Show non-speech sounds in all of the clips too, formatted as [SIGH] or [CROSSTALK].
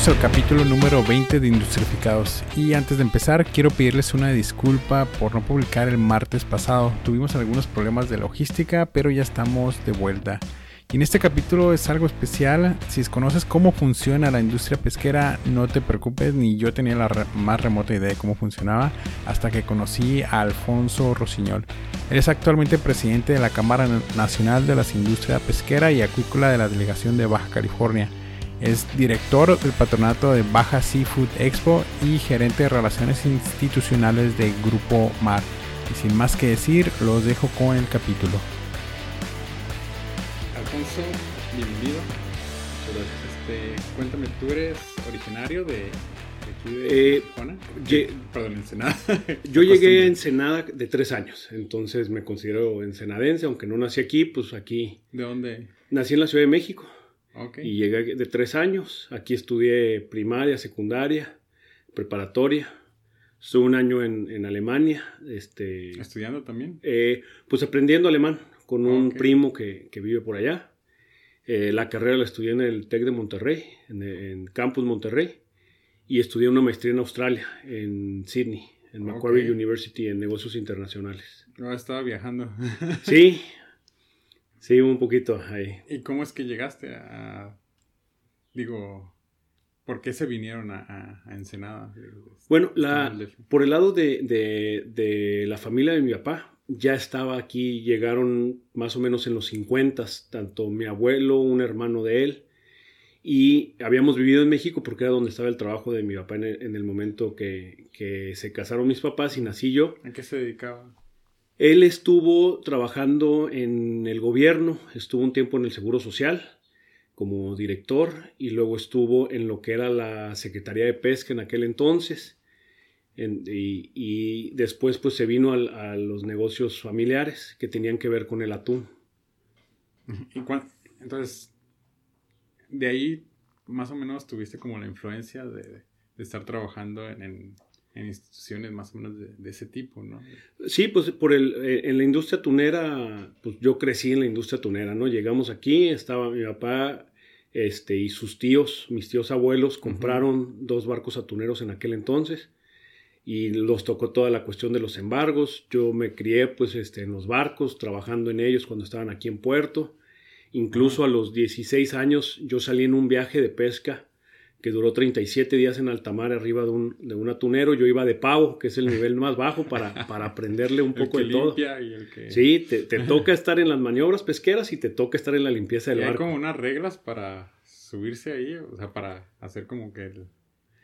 Bienvenidos al capítulo número 20 de Industrificados. Y antes de empezar, quiero pedirles una disculpa por no publicar el martes pasado. Tuvimos algunos problemas de logística, pero ya estamos de vuelta. Y en este capítulo es algo especial. Si desconoces cómo funciona la industria pesquera, no te preocupes, ni yo tenía la más remota idea de cómo funcionaba hasta que conocí a Alfonso Rosiñol. Él es actualmente presidente de la Cámara Nacional de las Industrias Pesquera y Acuícola de la Delegación de Baja California. Es director del patronato de Baja Seafood Expo y gerente de relaciones institucionales de Grupo Mar. Y sin más que decir, los dejo con el capítulo. Alfonso, bienvenido. Este, cuéntame, ¿tú eres originario de, aquí de eh, Perdón, Ensenada. [LAUGHS] Yo llegué a Ensenada de tres años, entonces me considero ensenadense, aunque no nací aquí, pues aquí. ¿De dónde? Nací en la Ciudad de México. Y llegué de tres años. Aquí estudié primaria, secundaria, preparatoria. Estuve un año en, Alemania. Este, ¿Estudiando también? Eh, pues aprendiendo alemán con un primo que, vive por allá. Eh, la carrera la estudié en el TEC de Monterrey, en, Campus Monterrey. Y estudié una maestría en Australia, en Sydney, en Macquarie University, en negocios internacionales. No, estaba viajando. [LAUGHS] sí, Sí, un poquito ahí. ¿Y cómo es que llegaste a, digo, por qué se vinieron a, Ensenada? Bueno, la, por el lado de, la familia de mi papá, ya estaba aquí, llegaron más o menos en los 50, tanto mi abuelo, un hermano de él, y habíamos vivido en México porque era donde estaba el trabajo de mi papá en el, momento que, que, se casaron mis papás y nací yo. ¿A qué se dedicaba? Él estuvo trabajando en el gobierno, estuvo un tiempo en el Seguro Social como director y luego estuvo en lo que era la Secretaría de Pesca en aquel entonces. y, después pues se vino a los negocios familiares que tenían que ver con el atún. entonces, de ahí más o menos tuviste como la influencia de, estar trabajando en, en instituciones más o menos de, ese tipo, ¿no? Sí, pues por el, eh, en la industria tunera, pues yo crecí en la industria tunera, ¿no? Llegamos aquí, estaba mi papá este, y sus tíos, mis tíos abuelos, compraron dos barcos atuneros en aquel entonces y los tocó toda la cuestión de los embargos. Yo me crié pues este, en los barcos, trabajando en ellos cuando estaban aquí en puerto. Incluso a los 16 años yo salí en un viaje de pesca que duró 37 días en alta mar arriba de un, de un atunero. Yo iba de pavo, que es el nivel más bajo, para, para aprenderle un [LAUGHS] poco de todo. Sí, te, [LAUGHS] toca estar en las maniobras pesqueras y te toca estar en la limpieza del ¿Y barco. Hay como unas reglas para subirse ahí, o sea, para hacer como que...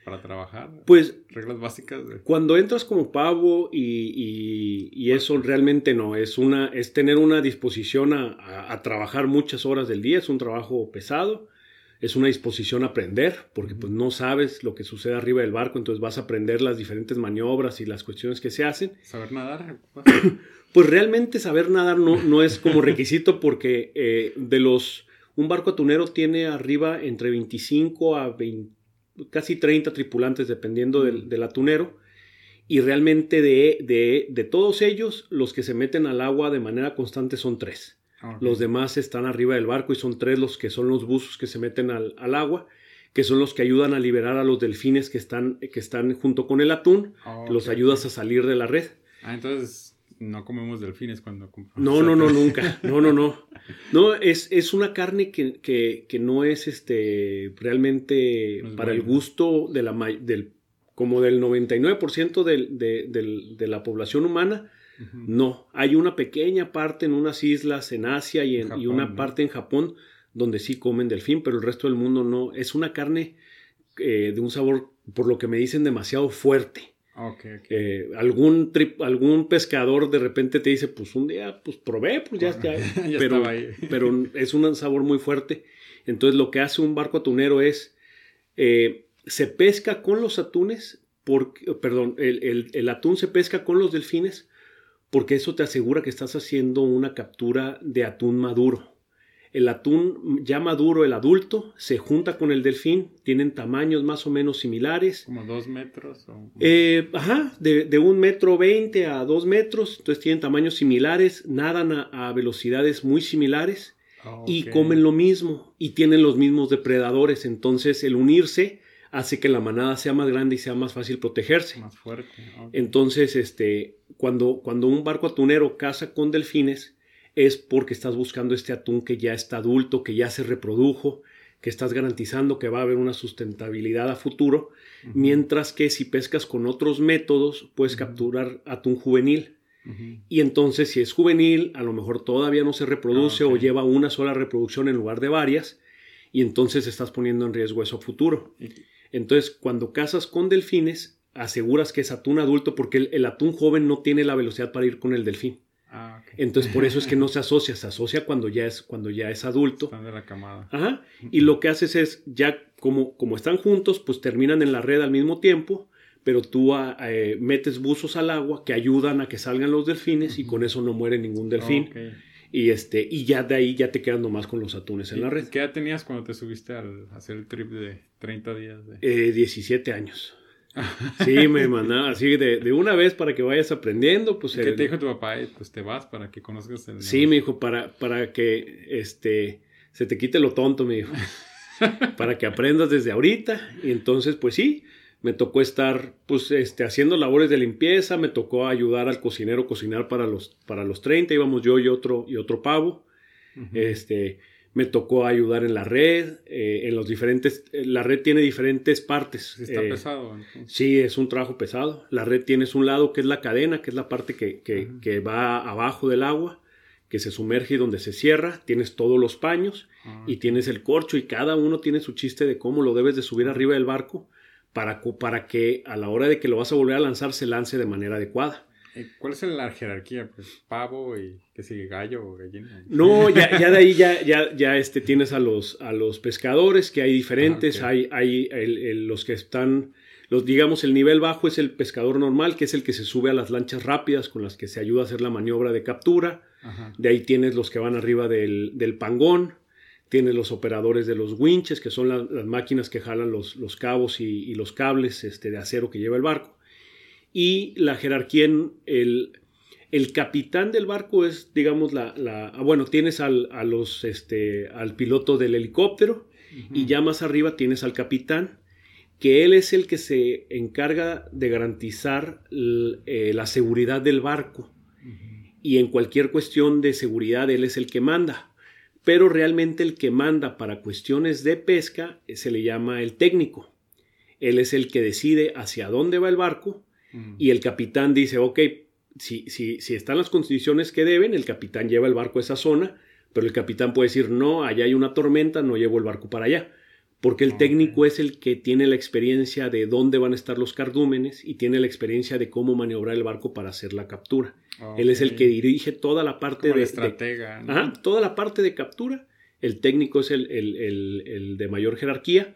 para trabajar. Pues. Reglas básicas. Cuando entras como pavo y, y, eso realmente no. Es, una, es tener una disposición a, a, trabajar muchas horas del día. Es un trabajo pesado es una disposición a aprender, porque pues no sabes lo que sucede arriba del barco, entonces vas a aprender las diferentes maniobras y las cuestiones que se hacen. ¿Saber nadar? pues [COUGHS] realmente saber nadar no, no es como requisito porque eh, de los... Un barco atunero tiene arriba entre 25 a 20, casi 30 tripulantes dependiendo del, del atunero y realmente de, de, de todos ellos los que se meten al agua de manera constante son tres. Los demás están arriba del barco y son tres los que son los buzos que se meten al, agua, que son los que ayudan a liberar a los delfines que están, que están junto con el atún, los ayudas a salir de la red. Ah, entonces no comemos delfines cuando compramos. No, no, no, nunca. [LAUGHS] No, no, no. No, es, es una carne que, que, no es este realmente para el gusto de la, del, como del 99% de la población humana no, hay una pequeña parte en unas islas en Asia y, en, una parte en Japón donde sí comen delfín, pero el resto del mundo no. Es una carne eh, de un sabor, por lo que me dicen, demasiado fuerte. Eh, algún, algún pescador de repente te dice, pues un día, pues probé, pues ya, [LAUGHS] ya, pero, pero es un sabor muy fuerte. Entonces lo que hace un barco atunero es, eh, se pesca con los atunes, porque, perdón, el, el, atún se pesca con los delfines porque eso te asegura que estás haciendo una captura de atún maduro. El atún ya maduro, el adulto, se junta con el delfín, tienen tamaños más o menos similares. ¿Como dos metros? Eh, ajá, de, un metro veinte a dos metros, entonces tienen tamaños similares, nadan a, velocidades muy similares y comen lo mismo y tienen los mismos depredadores, entonces el unirse hace que la manada sea más grande y sea más fácil protegerse. Más fuerte. Entonces, este, cuando, cuando un barco atunero caza con delfines, es porque estás buscando este atún que ya está adulto, que ya se reprodujo, que estás garantizando que va a haber una sustentabilidad a futuro, mientras que si pescas con otros métodos, puedes capturar atún juvenil. Y entonces, si es juvenil, a lo mejor todavía no se reproduce ah, o lleva una sola reproducción en lugar de varias, y entonces estás poniendo en riesgo eso a futuro. Entonces, cuando cazas con delfines, aseguras que es atún adulto porque el, atún joven no tiene la velocidad para ir con el delfín. Ah, Entonces, por eso es que no se [LAUGHS] asocia, se asocia cuando ya es, cuando ya es adulto. Están de la camada. Ajá. Y lo que haces es, ya como, como están juntos, pues terminan en la red al mismo tiempo, pero tú ah, eh, metes buzos al agua que ayudan a que salgan los delfines y con eso no muere ningún delfín. Y, este, y ya de ahí ya te quedas nomás con los atunes en la red. ¿Qué edad tenías cuando te subiste al hacer el trip de 30 días? De... 17 eh, años. [LAUGHS] Sí, me mandaba así de, de, una vez para que vayas aprendiendo. Pues, ¿Qué te dijo tu papá? Pues te vas para que conozcas el. Sí, me dijo, para, para que este, se te quite lo tonto, me dijo. [LAUGHS] para que aprendas desde ahorita. Y entonces, pues sí, me tocó estar pues este, haciendo labores de limpieza, me tocó ayudar al cocinero a cocinar para los, para los 30, íbamos yo y otro, y otro pavo. Este, me tocó ayudar en la red, eh, en los diferentes, eh, la red tiene diferentes partes. Está eh, pesado. Sí, es un trabajo pesado. La red tienes un lado que es la cadena, que es la parte que, que, va abajo del agua, que se sumerge y donde se cierra. Tienes todos los paños ah, y tienes el corcho y cada uno tiene su chiste de cómo lo debes de subir arriba del barco para, para que a la hora de que lo vas a volver a lanzar se lance de manera adecuada. Eh, ¿Cuál es la jerarquía? Pues pavo y qué sigue gallo o gallina. No, [LAUGHS] ya, ya de ahí ya, ya, ya este, tienes a los, a los pescadores, que hay diferentes, ah, hay, hay los que están, los, digamos, el nivel bajo es el pescador normal, que es el que se sube a las lanchas rápidas con las que se ayuda a hacer la maniobra de captura. De ahí tienes los que van arriba del, del pangón, tienes los operadores de los winches, que son las máquinas que jalan los, los cabos y, y, los cables este, de acero que lleva el barco y la jerarquía en el, el capitán del barco es, digamos, la, la ah, bueno, tienes al, a los, este, al piloto del helicóptero y ya más arriba tienes al capitán, que él es el que se encarga de garantizar eh, la seguridad del barco. Y en cualquier cuestión de seguridad él es el que manda. Pero realmente el que manda para cuestiones de pesca se le llama el técnico. Él es el que decide hacia dónde va el barco y el capitán dice, ok, si, si, si están las condiciones que deben, el capitán lleva el barco a esa zona, pero el capitán puede decir, no, allá hay una tormenta, no llevo el barco para allá. Porque el técnico es el que tiene la experiencia de dónde van a estar los cardúmenes y tiene la experiencia de cómo maniobrar el barco para hacer la captura. Él es el que dirige toda la parte de... estratega. ajá, toda la parte de captura. El técnico es el, el, el, el de mayor jerarquía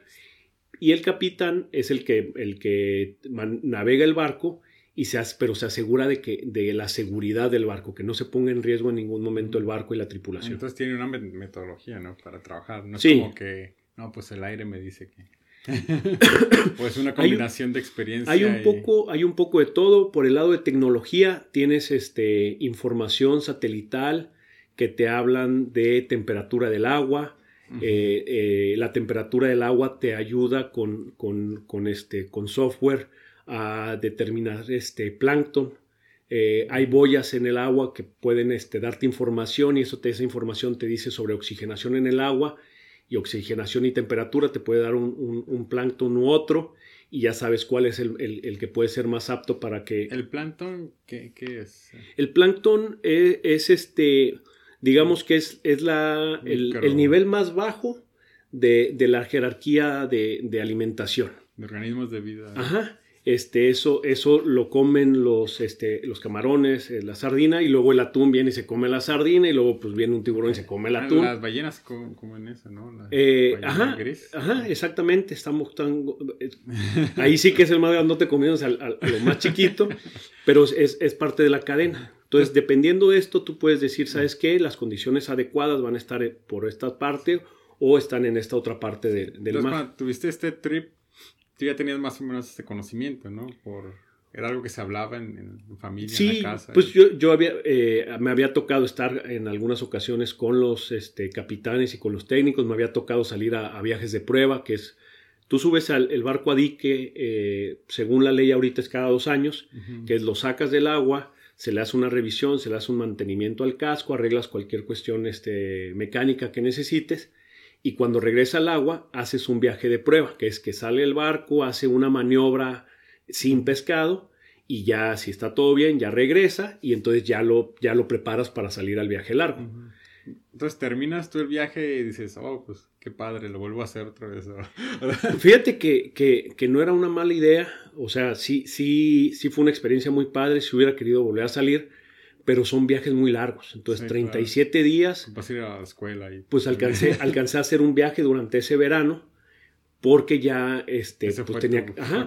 y el capitán es el que, el que navega el barco, y se, pero se asegura de, que, de la seguridad del barco, que no se ponga en riesgo en ningún momento el barco y la tripulación. Entonces tiene una metodología, ¿no? Para trabajar. No es como que, no, pues el aire me dice que... [COUGHS] pues una combinación de experiencia. Hay un, poco, hay un poco de todo. Por el lado de tecnología, tienes este, información satelital que te hablan de temperatura del agua, eh, eh, la temperatura del agua te ayuda con, con, este, con software a determinar este plancton. Eh, hay boyas en el agua que pueden este, darte información y eso te, esa información te dice sobre oxigenación en el agua y oxigenación y temperatura te puede dar un, un, plancton u otro y ya sabes cuál es el, el, que puede ser más apto para que... ¿El plancton qué, qué es? El plancton es, es este digamos que es, es la, el, nivel más bajo de, la jerarquía de, alimentación. De organismos de vida. Ajá. Este, eso, eso lo comen los, este, los camarones, eh, la sardina, y luego el atún viene y se come la sardina, y luego pues viene un tiburón y se come el atún. Las ballenas comen eso, ¿no? Eh, ajá, ajá, exactamente, estamos tan... Eh, [LAUGHS] ahí sí que es el más grandote comiendo al, a lo más chiquito, pero es, es parte de la cadena. Entonces, dependiendo de esto, tú puedes decir, ¿sabes qué? Las condiciones adecuadas van a estar por esta parte o están en esta otra parte del Entonces, mar. Tuviste este trip, tú ya tenías más o menos ese conocimiento, ¿no? Por, era algo que se hablaba en, familia, en la casa. Pues yo, yo había, eh, me había tocado estar en algunas ocasiones con los este, capitanes y con los técnicos, me había tocado salir a, viajes de prueba, que es Tú subes al, el barco a dique, eh, según la ley ahorita es cada dos años, que es lo sacas del agua, se le hace una revisión, se le hace un mantenimiento al casco, arreglas cualquier cuestión este, mecánica que necesites y cuando regresa al agua haces un viaje de prueba, que es que sale el barco, hace una maniobra sin pescado y ya si está todo bien, ya regresa y entonces ya lo, ya lo preparas para salir al viaje largo. Entonces terminas tú el viaje y dices, oh, pues qué padre, lo vuelvo a hacer otra vez. [LAUGHS] Fíjate que, que, no era una mala idea, o sea, sí, sí, sí fue una experiencia muy padre, si hubiera querido volver a salir, pero son viajes muy largos, entonces 37 días. Vas a ir a la escuela y... Pues alcancé, [LAUGHS] alcancé a hacer un viaje durante ese verano, porque ya, este, pues tenía... Ajá,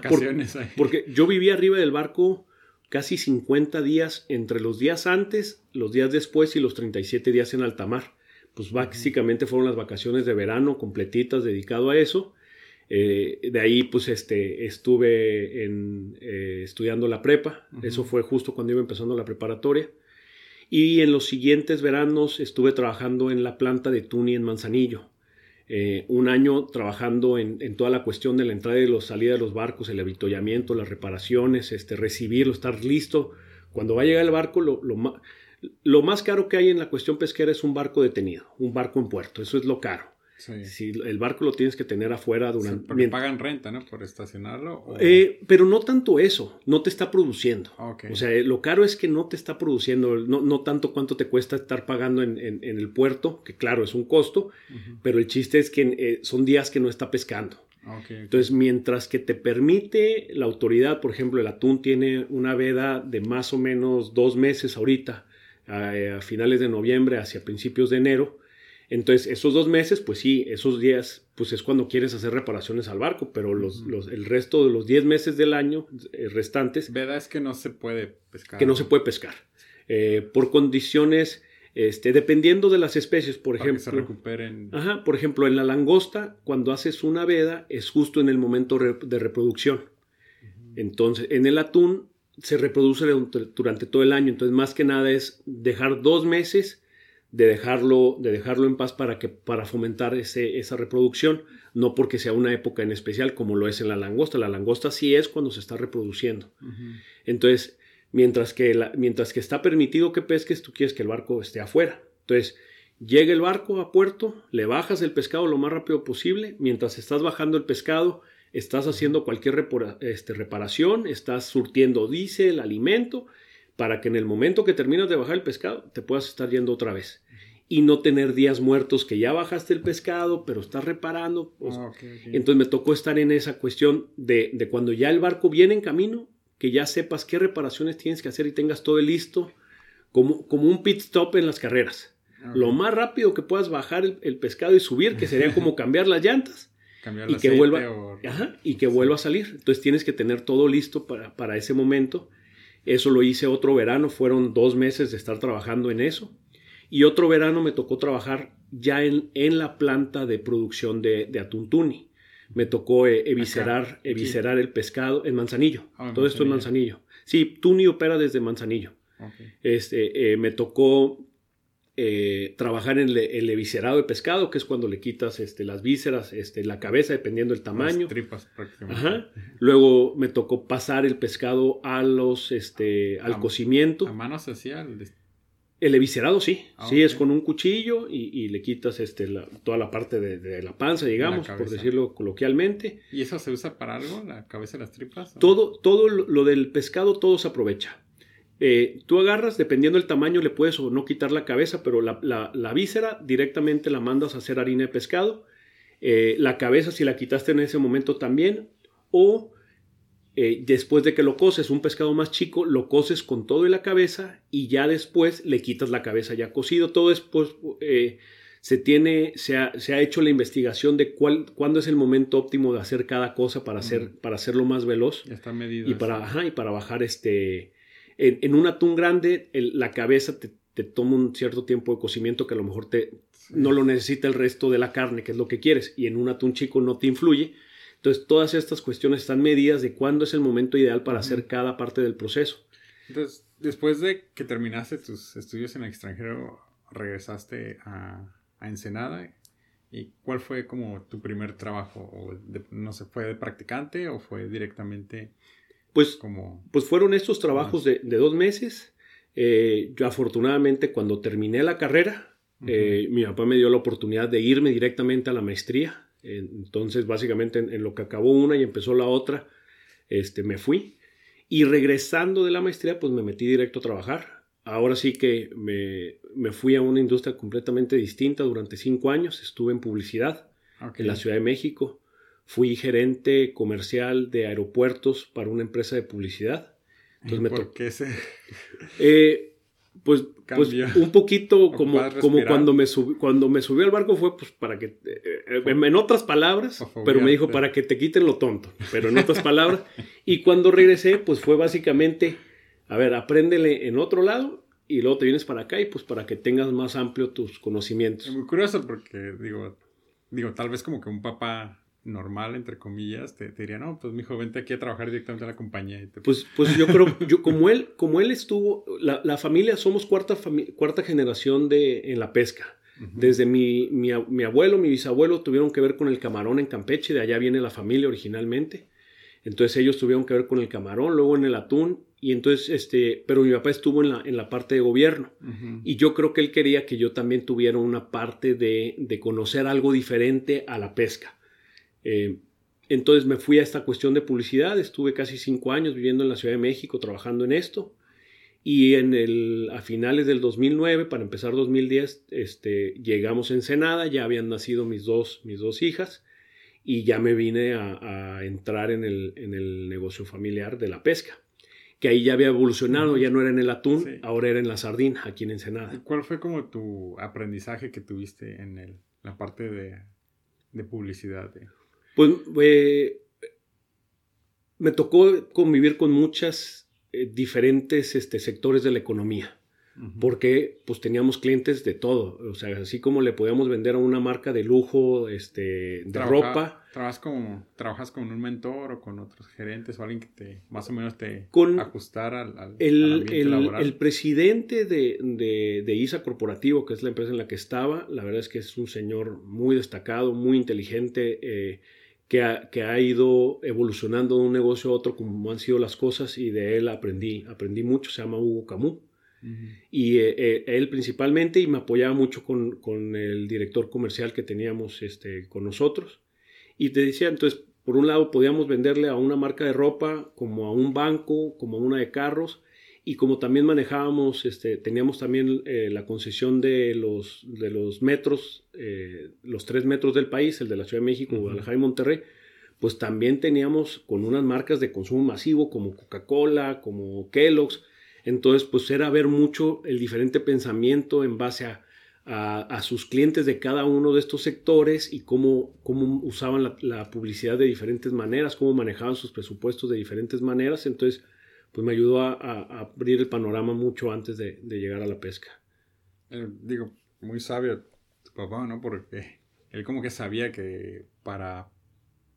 porque yo vivía arriba del barco casi 50 días entre los días antes, los días después y los 37 días en alta mar. Pues básicamente fueron las vacaciones de verano completitas dedicado a eso. Eh, de ahí pues este, estuve en, eh, estudiando la prepa. Eso fue justo cuando iba empezando la preparatoria. Y en los siguientes veranos estuve trabajando en la planta de Tuni en Manzanillo. Eh, un año trabajando en, toda la cuestión de la entrada y salida de los barcos, el avituallamiento, las reparaciones, este, recibirlo, estar listo. Cuando va a llegar el barco, lo, lo, más caro que hay en la cuestión pesquera es un barco detenido, un barco en puerto, eso es lo caro. Si el barco lo tienes que tener afuera durante... porque pagan renta, ¿no? Por estacionarlo. Eh, pero no tanto eso, no te está produciendo. O sea, lo caro es que no te está produciendo, no, no tanto cuánto te cuesta estar pagando en, en, el puerto, que claro, es un costo, pero el chiste es que eh, son días que no está pescando. Entonces, mientras que te permite la autoridad, por ejemplo, el atún tiene una veda de más o menos dos meses ahorita, a finales de noviembre hacia principios de enero, entonces, esos dos meses, pues sí, esos días, pues es cuando quieres hacer reparaciones al barco, pero los, los, el resto de los 10 meses del año eh, restantes... ¿Verdad? Es que no se puede pescar. Que no se puede pescar. Eh, por condiciones, este, dependiendo de las especies, por ejemplo... Que se recuperen. Ajá, por ejemplo, en la langosta, cuando haces una veda, es justo en el momento de reproducción. Entonces, en el atún se reproduce durante todo el año, entonces más que nada es dejar dos meses de dejarlo, de dejarlo en paz para, que, para fomentar ese, esa reproducción, no porque sea una época en especial como lo es en la langosta. La langosta sí es cuando se está reproduciendo. Entonces, mientras que, la, mientras que está permitido que pesques, tú quieres que el barco esté afuera. Entonces, llega el barco a puerto, le bajas el pescado lo más rápido posible, mientras estás bajando el pescado, estás haciendo cualquier este, reparación, estás surtiendo diésel, alimento, para que en el momento que terminas de bajar el pescado te puedas estar yendo otra vez y no tener días muertos que ya bajaste el pescado, pero estás reparando. Pues, ah, entonces me tocó estar en esa cuestión de, de, cuando ya el barco viene en camino, que ya sepas qué reparaciones tienes que hacer y tengas todo listo, como, como un pit stop en las carreras. Lo más rápido que puedas bajar el, pescado y subir, que sería como [LAUGHS] cambiar las llantas. y, que vuelva, y que vuelva a salir. Entonces tienes que tener todo listo para, para ese momento. Eso lo hice otro verano, fueron dos meses de estar trabajando en eso. Y otro verano me tocó trabajar ya en, en la planta de producción de, de atuntuni. Me tocó eh, eviscerar, eviscerar el pescado en Manzanillo. Ah, Todo esto en Manzanillo. Sí, Tuni opera desde Manzanillo. Este, eh, me tocó eh, trabajar en el eviscerado de pescado, que es cuando le quitas este, las vísceras, este, la cabeza, dependiendo del tamaño. Las tripas prácticamente. Luego me tocó pasar el pescado a los, este, al cocimiento. ¿A mano hacía el eviscerado sí, ah, sí, es con un cuchillo y, le quitas este, toda la parte de, la panza, digamos, por decirlo coloquialmente. ¿Y eso se usa para algo, la cabeza de las tripas? Todo, todo lo del pescado, todo se aprovecha. Eh, tú agarras, dependiendo del tamaño, le puedes o no quitar la cabeza, pero la, la, víscera directamente la mandas a hacer harina de pescado. Eh, la cabeza, si la quitaste en ese momento también, o eh, después de que lo coces, un pescado más chico, lo coces con todo y la cabeza y ya después le quitas la cabeza ya cocido. Todo después eh, se tiene, se ha, se ha, hecho la investigación de cuál, cuándo es el momento óptimo de hacer cada cosa para, hacer, para hacerlo más veloz. Ya está medido. Y para, y para bajar este... En, un atún grande, la cabeza te, toma un cierto tiempo de cocimiento que a lo mejor te, no lo necesita el resto de la carne, que es lo que quieres, y en un atún chico no te influye entonces, todas estas cuestiones están medidas de cuándo es el momento ideal para hacer cada parte del proceso. Entonces, después de que terminaste tus estudios en el extranjero, regresaste a, Ensenada ¿Y cuál fue como tu primer trabajo? no sé, ¿fue de practicante o fue directamente pues, como... Pues fueron estos trabajos de, dos meses. Eh, yo afortunadamente cuando terminé la carrera, eh, mi papá me dio la oportunidad de irme directamente a la maestría. Entonces, básicamente en, lo que acabó una y empezó la otra, este, me fui. Y regresando de la maestría, pues me metí directo a trabajar. Ahora sí que me, me fui a una industria completamente distinta durante cinco años. Estuve en publicidad en la Ciudad de México. Fui gerente comercial de aeropuertos para una empresa de publicidad. Entonces me ¿Por qué? Eh, pues, pues, un poquito [LAUGHS] como, como cuando me subí, cuando me subí al barco fue pues para que, eh, en otras palabras, [LAUGHS] pero me dijo para que te quiten lo tonto, pero en otras palabras. Y cuando regresé, pues fue básicamente, a ver, apréndele en otro lado y luego te vienes para acá y pues para que tengas más amplio tus conocimientos. Es muy curioso porque digo, digo, tal vez como que un papá normal, entre comillas, te, diría, no, pues mi joven, vente aquí a trabajar directamente a la compañía. pues, pues yo creo, yo, como él, como él estuvo, la, la familia, somos cuarta, cuarta generación de, en la pesca. Desde mi, mi, mi, abuelo, mi bisabuelo tuvieron que ver con el camarón en Campeche, de allá viene la familia originalmente. Entonces ellos tuvieron que ver con el camarón, luego en el atún, y entonces, este, pero mi papá estuvo en la, en la parte de gobierno. Y yo creo que él quería que yo también tuviera una parte de, de conocer algo diferente a la pesca. Eh, entonces me fui a esta cuestión de publicidad, estuve casi cinco años viviendo en la Ciudad de México trabajando en esto y en el, a finales del 2009, para empezar 2010, este, llegamos en Ensenada, ya habían nacido mis dos, mis dos hijas y ya me vine a, entrar en el, en el, negocio familiar de la pesca, que ahí ya había evolucionado, ya no era en el atún, ahora era en la sardina, aquí en Ensenada. ¿Cuál fue como tu aprendizaje que tuviste en el, la parte de, de publicidad? Pues eh, me tocó convivir con muchas eh, diferentes este, sectores de la economía. Porque pues teníamos clientes de todo, o sea, así como le podíamos vender a una marca de lujo, este, de ropa. ¿trabajas, como, ¿Trabajas con un mentor o con otros gerentes o alguien que te más o menos te con ajustara al, el, el, presidente de, de, ISA Corporativo, que es la empresa en la que estaba, la verdad es que es un señor muy destacado, muy inteligente. Eh, que ha, ido evolucionando de un negocio a otro como han sido las cosas y de él aprendí, aprendí mucho, se llama Hugo Camus. Y eh, eh, él principalmente y me apoyaba mucho con, con, el director comercial que teníamos este, con nosotros. Y te decía, entonces, por un lado podíamos venderle a una marca de ropa, como a un banco, como a una de carros, y como también manejábamos, este, teníamos también eh, la concesión de los, de los metros, eh, los tres metros del país, el de la Ciudad de México, Guadalajara y Monterrey, pues también teníamos con unas marcas de consumo masivo como Coca-Cola, como Kellogg's. Entonces, pues era ver mucho el diferente pensamiento en base a, a, sus clientes de cada uno de estos sectores y cómo, cómo usaban la, la, publicidad de diferentes maneras, cómo manejaban sus presupuestos de diferentes maneras. Entonces, pues me ayudó a, abrir el panorama mucho antes de, llegar a la pesca. Eh, digo, muy sabio tu papá, ¿no? Porque él como que sabía que para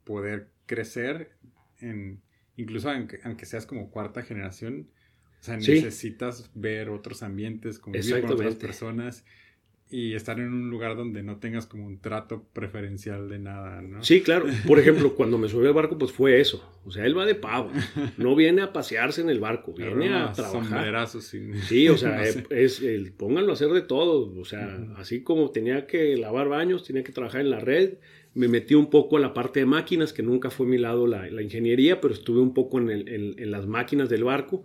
poder crecer, en, incluso aunque, seas como cuarta generación, o sea, necesitas ver otros ambientes, convivir con otras personas y estar en un lugar donde no tengas como un trato preferencial de nada, ¿no? Sí, claro. Por ejemplo, [LAUGHS] cuando me subí al barco, pues fue eso. O sea, él va de pavo. No viene a pasearse en el barco, viene a trabajar. Sí, o sea, [LAUGHS] es, el, pónganlo a hacer de todo. O sea, así como tenía que lavar baños, tenía que trabajar en la red. Me metí un poco en la parte de máquinas, que nunca fue mi lado la, ingeniería, pero estuve un poco en, en las máquinas del barco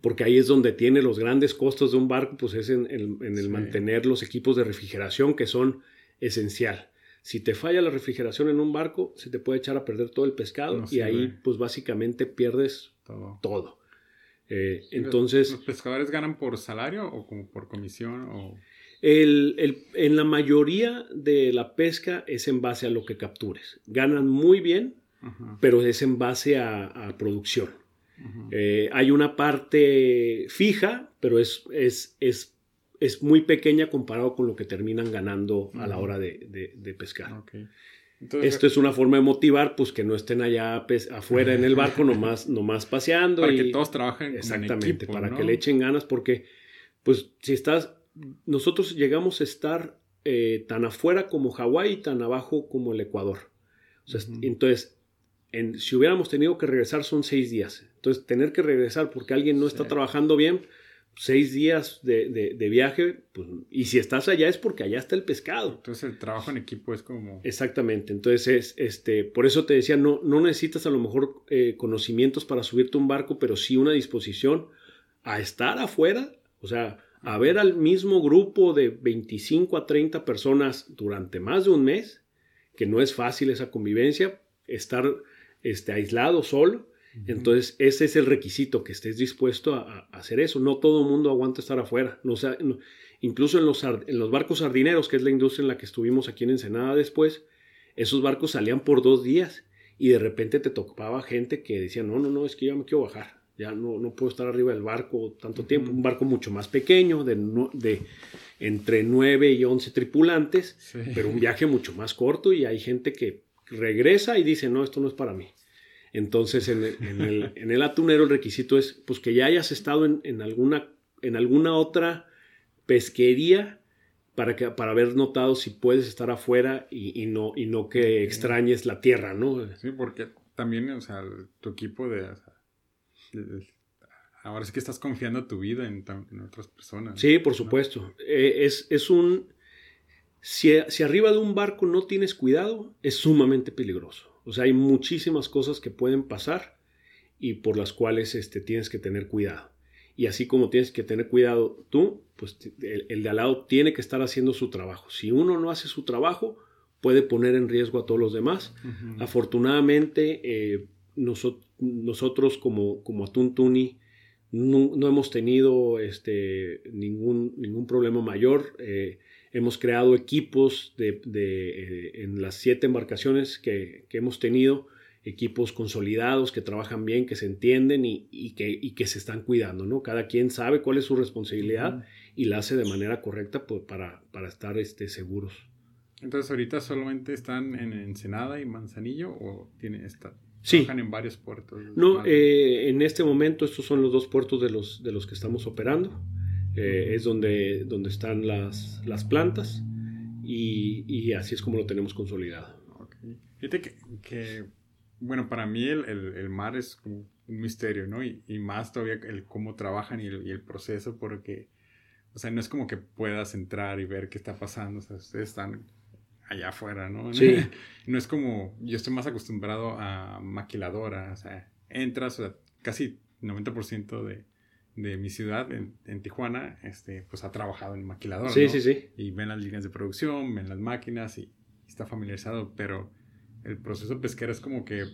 porque ahí es donde tiene los grandes costos de un barco, pues es en, el mantener los equipos de refrigeración que son esencial. Si te falla la refrigeración en un barco, se te puede echar a perder todo el pescado y ahí pues básicamente pierdes todo. Eh, entonces... ¿Los pescadores ganan por salario o como por comisión? O... en la mayoría de la pesca es en base a lo que captures. Ganan muy bien, pero es en base a producción. Eh, hay una parte fija, pero es, es, es, es, muy pequeña comparado con lo que terminan ganando a la hora de, de, pescar. Esto es una forma de motivar, pues que no estén allá afuera en el barco [LAUGHS] nomás, nomás paseando. Para que todos trabajen. Exactamente, para que le echen ganas, porque pues si estás, nosotros llegamos a estar eh, tan afuera como Hawái y tan abajo como el Ecuador. Entonces, si hubiéramos tenido que regresar son seis días. Entonces, tener que regresar porque alguien no está trabajando bien, seis días de, viaje, pues, y si estás allá es porque allá está el pescado. Entonces el trabajo en equipo es como... Exactamente, entonces este, por eso te decía, no, no necesitas a lo mejor eh, conocimientos para subirte un barco, pero sí una disposición a estar afuera, o sea, a ver al mismo grupo de 25 a 30 personas durante más de un mes, que no es fácil esa convivencia, estar este, aislado, solo, entonces, ese es el requisito, que estés dispuesto a, hacer eso. No todo el mundo aguanta estar afuera. No, incluso en los, en los, barcos sardineros, que es la industria en la que estuvimos aquí en Ensenada después, esos barcos salían por dos días y de repente te tocaba gente que decía, no, no, no, es que ya me quiero bajar. Ya no, no puedo estar arriba del barco tanto tiempo. Un barco mucho más pequeño, de, de entre 9 y 11 tripulantes, pero un viaje mucho más corto y hay gente que regresa y dice, no, esto no es para mí. Entonces, en el, [LAUGHS] atunero el requisito es pues, que ya hayas estado en, alguna, en alguna otra pesquería para, que, para haber notado si puedes estar afuera y, no, y no que extrañes la tierra, ¿no? Sí, porque también, o sea, tu equipo de... ahora sí que estás confiando tu vida en, otras personas. Sí, por supuesto. Eh, es, es, un... Si, si arriba de un barco no tienes cuidado, es sumamente peligroso. O sea, hay muchísimas cosas que pueden pasar y por las cuales este, tienes que tener cuidado. Y así como tienes que tener cuidado tú, pues el, de al lado tiene que estar haciendo su trabajo. Si uno no hace su trabajo, puede poner en riesgo a todos los demás. Afortunadamente, eh, nosotros como, como Atún Tuni no, hemos tenido este, ningún, ningún problema mayor. Eh, Hemos creado equipos de, eh, en las siete embarcaciones que, hemos tenido, equipos consolidados que trabajan bien, que se entienden y, que, que, se están cuidando, ¿no? Cada quien sabe cuál es su responsabilidad y la hace de manera correcta pues, para, para, estar este, seguros. Entonces, ahorita solamente están en Ensenada y Manzanillo o tienen esta, sí. trabajan en varios puertos. No, eh, en este momento estos son los dos puertos de los, de los que estamos operando. Eh, es donde, donde están las, las plantas y, así es como lo tenemos consolidado. Fíjate que, bueno, para mí el, el, mar es un misterio, ¿no? Y, más todavía el cómo trabajan y el, y el, proceso, porque, o sea, no es como que puedas entrar y ver qué está pasando, o sea, ustedes están allá afuera, ¿no? Sí. [LAUGHS] No es como, yo estoy más acostumbrado a maquiladora, o sea, entras, o sea, casi 90% de de mi ciudad, en, Tijuana, este, pues ha trabajado en maquilador. Sí, sí, sí. Y ven las líneas de producción, ven las máquinas y, está familiarizado, pero el proceso pesquero es como que...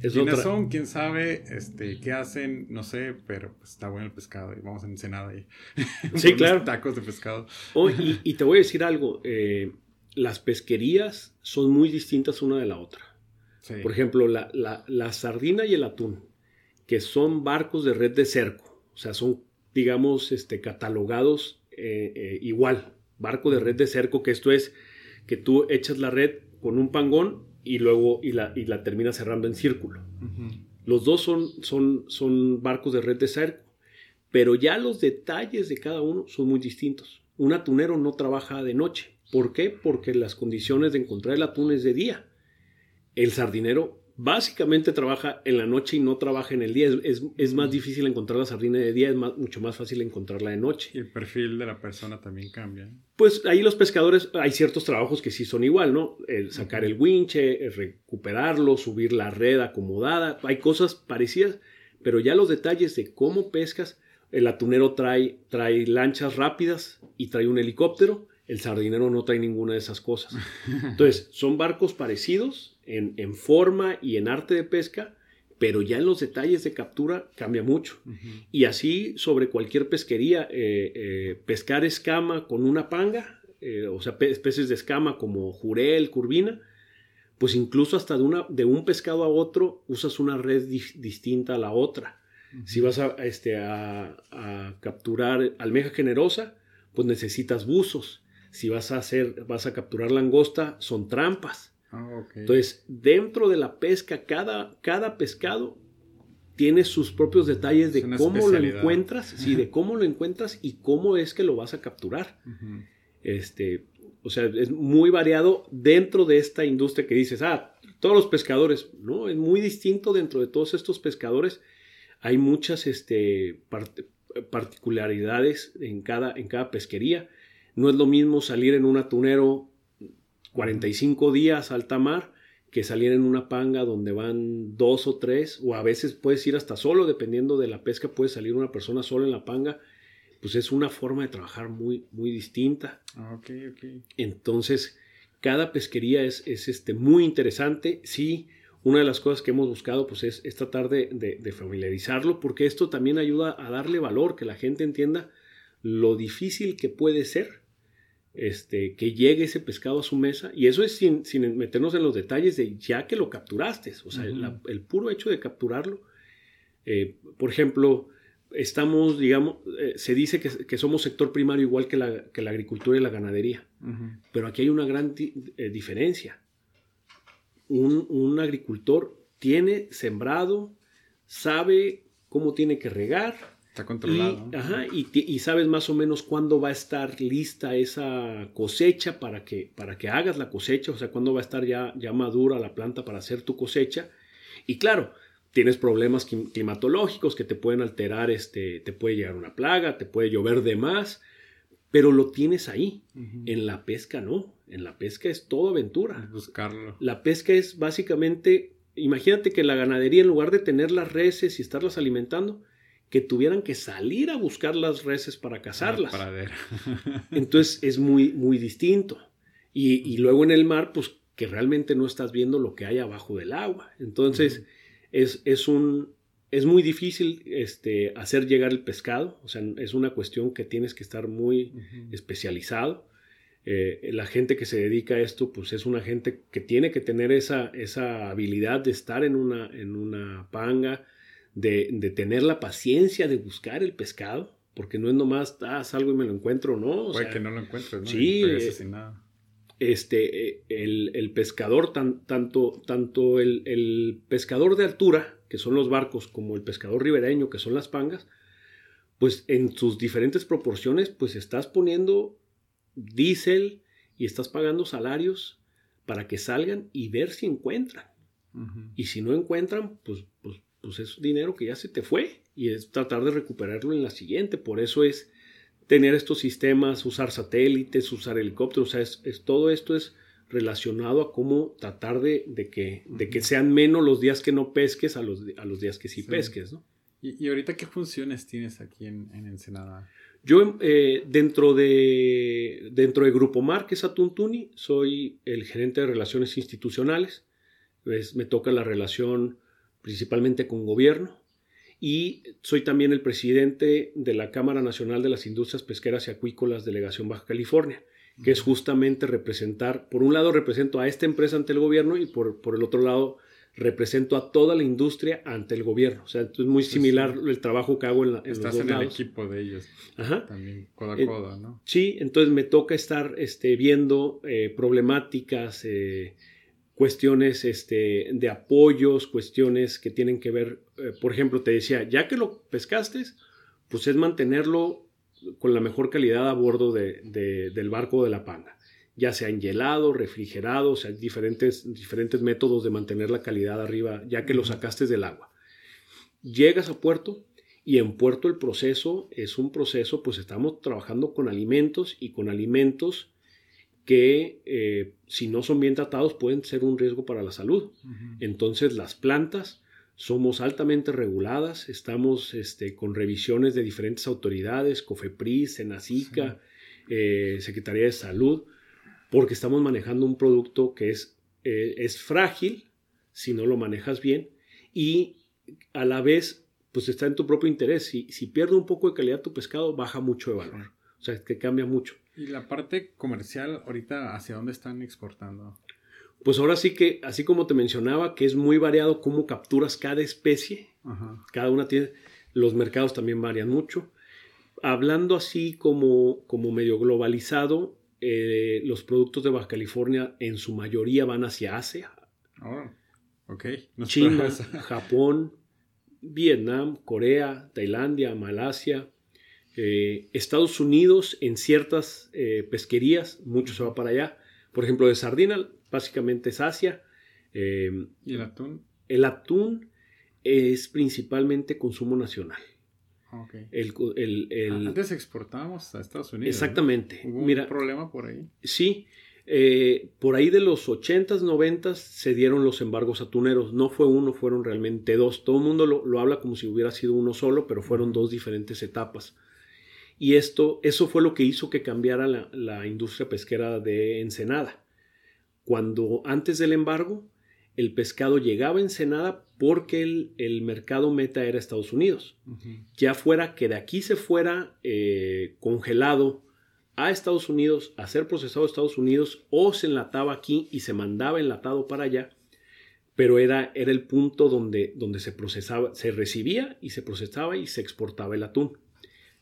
Es ¿Quiénes son? ¿Quién sabe? Este, ¿Qué hacen? No sé, pero pues, está bueno el pescado y vamos a Ensenada y... [LAUGHS] Sí, claro. Tacos de pescado. Oh, [LAUGHS] y, te voy a decir algo, eh, las pesquerías son muy distintas una de la otra. Por ejemplo, la, la, la sardina y el atún, que son barcos de red de cerco o sea, son, digamos, este, catalogados eh, eh, igual. Barco de red de cerco, que esto es que tú echas la red con un pangón y luego y la, y la terminas cerrando en círculo. Los dos son, son, son barcos de red de cerco, pero ya los detalles de cada uno son muy distintos. Un atunero no trabaja de noche. ¿Por qué? Porque las condiciones de encontrar el atún es de día. El sardinero básicamente trabaja en la noche y no trabaja en el día. Es, más difícil encontrar la sardina de día, es mucho más fácil encontrarla de noche. Y el perfil de la persona también cambia. Pues ahí los pescadores, hay ciertos trabajos que sí son igual, ¿no? El sacar el winche, recuperarlo, subir la red acomodada, hay cosas parecidas, pero ya los detalles de cómo pescas, el atunero trae, trae lanchas rápidas y trae un helicóptero, el sardinero no trae ninguna de esas cosas. Entonces, son barcos parecidos, en, forma y en arte de pesca, pero ya en los detalles de captura cambia mucho. Y así sobre cualquier pesquería, eh, eh, pescar escama con una panga, eh, o sea, especies de escama como jurel, curvina, pues incluso hasta de, una, de un pescado a otro usas una red distinta a la otra. Si vas a, este, a, a, capturar almeja generosa, pues necesitas buzos. Si vas a hacer, vas a capturar langosta, son trampas. Ah, Entonces, dentro de la pesca, cada, cada pescado tiene sus propios detalles de cómo lo encuentras, sí, de cómo lo encuentras y cómo es que lo vas a capturar. Este, O sea, es muy variado dentro de esta industria que dices, ah, todos los pescadores. No, es muy distinto dentro de todos estos pescadores. Hay muchas este, particularidades en cada, en cada pesquería. No es lo mismo salir en un atunero 45 días alta mar que salir en una panga donde van dos o tres, o a veces puedes ir hasta solo, dependiendo de la pesca, puede salir una persona sola en la panga, pues es una forma de trabajar muy, muy distinta. Ah, Entonces, cada pesquería es, es, este, muy interesante. Sí, una de las cosas que hemos buscado pues es, tratar de, de, familiarizarlo, porque esto también ayuda a darle valor, que la gente entienda lo difícil que puede ser este, que llegue ese pescado a su mesa. Y eso es sin, meternos en los detalles de ya que lo capturaste. O sea, el puro hecho de capturarlo. Eh, por ejemplo, estamos, digamos, eh, se dice que, somos sector primario igual que la, que la agricultura y la ganadería. Pero aquí hay una gran eh, diferencia. Un, un agricultor tiene sembrado, sabe cómo tiene que regar, Está controlado. Y, ajá, y, sabes más o menos cuándo va a estar lista esa cosecha para que, para que hagas la cosecha, o sea, cuándo va a estar ya, ya madura la planta para hacer tu cosecha. Y claro, tienes problemas climatológicos que te pueden alterar, este, te puede llegar una plaga, te puede llover de más, pero lo tienes ahí. En la pesca no, en la pesca es todo aventura. Buscarlo. La pesca es básicamente, imagínate que la ganadería en lugar de tener las reses y estarlas alimentando, que tuvieran que salir a buscar las reses para cazarlas. [LAUGHS] Entonces es muy, muy distinto. Y, luego en el mar, pues que realmente no estás viendo lo que hay abajo del agua. Entonces es, es, un, es muy difícil este, hacer llegar el pescado. O sea, es una cuestión que tienes que estar muy especializado. Eh, la gente que se dedica a esto, pues es una gente que tiene que tener esa, esa habilidad de estar en una, en una panga, de, tener la paciencia de buscar el pescado, porque no es nomás, ah, salgo y me lo encuentro, ¿no? O Puede que no lo encuentres, ¿no? Sí, eh, este, eh, el, pescador, tanto, tanto el, pescador de altura, que son los barcos, como el pescador ribereño, que son las pangas, pues en sus diferentes proporciones, pues estás poniendo diésel y estás pagando salarios para que salgan y ver si encuentran. Y si no encuentran, pues, pues pues es dinero que ya se te fue y es tratar de recuperarlo en la siguiente. Por eso es tener estos sistemas, usar satélites, usar helicópteros, o sea, es, todo esto es relacionado a cómo tratar de, que, de que sean menos los días que no pesques a los, a los días que sí, pesques, ¿no? ¿Y, ahorita qué funciones tienes aquí en, Ensenada? Yo eh, dentro, de, dentro de Grupo Mar, que es Atuntuni, soy el gerente de relaciones institucionales. me toca la relación principalmente con gobierno, y soy también el presidente de la Cámara Nacional de las Industrias Pesqueras y Acuícolas Delegación Baja California, que es justamente representar, por un lado represento a esta empresa ante el gobierno y por, por el otro lado represento a toda la industria ante el gobierno. O sea, es muy similar el trabajo que hago en, la, en Estás en el equipo de ellos. Ajá. También coda a coda, ¿no? Sí, entonces me toca estar este, viendo eh, problemáticas, eh, cuestiones este, de apoyos, cuestiones que tienen que ver, eh, por ejemplo, te decía, ya que lo pescaste, pues es mantenerlo con la mejor calidad a bordo de, del barco de la panda, ya sea engelado, refrigerado, o sea, diferentes, diferentes métodos de mantener la calidad arriba, ya que lo sacaste del agua. Llegas a puerto y en puerto el proceso es un proceso, pues estamos trabajando con alimentos y con alimentos que eh, si no son bien tratados pueden ser un riesgo para la salud. Entonces las plantas somos altamente reguladas, estamos este, con revisiones de diferentes autoridades, COFEPRIS, SENACICA, eh, Secretaría de Salud, porque estamos manejando un producto que es, eh, es frágil si no lo manejas bien y a la vez pues está en tu propio interés. Si, si pierde un poco de calidad tu pescado, baja mucho de valor. O sea, que cambia mucho. ¿Y la parte comercial ahorita hacia dónde están exportando? Pues ahora sí que, así como te mencionaba, que es muy variado cómo capturas cada especie. Cada una tiene, los mercados también varían mucho. Hablando así como, como medio globalizado, eh, los productos de Baja California en su mayoría van hacia Asia. Oh, China, [LAUGHS] Japón, Vietnam, Corea, Tailandia, Malasia, Eh, Estados Unidos en ciertas eh, pesquerías, mucho se va para allá. Por ejemplo, de sardina, básicamente es Asia. Eh, ¿Y el atún? El atún es principalmente consumo nacional. Okay. El, Antes exportábamos a Estados Unidos. Exactamente. ¿Hubo Mira, un problema por ahí? Sí. por ahí de los 80s, 90s se dieron los embargos atuneros. No fue uno, fueron realmente dos. Todo el mundo lo, lo habla como si hubiera sido uno solo, pero fueron dos diferentes etapas. Y esto, eso fue lo que hizo que cambiara la, industria pesquera de Ensenada. Cuando antes del embargo, el pescado llegaba a Ensenada porque el, mercado meta era Estados Unidos. Ya fuera que de aquí se fuera eh, congelado a Estados Unidos, a ser procesado a Estados Unidos, o se enlataba aquí y se mandaba enlatado para allá, pero era, era el punto donde, donde se procesaba, se recibía y se procesaba y se exportaba el atún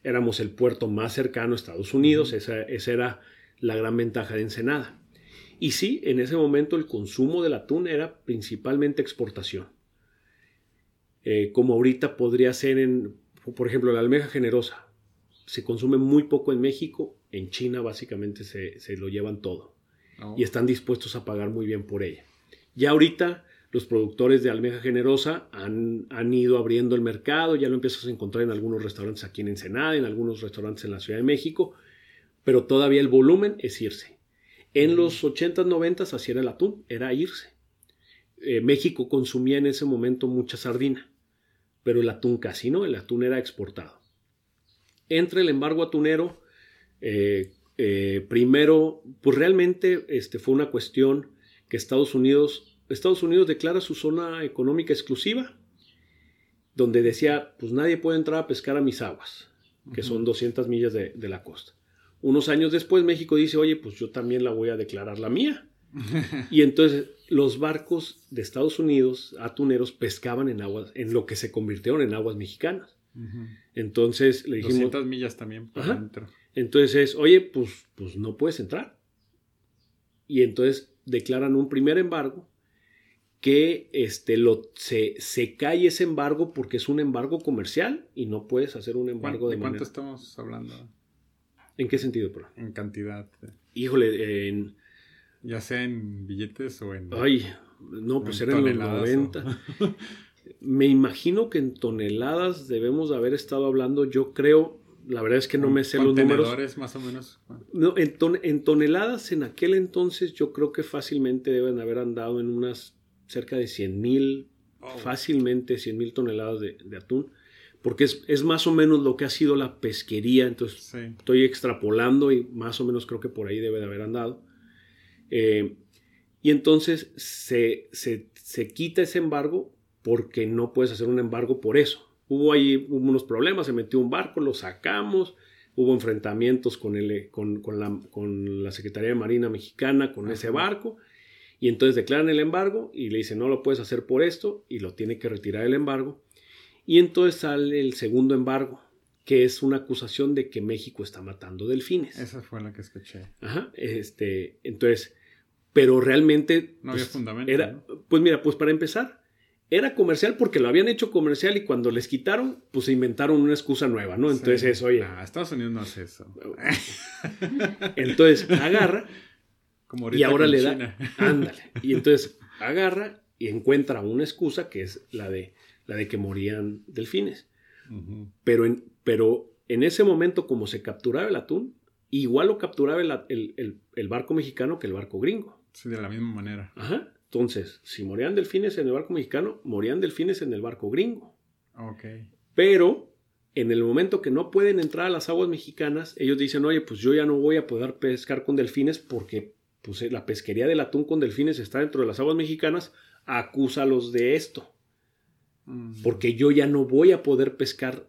éramos el puerto más cercano a Estados Unidos, esa, era la gran ventaja de Ensenada. Y sí, en ese momento el consumo del atún era principalmente exportación. Eh, como ahorita podría ser en, por ejemplo, la almeja generosa. Se consume muy poco en México, en China básicamente se, lo llevan todo. Y están dispuestos a pagar muy bien por ella. Ya ahorita los productores de almeja generosa han, han, ido abriendo el mercado, ya lo empiezas a encontrar en algunos restaurantes aquí en Ensenada, en algunos restaurantes en la Ciudad de México, pero todavía el volumen es irse. En los 80s, 90 así era el atún, era irse. Eh, México consumía en ese momento mucha sardina, pero el atún casi no, el atún era exportado. Entre el embargo atunero, eh, eh, primero, pues realmente este, fue una cuestión que Estados Unidos Estados Unidos declara su zona económica exclusiva, donde decía, pues nadie puede entrar a pescar a mis aguas, que son 200 millas de, la costa. Unos años después México dice, oye, pues yo también la voy a declarar la mía. [LAUGHS] y entonces los barcos de Estados Unidos, atuneros, pescaban en aguas, en lo que se convirtieron en aguas mexicanas. Entonces le dijimos... 200 millas también para Entonces, oye, pues, pues no puedes entrar. Y entonces declaran un primer embargo que este, lo, se, se, cae ese embargo porque es un embargo comercial y no puedes hacer un embargo de, ¿De cuánto estamos hablando? ¿En qué sentido? En cantidad. Híjole, en... Ya sea en billetes o en... Ay, no, pues eran los 90. [LAUGHS] Me imagino que en toneladas debemos haber estado hablando, yo creo, la verdad es que no me sé los números. más o menos. No, en, en, toneladas en aquel entonces yo creo que fácilmente deben haber andado en unas cerca de 100 mil, oh. fácilmente 100 mil toneladas de, atún, porque es, más o menos lo que ha sido la pesquería, entonces estoy extrapolando y más o menos creo que por ahí debe de haber andado. Eh, y entonces se, se, quita ese embargo porque no puedes hacer un embargo por eso. Hubo ahí unos problemas, se metió un barco, lo sacamos, hubo enfrentamientos con, el, con, la, con la, Secretaría de Marina Mexicana, con ese barco, y entonces declaran el embargo y le dicen no lo puedes hacer por esto y lo tiene que retirar el embargo. Y entonces sale el segundo embargo, que es una acusación de que México está matando delfines. Esa fue la que escuché. Ajá, este, entonces, pero realmente... No había pues, fundamento. Era, Pues mira, pues para empezar, era comercial porque lo habían hecho comercial y cuando les quitaron, pues se inventaron una excusa nueva, ¿no? Entonces eso, oye... Estados Unidos no hace eso. Entonces agarra y ahora le da, [LAUGHS] ándale. Y entonces agarra y encuentra una excusa que es la de, la de que morían delfines. pero, en, pero en ese momento, como se capturaba el atún, igual lo capturaba el, el, barco mexicano que el barco gringo. Sí, de la misma manera. Ajá. Entonces, si morían delfines en el barco mexicano, morían delfines en el barco gringo. Ok. Pero en el momento que no pueden entrar a las aguas mexicanas, ellos dicen, oye, pues yo ya no voy a poder pescar con delfines porque pues eh, la pesquería del atún con delfines está dentro de las aguas mexicanas, acúsalos de esto. Mm. Porque yo ya no voy a poder pescar.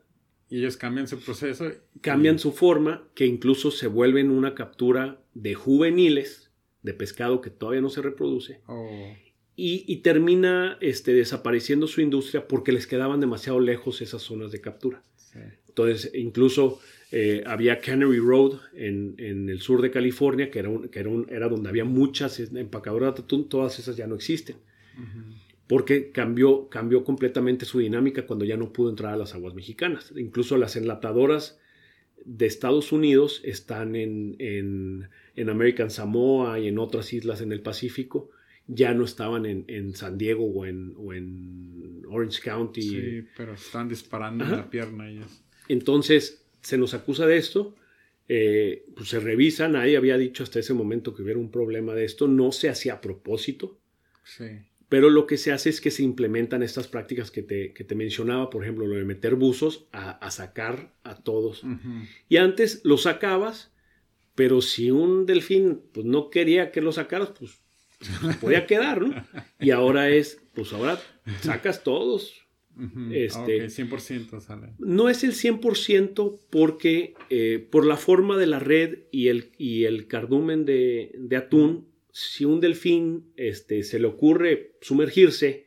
Y ellos cambian su proceso. Cambian su forma, que incluso se vuelven una captura de juveniles, de pescado que todavía no se reproduce. Oh. Y, termina este, desapareciendo su industria porque les quedaban demasiado lejos esas zonas de captura. Entonces, incluso eh, había Canary Road en, el sur de California, que, era, que era, era, donde había muchas empacadoras de atún, todas esas ya no existen. Porque cambió, cambió completamente su dinámica cuando ya no pudo entrar a las aguas mexicanas. Incluso las enlatadoras de Estados Unidos están en, en, American Samoa y en otras islas en el Pacífico, ya no estaban en, San Diego o en, o en, Orange County. Sí, pero están disparando en la pierna. Ellos. Entonces, se nos acusa de esto. Eh, pues se revisa, nadie había dicho hasta ese momento que hubiera un problema de esto, no se hacía a propósito. Sí. Pero lo que se hace es que se implementan estas prácticas que te, que te mencionaba, por ejemplo, lo de meter buzos a, sacar a todos. Y antes lo sacabas, pero si un delfín pues, no quería que lo sacaras, pues, podía quedar, ¿no? [LAUGHS] Y ahora es, pues ahora sacas todos. Este, 100% sale. No es el 100% porque eh, por la forma de la red y el, y el cardumen de, de atún si un delfín este, se le ocurre sumergirse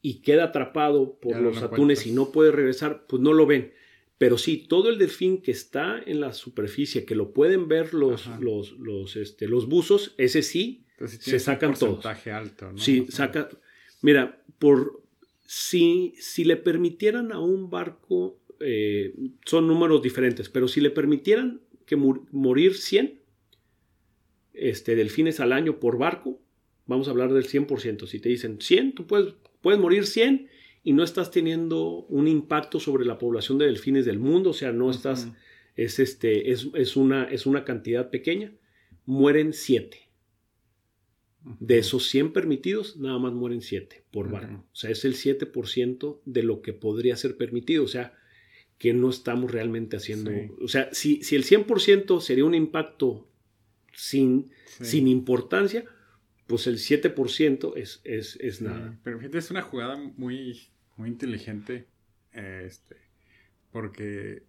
y queda atrapado por los atunes y no puede regresar, pues no lo ven. Pero sí, todo el delfín que está en la superficie, que lo pueden ver los, los, los, este, los buzos, ese sí, se sacan un porcentaje alto, ¿no? Sí, saca. Mira, por si, si le permitieran a un barco, eh, son números diferentes, pero si le permitieran que morir 100, este, delfines al año por barco, vamos a hablar del 100%. Si te dicen 100, tú puedes, puedes morir 100 y no estás teniendo un impacto sobre la población de delfines del mundo, o sea, no estás, es, este, es, una, es una cantidad pequeña, mueren 7. De esos 100 permitidos, nada más mueren 7 por barco. O sea, es el 7% de lo que podría ser permitido. O sea, que no estamos realmente haciendo. O sea, si, si el 100% sería un impacto sin, sin importancia, pues el 7% es, es, es nada. pero fíjate, es una jugada muy, muy inteligente, este, porque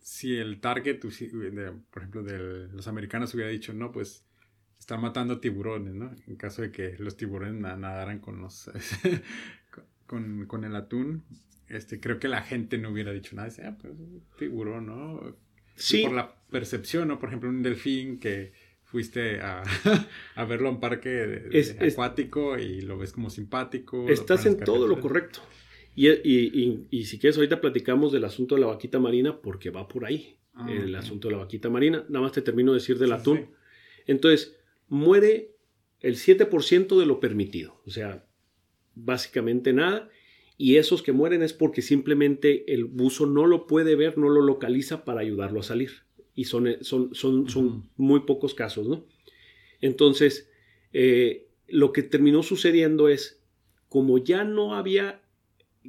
si el target, por ejemplo, de los americanos hubiera dicho, no, pues están matando tiburones, ¿no? En caso de que los tiburones nadaran con los [LAUGHS] con, con, el atún, este, creo que la gente no hubiera dicho nada, ah, pues tiburón, ¿no? Sí. por la percepción, ¿no? Por ejemplo, un delfín que fuiste a, [LAUGHS] a verlo en parque acuático y lo ves como simpático. Estás en todo lo correcto. Y, y, y, si quieres, ahorita platicamos del asunto de la vaquita marina porque va por ahí. Ah, el asunto de la vaquita marina. Nada más te termino de decir del atún. Entonces, muere el 7% de lo permitido. O sea, básicamente nada. Y esos que mueren es porque simplemente el buzo no lo puede ver, no lo localiza para ayudarlo a salir y son, eh, son, son, son muy pocos casos, ¿no? Entonces, eh, lo que terminó sucediendo es, como ya no había,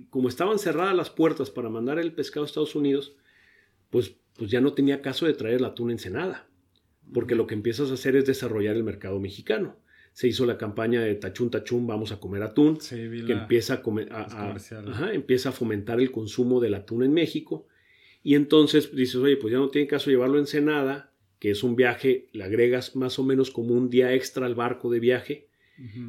como estaban cerradas las puertas para mandar el pescado a Estados Unidos, pues, pues ya no tenía caso de traer el atún ensenada, porque lo que empiezas a hacer es desarrollar el mercado mexicano. Se hizo la campaña de Tachún Tachún, vamos a comer atún, que empieza a, empieza a fomentar el consumo del atún en México y entonces dices, oye, pues ya no tiene caso llevarlo en Ensenada, que es un viaje, le agregas más o menos como un día extra al barco de viaje,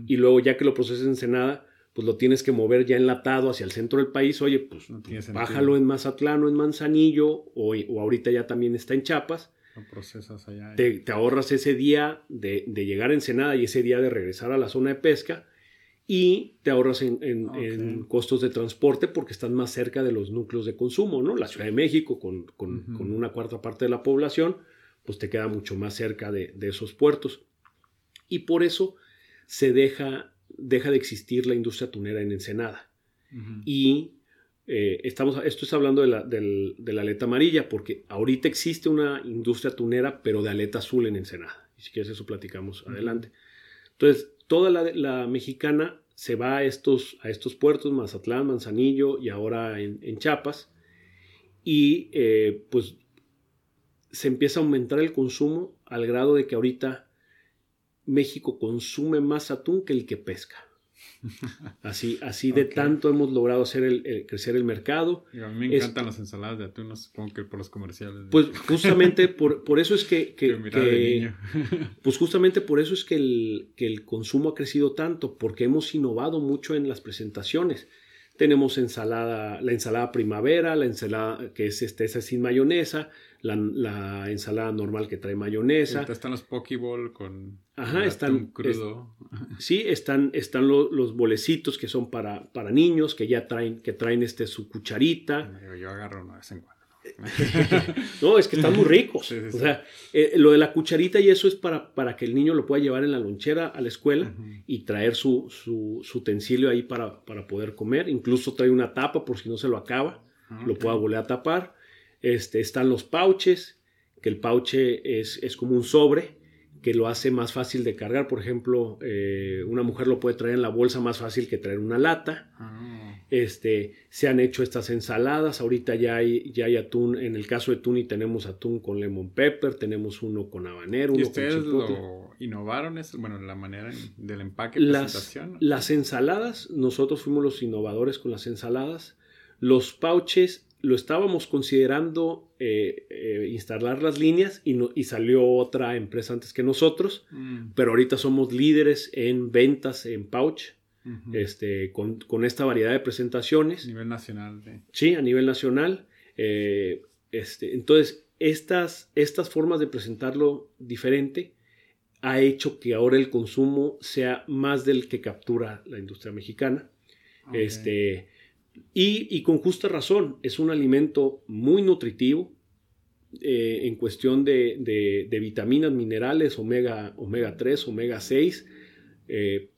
y luego ya que lo proceses en Ensenada, pues lo tienes que mover ya enlatado hacia el centro del país, oye, pues bájalo en Mazatlán o en Manzanillo, o, o, ahorita ya también está en Chiapas. Lo procesas allá. Te, ahorras ese día de, de llegar a Ensenada y ese día de regresar a la zona de pesca y te ahorras en, costos de transporte porque están más cerca de los núcleos de consumo, ¿no? La Ciudad de México, con, una cuarta parte de la población, pues te queda mucho más cerca de, esos puertos. Y por eso se deja, deja de existir la industria tunera en Ensenada. Y eh, estamos, esto está hablando de la, de la, aleta amarilla, porque ahorita existe una industria tunera, pero de aleta azul en Ensenada. Y si quieres eso platicamos adelante. Entonces, toda la, mexicana se va a estos, a estos puertos, Mazatlán, Manzanillo y ahora en, Chiapas, y eh, pues se empieza a aumentar el consumo al grado de que ahorita México consume más atún que el que pesca. Así, así de tanto hemos logrado hacer el, crecer el mercado. a mí me encantan las ensaladas de atún, supongo que por los comerciales. Pues justamente por, por, eso es que, [LAUGHS] pues justamente por eso es que el, que el consumo ha crecido tanto, porque hemos innovado mucho en las presentaciones. Tenemos ensalada, la ensalada primavera, la ensalada que es este, esa sin mayonesa, la, ensalada normal que trae mayonesa. Están los pokeball con Ajá, están crudo. sí, están, están los bolecitos que son para, para niños, que ya traen, que traen este, su cucharita. Yo, agarro una vez en cuando. [LAUGHS] no, es que están muy ricos. O sea, eh, lo de la cucharita y eso es para, para que el niño lo pueda llevar en la lonchera a la escuela y traer su, su, utensilio ahí para, para, poder comer. Incluso trae una tapa por si no se lo acaba, ah, lo pueda volver a tapar. Este, están los pouches, que el pouche es, es como un sobre que lo hace más fácil de cargar. Por ejemplo, eh, una mujer lo puede traer en la bolsa más fácil que traer una lata. Ah. Este, se han hecho estas ensaladas. Ahorita ya hay, ya hay atún. En el caso de Tuni tenemos atún con lemon pepper, tenemos uno con habanero. ¿Y ustedes lo innovaron? Bueno, la manera del empaque, las, presentación. Las ensaladas, nosotros fuimos los innovadores con las ensaladas. Los pouches lo estábamos considerando eh, eh, instalar las líneas y, y, salió otra empresa antes que nosotros, mm. pero ahorita somos líderes en ventas en pouch, este, con, esta variedad de presentaciones. A nivel nacional. Sí, a nivel nacional. Eh, este, entonces, estas, estas formas de presentarlo diferente ha hecho que ahora el consumo sea más del que captura la industria mexicana. Este, y, con justa razón, es un alimento muy nutritivo eh, en cuestión de, vitaminas, minerales, omega, omega 3, omega 6. Eh,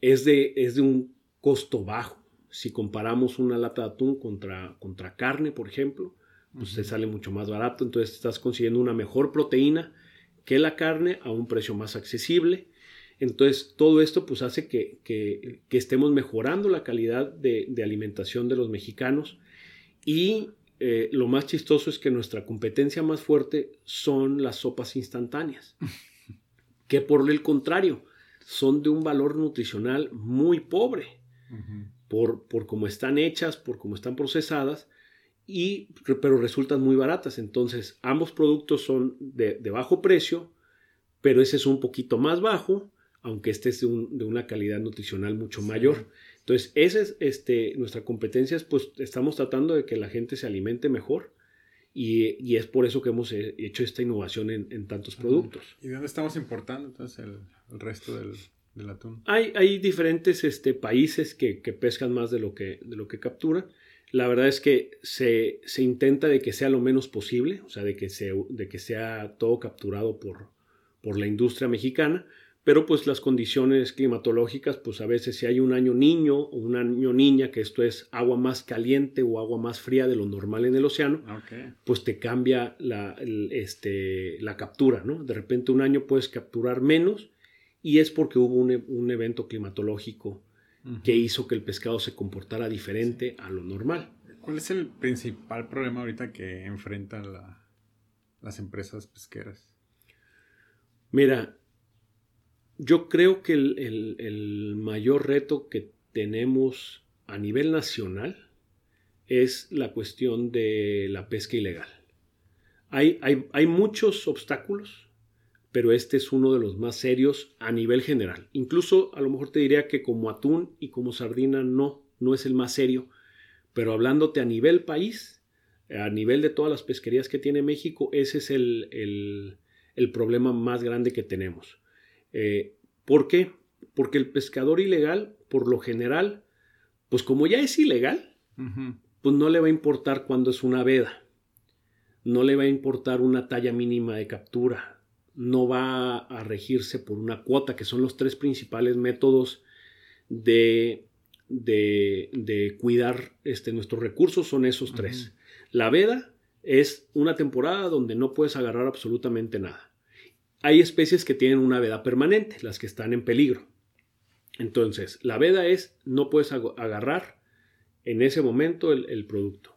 es, de, es de un costo bajo. Si comparamos una lata de atún contra, contra carne, por ejemplo, pues se sale mucho más barato. Entonces estás consiguiendo una mejor proteína que la carne a un precio más accesible entonces, todo esto pues hace que, estemos mejorando la calidad de, alimentación de los mexicanos y eh, lo más chistoso es que nuestra competencia más fuerte son las sopas instantáneas, [LAUGHS] que por el contrario son de un valor nutricional muy pobre, por, por cómo están hechas, por cómo están procesadas, y, pero resultan muy baratas. Entonces, ambos productos son de, de bajo precio, pero ese es un poquito más bajo aunque este es de, una calidad nutricional mucho mayor. Entonces, esa es este, nuestra competencia, es, pues estamos tratando de que la gente se alimente mejor y, es por eso que hemos hecho esta innovación en, tantos productos. ¿Y de dónde estamos importando entonces el, resto del, atún? Hay, hay diferentes este, países que, pescan más de lo que, de lo que capturan. La verdad es que se, intenta de que sea lo menos posible, o sea, de que, de que sea todo capturado por, por la industria mexicana pero pues las condiciones climatológicas, pues a veces si hay un año niño o un año niña, que esto es agua más caliente o agua más fría de lo normal en el océano, pues te cambia la, este, la captura, ¿no? De repente un año puedes capturar menos y es porque hubo un, evento climatológico que hizo que el pescado se comportara diferente a lo normal. ¿Cuál es el principal problema ahorita que enfrentan las empresas pesqueras? Mira, yo creo que el, mayor reto que tenemos a nivel nacional es la cuestión de la pesca ilegal. Hay, muchos obstáculos, pero este es uno de los más serios a nivel general. Incluso a lo mejor te diría que como atún y como sardina no, no es el más serio, pero hablándote a nivel país, a nivel de todas las pesquerías que tiene México, ese es el, el problema más grande que tenemos. Eh, ¿Por qué? Porque el pescador ilegal, por lo general, pues como ya es ilegal, pues no le va a importar cuando es una veda, no le va a importar una talla mínima de captura, no va a regirse por una cuota, que son los tres principales métodos de, de, cuidar este, nuestros recursos, son esos tres. La veda es una temporada donde no puedes agarrar absolutamente nada. Hay especies que tienen una veda permanente, las que están en peligro. Entonces, la veda es no puedes agarrar en ese momento el, producto.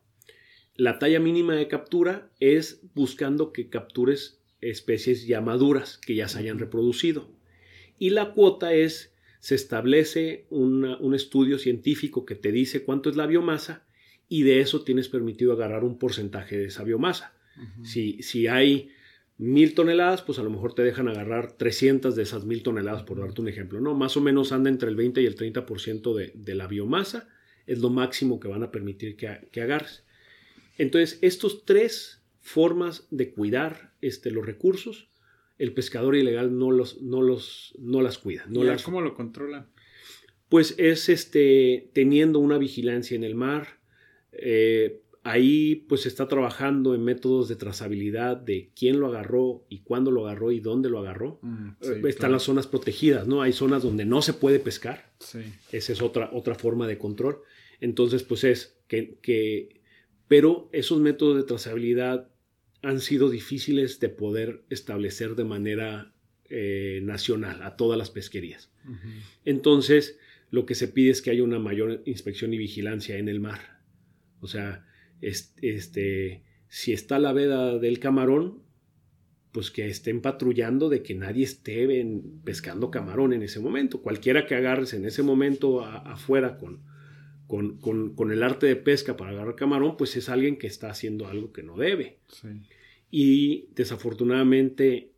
La talla mínima de captura es buscando que captures especies ya maduras, que ya se hayan reproducido. Y la cuota es, se establece un estudio científico que te dice cuánto es la biomasa y de eso tienes permitido agarrar un porcentaje de esa biomasa. si, si hay mil toneladas, pues a lo mejor te dejan agarrar 300 de esas mil toneladas, por darte un ejemplo, ¿no? Más o menos anda entre el 20 y el 30% de, de la biomasa, es lo máximo que van a permitir que, que agarres. Entonces, estos tres formas de cuidar este, los recursos, el pescador ilegal no, los, no, los, no las cuida. No las, ¿Cómo lo controla? Pues es este, teniendo una vigilancia en el mar, eh, ahí pues se está trabajando en métodos de trazabilidad de quién lo agarró y cuándo lo agarró y dónde lo agarró. Mm, eh, están las zonas protegidas, ¿no? Hay zonas donde no se puede pescar. Esa es otra, otra forma de control. Entonces, pues es que, que, pero esos métodos de trazabilidad han sido difíciles de poder establecer de manera eh, nacional a todas las pesquerías. Entonces, lo que se pide es que haya una mayor inspección y vigilancia en el mar. O sea, este, si está la veda del camarón, pues que estén patrullando de que nadie esté pescando camarón en ese momento. Cualquiera que agarres en ese momento afuera con, con, el arte de pesca para agarrar camarón, pues es alguien que está haciendo algo que no debe. Y desafortunadamente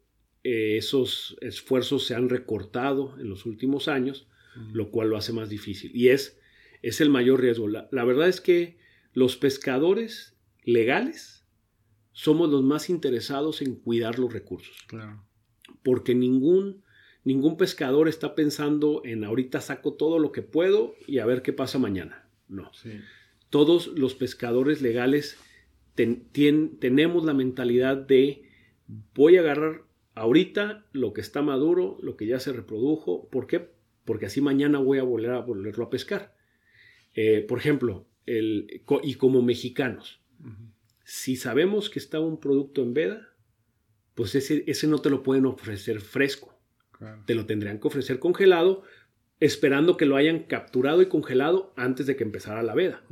eh, esos esfuerzos se han recortado en los últimos años, lo cual lo hace más difícil. Y es, es el mayor riesgo. La, la verdad es que los pescadores legales somos los más interesados en cuidar los recursos. Claro. Porque ningún, ningún pescador está pensando en ahorita saco todo lo que puedo y a ver qué pasa mañana. No. Todos los pescadores legales tenemos la mentalidad de voy a agarrar ahorita lo que está maduro, lo que ya se reprodujo. ¿Por qué? Porque así mañana voy a volver a volverlo a pescar. Eh, por ejemplo, y como mexicanos, si sabemos que está un producto en veda, pues ese, ese no te lo pueden ofrecer fresco. Te lo tendrían que ofrecer congelado, esperando que lo hayan capturado y congelado antes de que empezara la veda.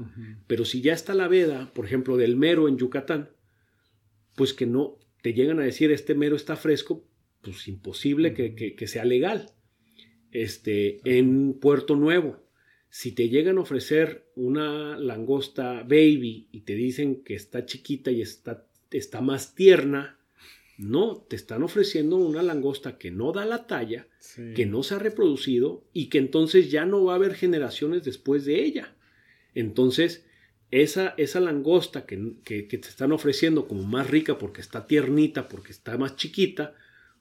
Pero si ya está la veda, por ejemplo, del mero en Yucatán, pues que no te llegan a decir este mero está fresco, pues imposible que, que, sea legal. Este, en Puerto Nuevo, si te llegan a ofrecer una langosta baby y te dicen que está chiquita y está, está más tierna, no, te están ofreciendo una langosta que no da la talla, que no se ha reproducido y que entonces ya no va a haber generaciones después de ella. Entonces, esa, esa langosta que, que, te están ofreciendo como más rica porque está tiernita, porque está más chiquita,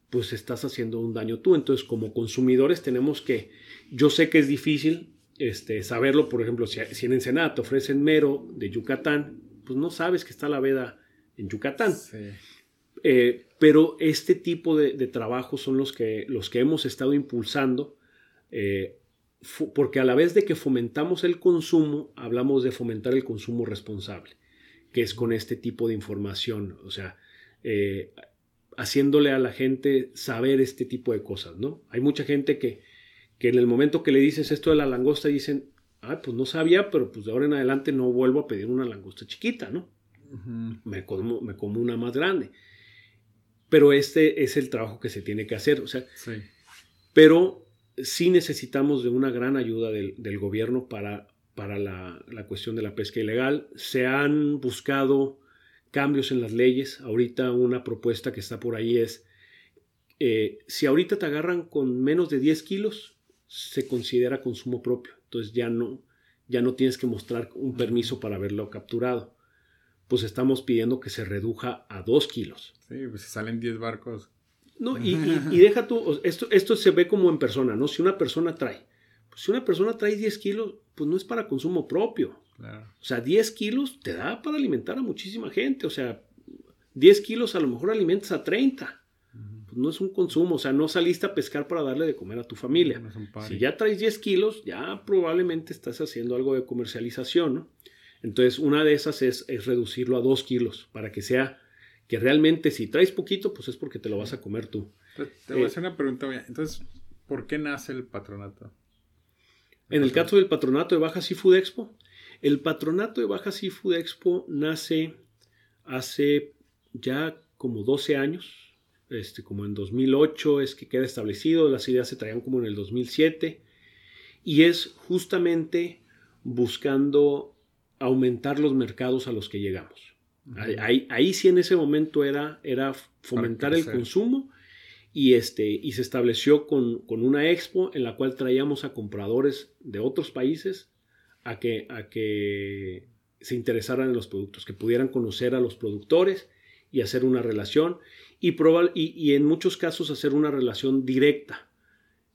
pues estás haciendo un daño tú. Entonces, como consumidores tenemos que, yo sé que es difícil, este, saberlo, por ejemplo, si, en Ensenada te ofrecen mero de Yucatán, pues no sabes que está la veda en Yucatán. Eh, pero este tipo de, trabajos son los que, los que hemos estado impulsando, eh, porque a la vez de que fomentamos el consumo, hablamos de fomentar el consumo responsable, que es con este tipo de información, o sea, eh, haciéndole a la gente saber este tipo de cosas, ¿no? Hay mucha gente que, que en el momento que le dices esto de la langosta dicen, ah, pues no sabía, pero pues de ahora en adelante no vuelvo a pedir una langosta chiquita, ¿no? me, como, me como una más grande. Pero este es el trabajo que se tiene que hacer, o sea, pero sí necesitamos de una gran ayuda del, gobierno para, para la, cuestión de la pesca ilegal. Se han buscado cambios en las leyes. Ahorita una propuesta que está por ahí es, eh, si ahorita te agarran con menos de 10 kilos, se considera consumo propio. Entonces ya no, ya no tienes que mostrar un permiso para haberlo capturado. Pues estamos pidiendo que se reduja a 2 kilos. Sí, pues si salen 10 barcos. No, y, [LAUGHS] deja tú, esto, esto se ve como en persona, ¿no? Si una persona trae, pues si una persona trae 10 kilos, pues no es para consumo propio. O sea, 10 kilos te da para alimentar a muchísima gente. O sea, 10 kilos a lo mejor alimentas a 30 no es un consumo, o sea, no saliste a pescar para darle de comer a tu familia. si ya traes 10 kilos, ya probablemente estás haciendo algo de comercialización, ¿no? Entonces, una de esas es, reducirlo a 2 kilos para que sea que realmente si traes poquito, pues es porque te lo vas a comer tú. Te, voy a eh, hacer una pregunta. Entonces, ¿por qué nace el patronato? en el caso del patronato de Baja Seafood Expo, el patronato de Baja Seafood Expo nace hace ya como 12 años, este, como en 2008 es que queda establecido, las ideas se traían como en el 2007, y es justamente buscando aumentar los mercados a los que llegamos. ahí, ahí, sí en ese momento era, era fomentar el consumo y, este, y se estableció con, con, una expo en la cual traíamos a compradores de otros países a que, a que se interesaran en los productos, que pudieran conocer a los productores y hacer una relación y, y, en muchos casos hacer una relación directa,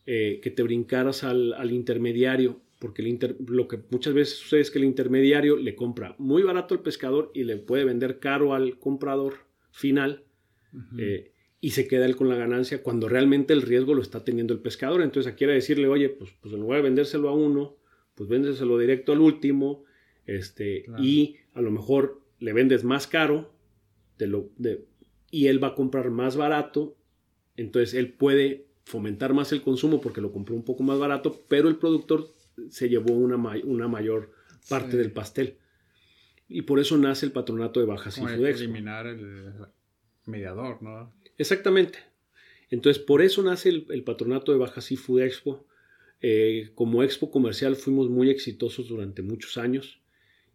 eh, que te brincaras al, intermediario, porque lo que muchas veces sucede es que el intermediario le compra muy barato al pescador y le puede vender caro al comprador final eh, y se queda él con la ganancia cuando realmente el riesgo lo está teniendo el pescador. Entonces quiere decirle, oye, pues, pues en lugar de vendérselo a uno, pues véndeselo directo al último este, y a lo mejor le vendes más caro de lo, de, y él va a comprar más barato. Entonces él puede fomentar más el consumo porque lo compró un poco más barato, pero el productor se llevó una, una mayor parte del pastel. Y por eso nace el patronato de Baja Seafood eliminar el mediador, ¿no? Exactamente. Entonces, por eso nace el, patronato de Baja Seafood Expo. Eh, como expo comercial fuimos muy exitosos durante muchos años.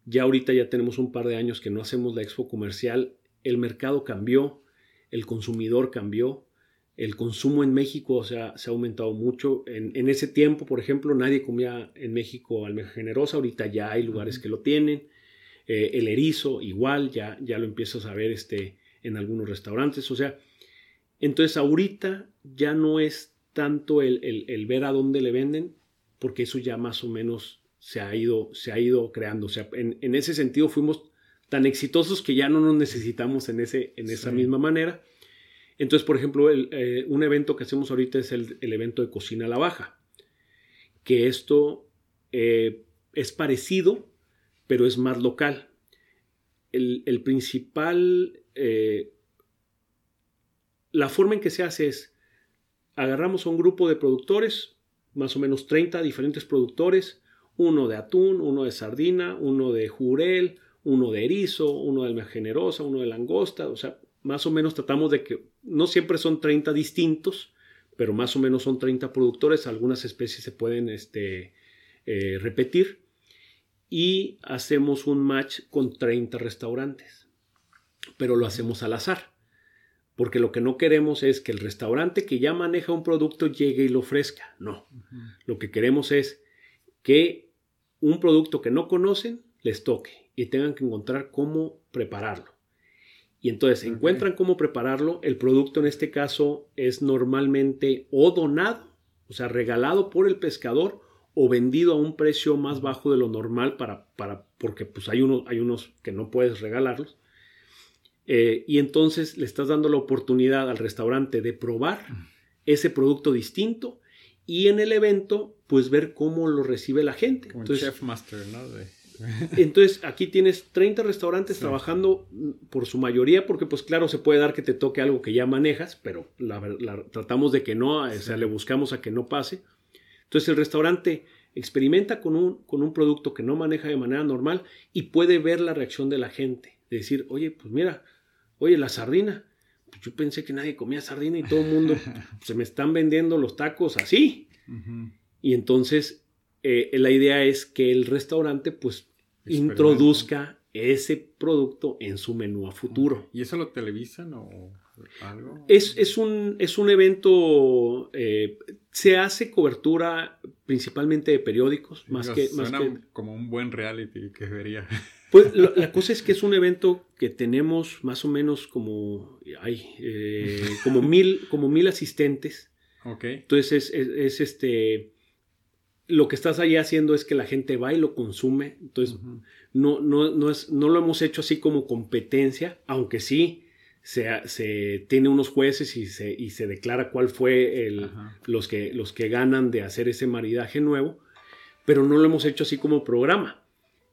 Ya ahorita ya tenemos un par de años que no hacemos la expo comercial. El mercado cambió, el consumidor cambió, el consumo en México se ha aumentado mucho. En, ese tiempo, por ejemplo, nadie comía en México almeja generosa, ahorita ya hay lugares que lo tienen. Eh, el erizo, igual, ya, ya lo empiezas a ver este, en algunos restaurantes. O sea, entonces ahorita ya no es tanto el, ver a dónde le venden, porque eso ya más o menos se ha ido, se ha ido creando. O sea, en, ese sentido fuimos tan exitosos que ya no nos necesitamos en, ese, en esa misma manera. Entonces, por ejemplo, eh, un evento que hacemos ahorita es el, evento de Cocina a la Baja, que esto eh, es parecido, pero es más local. El, principal, eh, la forma en que se hace es, agarramos a un grupo de productores, más o menos 30 diferentes productores, uno de atún, uno de sardina, uno de jurel, uno de erizo, uno de almeja generosa, uno de langosta, o sea, más o menos tratamos de que no siempre son 30 distintos, pero más o menos son 30 productores, algunas especies se pueden este, eh, repetir y hacemos un match con 30 restaurantes, pero lo hacemos al azar, porque lo que no queremos es que el restaurante que ya maneja un producto llegue y lo ofrezca, no, lo que queremos es que un producto que no conocen les toque y tengan que encontrar cómo prepararlo. Y entonces encuentran cómo prepararlo. El producto en este caso es normalmente o donado, o sea, regalado por el pescador o vendido a un precio más bajo de lo normal para, para porque pues hay, uno, hay unos que no puedes regalarlos. Eh, y entonces le estás dando la oportunidad al restaurante de probar ese producto distinto y en el evento pues ver cómo lo recibe la gente. Como chef master, ¿no? [LAUGHS] Entonces, aquí tienes 30 restaurantes trabajando mm, por su mayoría, porque pues claro, se puede dar que te toque algo que ya manejas, pero la, tratamos de que no, o sea, le buscamos a que no pase. Entonces, el restaurante experimenta con un, con un producto que no maneja de manera normal y puede ver la reacción de la gente. De decir, oye, pues mira, oye, la sardina. Pues yo pensé que nadie comía sardina y todo el mundo [LAUGHS] se me están vendiendo los tacos así. Y entonces eh, la idea es que el restaurante pues introduzca ese producto en su menú a futuro. ¿Y eso lo televisan o algo? Es, un, es un evento, eh, se hace cobertura principalmente de periódicos, más que... Más como un buen reality que vería. [LAUGHS] Pues la cosa es que es un evento que tenemos más o menos como, ay, eh, como, mil, como mil asistentes. Ok. Entonces es este lo que estás ahí haciendo es que la gente va y lo consume. Entonces, no, no, no, es, no lo hemos hecho así como competencia, aunque sí se, se tiene unos jueces y se, y se declara cuál fue el, los, que, los que ganan de hacer ese maridaje nuevo, pero no lo hemos hecho así como programa.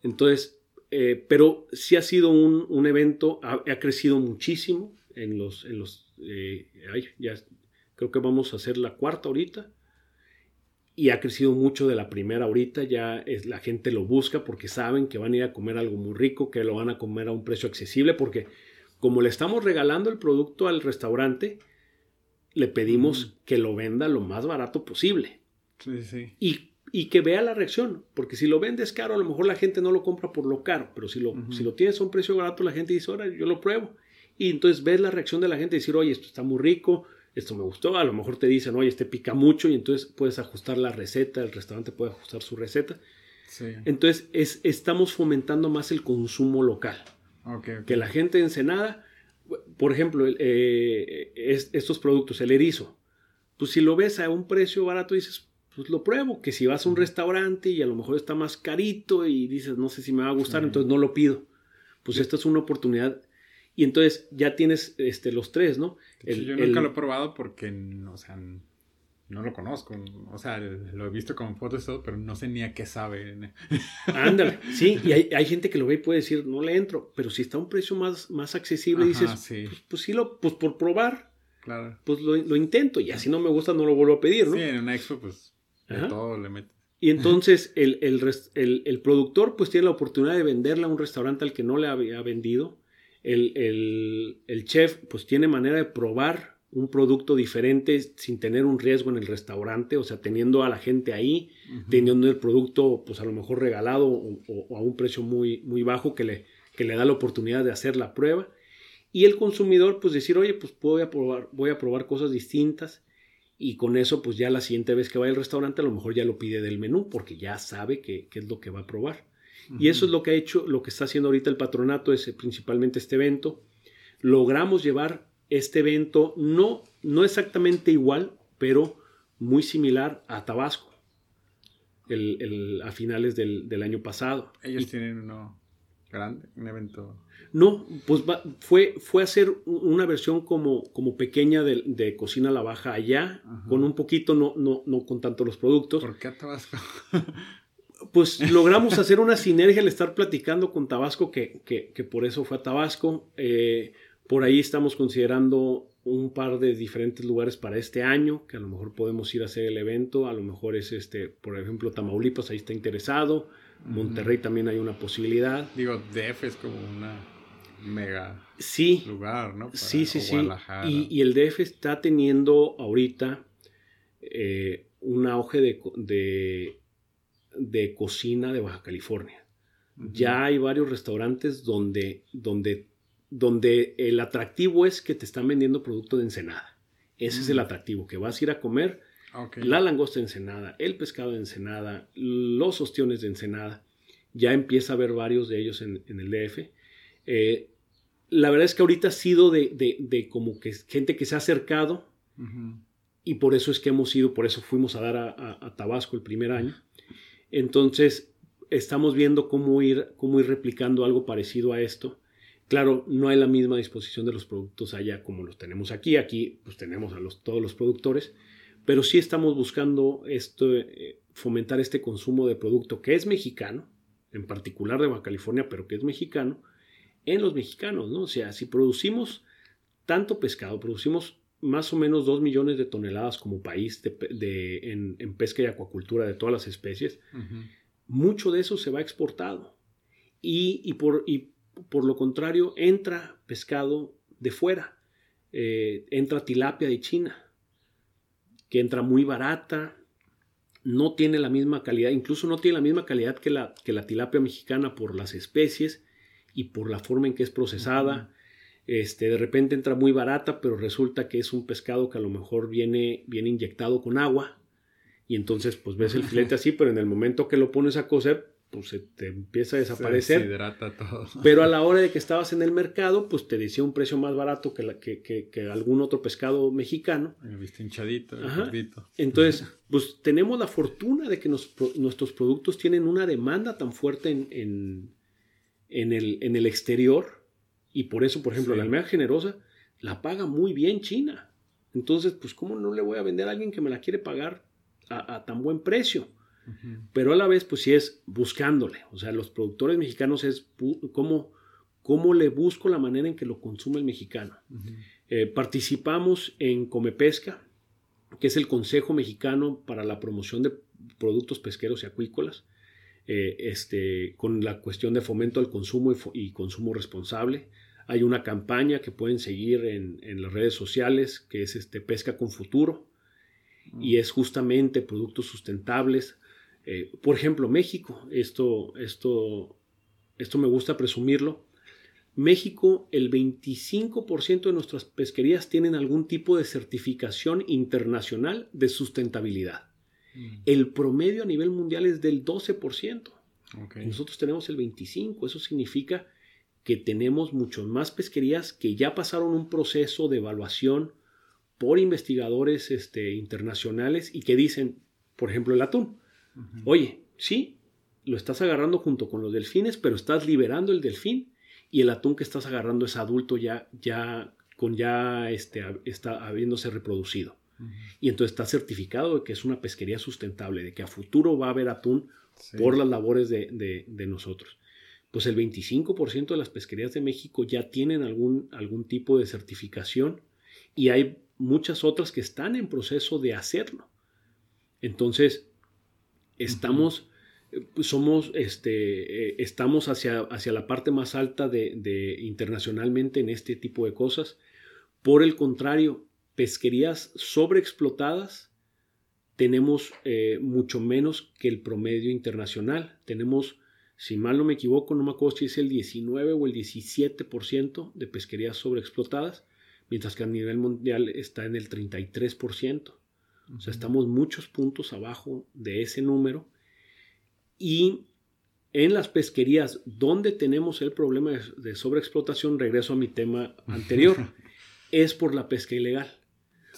Entonces, eh, pero sí ha sido un, un evento, ha, crecido muchísimo en los, en los eh, ya creo que vamos a hacer la cuarta ahorita y ha crecido mucho de la primera ahorita, ya es, la gente lo busca porque saben que van a ir a comer algo muy rico, que lo van a comer a un precio accesible, porque como le estamos regalando el producto al restaurante, le pedimos que lo venda lo más barato posible. Sí, sí. Y, y, que vea la reacción, porque si lo vendes caro, a lo mejor la gente no lo compra por lo caro, pero si lo, si lo tienes a un precio barato, la gente dice, ahora yo lo pruebo. Y entonces ves la reacción de la gente decir, oye, esto está muy rico, esto me gustó, a lo mejor te dicen, oye, este pica mucho y entonces puedes ajustar la receta, el restaurante puede ajustar su receta. Entonces es, estamos fomentando más el consumo local. Que la gente en Ensenada, por ejemplo, eh, estos productos, el erizo, pues si lo ves a un precio barato dices, pues lo pruebo. Que si vas a un restaurante y a lo mejor está más carito y dices, no sé si me va a gustar, entonces no lo pido. Pues esta es una oportunidad. Y entonces ya tienes este, los tres, ¿no? yo nunca lo he probado porque, o sea, no lo conozco. O sea, lo he visto como fotos y todo, pero no sé ni a qué sabe. Ándale, [LAUGHS] sí, y hay, gente que lo ve y puede decir, no le entro, pero si está a un precio más, más accesible, dices, Pues, pues, sí, lo, pues por probar, claro. pues lo, lo, intento, y así no me gusta, no lo vuelvo a pedir, ¿no? Sí, en una expo, pues todo le metes. Y entonces el, el, el, productor pues tiene la oportunidad de venderle a un restaurante al que no le había vendido. El, chef pues tiene manera de probar un producto diferente sin tener un riesgo en el restaurante, o sea, teniendo a la gente ahí, teniendo el producto pues a lo mejor regalado o, a un precio muy, muy bajo que le, que le da la oportunidad de hacer la prueba. Y el consumidor pues decir, oye, pues voy a probar, voy a probar cosas distintas y con eso pues ya la siguiente vez que vaya al restaurante a lo mejor ya lo pide del menú porque ya sabe qué es lo que va a probar. Y eso es lo que ha hecho, lo que está haciendo ahorita el patronato, es principalmente este evento. Logramos llevar este evento no, no exactamente igual, pero muy similar a Tabasco el, a finales del, año pasado. Ellos tienen uno grande, un evento. No, pues fue, fue hacer una versión como, como pequeña de, Cocina a la Baja allá, con un poquito, no, no, no con tanto los productos. ¿Por qué a Tabasco? [LAUGHS] pues [LAUGHS] logramos hacer una sinergia al estar platicando con Tabasco, que, que, por eso fue a Tabasco. Eh, por ahí estamos considerando un par de diferentes lugares para este año, que a lo mejor podemos ir a hacer el evento, a lo mejor es este, por ejemplo, Tamaulipas ahí está interesado, Monterrey también hay una posibilidad. Digo, DF es como una mega sí, lugar, ¿no? sí, sí, sí. Y, el DF está teniendo ahorita eh, un auge de, de, cocina de Baja California. Ya hay varios restaurantes donde, donde, donde el atractivo es que te están vendiendo producto de Ensenada. Ese es el mm. atractivo, que vas a ir a comer la langosta de Ensenada, el pescado de Ensenada, los ostiones de Ensenada. Ya empieza a haber varios de ellos en, el DF. Eh, la verdad es que ahorita ha sido de, como que gente que se ha acercado y por eso es que hemos ido, por eso fuimos a dar a, Tabasco el primer año. Entonces, estamos viendo cómo ir, cómo ir replicando algo parecido a esto. Claro, no hay la misma disposición de los productos allá como los tenemos aquí. Aquí pues tenemos a todos los productores, pero sí estamos buscando eh, fomentar este consumo de producto que es mexicano, en particular de Baja California, pero que es mexicano, en los mexicanos, ¿no? O sea, si producimos tanto pescado, producimos más o menos 2 millones de toneladas como país de, en, pesca y acuacultura de todas las especies, mucho de eso se va exportado. Y, por, y por lo contrario, entra pescado de fuera, eh, entra tilapia de China, que entra muy barata, no tiene la misma calidad, incluso no tiene la misma calidad que la, que la tilapia mexicana por las especies y por la forma en que es procesada. Este, de repente entra muy barata, pero resulta que es un pescado que a lo mejor viene, viene inyectado con agua. Y entonces, pues ves el filete así, pero en el momento que lo pones a cocer, pues se te empieza a desaparecer. Se todo. Pero a la hora de que estabas en el mercado, pues te decía un precio más barato que, la, que, que, algún otro pescado mexicano. Me viste hinchadito, Entonces, [LAUGHS] pues tenemos la fortuna de que nuestros productos tienen una demanda tan fuerte en, en el, en el exterior y por eso, por ejemplo, la almeja generosa la paga muy bien China. Entonces, pues, ¿cómo no le voy a vender a alguien que me la quiere pagar a, tan buen precio? Pero a la vez, pues sí es buscándole. O sea, los productores mexicanos es cómo, cómo le busco la manera en que lo consume el mexicano. Eh, participamos en Comepesca, que es el Consejo Mexicano para la Promoción de Productos Pesqueros y Acuícolas. Eh, este, con la cuestión de fomento al consumo y, consumo responsable. Hay una campaña que pueden seguir en, las redes sociales que es este, Pesca con Futuro y mm. es justamente productos sustentables. Eh, por ejemplo, México, esto, esto, esto me gusta presumirlo. México, el 25% de nuestras pesquerías tienen algún tipo de certificación internacional de sustentabilidad. Mm. El promedio a nivel mundial es del 12%. Nosotros tenemos el 25%. Eso significa que tenemos muchas más pesquerías que ya pasaron un proceso de evaluación por investigadores este, internacionales y que dicen, por ejemplo, el atún. Oye, sí, lo estás agarrando junto con los delfines, pero estás liberando el delfín y el atún que estás agarrando es adulto ya, ya con ya este, está habiéndose reproducido. Y entonces está certificado de que es una pesquería sustentable, de que a futuro va a haber atún por las labores de, nosotros. Pues el 25% de las pesquerías de México ya tienen algún, algún tipo de certificación y hay muchas otras que están en proceso de hacerlo. Entonces, estamos, pues, somos, este, eh, estamos hacia, hacia, la parte más alta de, internacionalmente en este tipo de cosas. Por el contrario, pesquerías sobreexplotadas tenemos eh, mucho menos que el promedio internacional. Tenemos, si mal no me equivoco, no me acuerdo si es el 19 o el 17% de pesquerías sobreexplotadas, mientras que a nivel mundial está en el 33%. O sea, estamos muchos puntos abajo de ese número. Y en las pesquerías donde tenemos el problema de, sobreexplotación, regreso a mi tema anterior, [LAUGHS] es por la pesca ilegal.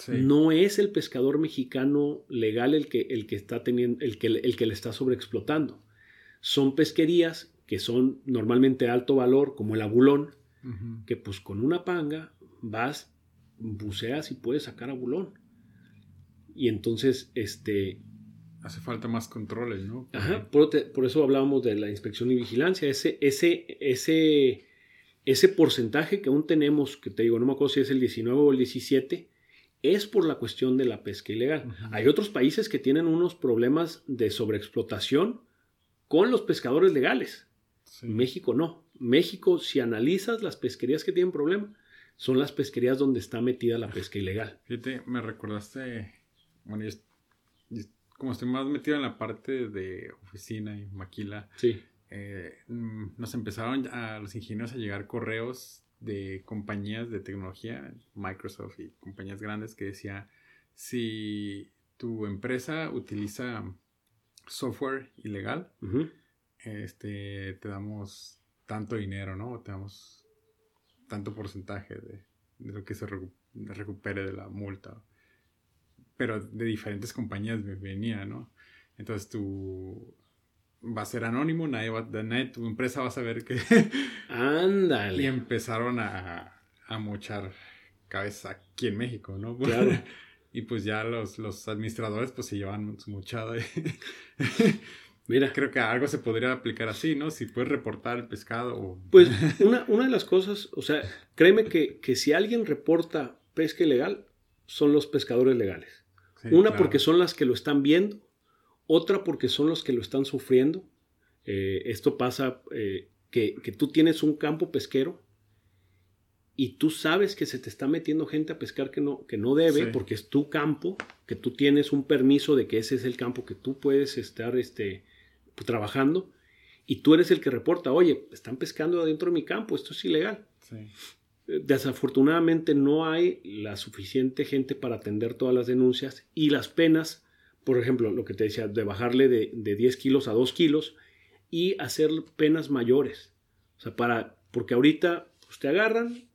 No es el pescador mexicano legal el que, el que está teniendo, el que, el que le está sobreexplotando. Son pesquerías que son normalmente alto valor, como el abulón, que pues con una panga vas, buceas y puedes sacar abulón. Y entonces, este... Hace falta más controles, ¿no? Ajá, por, por, eso hablábamos de la inspección y vigilancia. Ese, ese, ese, ese porcentaje que aún tenemos, que te digo, no me acuerdo si es el 19 o el 17, es por la cuestión de la pesca ilegal. Hay otros países que tienen unos problemas de sobreexplotación con los pescadores legales. México no. México, si analizas las pesquerías que tienen problema, son las pesquerías donde está metida la pesca ilegal. Fíjate, me recordaste, bueno, como estoy más metido en la parte de oficina y maquila, sí. Eh, mm, nos empezaron a los ingenieros a llegar correos de compañías de tecnología, Microsoft y compañías grandes que decía, si tu empresa utiliza software ilegal, este, te damos tanto dinero, ¿no? Te damos tanto porcentaje de, lo que se recupere de la multa. Pero de diferentes compañías venía, ¿no? Entonces tú va a ser anónimo, nadie va, nadie, tu empresa va a saber que... [LAUGHS] Ándale. y empezaron a, a mochar cabeza aquí en México, ¿no? Claro. [LAUGHS] y pues ya los, los administradores pues se llevan su mochada. [LAUGHS] Mira. Creo que algo se podría aplicar así, ¿no? Si puedes reportar el pescado Pues [LAUGHS] una, una de las cosas, o sea, créeme que, que, si alguien reporta pesca ilegal, son los pescadores legales. una porque son las que lo están viendo otra porque son los que lo están sufriendo. Eh, esto pasa eh, que, tú tienes un campo pesquero y tú sabes que se te está metiendo gente a pescar que no, que no debe porque es tu campo, que tú tienes un permiso de que ese es el campo que tú puedes estar este, trabajando y tú eres el que reporta, oye, están pescando adentro de mi campo, esto es ilegal. Eh, desafortunadamente no hay la suficiente gente para atender todas las denuncias y las penas por ejemplo, lo que te decía, de bajarle de, 10 kilos a 2 kilos y hacer penas mayores. O sea, para, porque ahorita pues, te agarran,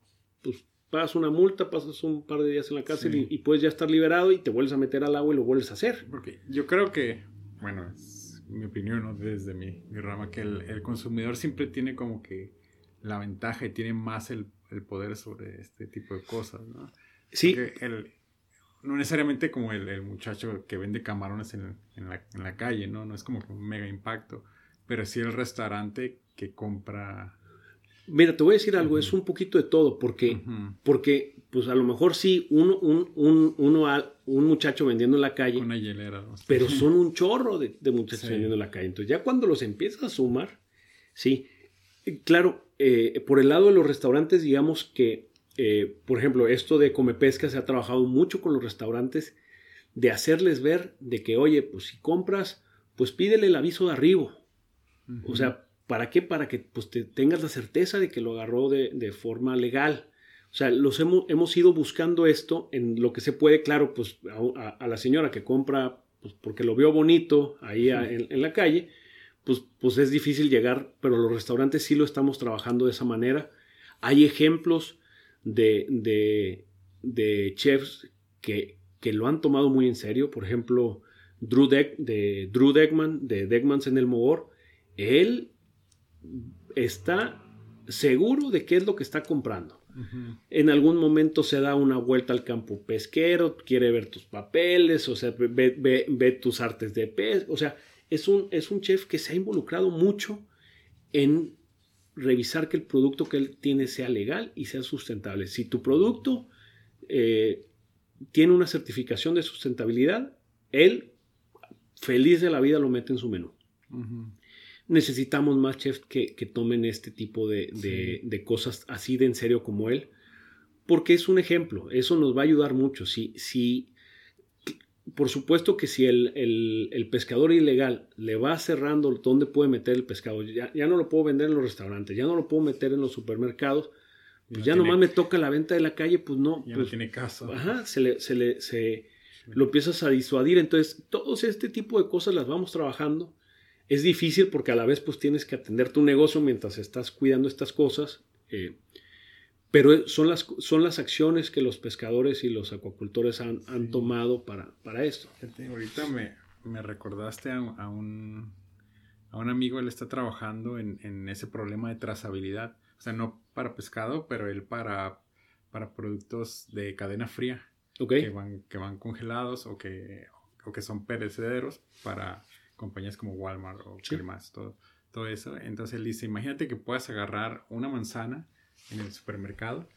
pues pagas una multa, pasas un par de días en la cárcel y, puedes ya estar liberado y te vuelves a meter al agua y lo vuelves a hacer. Porque yo creo que, bueno, es mi opinión, ¿no? desde mi, rama, que el, consumidor siempre tiene como que la ventaja y tiene más el, poder sobre este tipo de cosas, ¿no? Sí. el, no necesariamente como el, muchacho que vende camarones en, la, calle, ¿no? No es como un mega impacto, pero sí el restaurante que compra... Mira, te voy a decir algo, es un poquito de todo, porque, porque pues a lo mejor sí, uno, un, un muchacho vendiendo en la calle, una hielera, pero son un chorro de, muchachos vendiendo en la calle. Entonces ya cuando los empiezas a sumar, sí, claro, eh, por el lado de los restaurantes, digamos que eh, por ejemplo, esto de come pesca se ha trabajado mucho con los restaurantes de hacerles ver de que, oye, pues si compras, pues pídele el aviso de arribo. O sea, ¿para qué? Para que pues, te tengas la certeza de que lo agarró de, forma legal. O sea, los hemos, hemos, ido buscando esto en lo que se puede, claro, pues a, la señora que compra pues, porque lo vio bonito ahí en, en, la calle, pues, pues es difícil llegar, pero los restaurantes sí lo estamos trabajando de esa manera. Hay ejemplos de, de, chefs que, que, lo han tomado muy en serio. Por ejemplo, Drew, de Drew Deckman, de Deckmans en el Mogor, él está seguro de qué es lo que está comprando. En algún momento se da una vuelta al campo pesquero, quiere ver tus papeles, o sea, ve, tus artes de pez. O sea, es un, es un chef que se ha involucrado mucho en revisar que el producto que él tiene sea legal y sea sustentable. Si tu producto eh, tiene una certificación de sustentabilidad, él feliz de la vida lo mete en su menú. Necesitamos más chefs que, tomen este tipo de, cosas así de en serio como él, porque es un ejemplo, eso nos va a ayudar mucho. Si, si, por supuesto que si el, pescador ilegal le va cerrando dónde puede meter el pescado, ya, ya, no lo puedo vender en los restaurantes, ya no lo puedo meter en los supermercados, pues ya nomás me toca la venta de la calle, pues no. Ya pues, no tiene caso. Ajá, se le, se le, se, lo empiezas a disuadir. Entonces, todos este tipo de cosas las vamos trabajando. Es difícil porque a la vez pues tienes que atender tu negocio mientras estás cuidando estas cosas. Eh, pero son las, son las acciones que los pescadores y los acuacultores han, han tomado para, para esto. Ahorita me, me recordaste a, a, un, a un amigo, él está trabajando en, en ese problema de trazabilidad. O sea, no para pescado, pero él para, para productos de cadena fría que, van, que van congelados o que, o que son perecederos para compañías como Walmart o sí. todo, todo eso. Entonces él dice, imagínate que puedas agarrar una manzana en el supermercado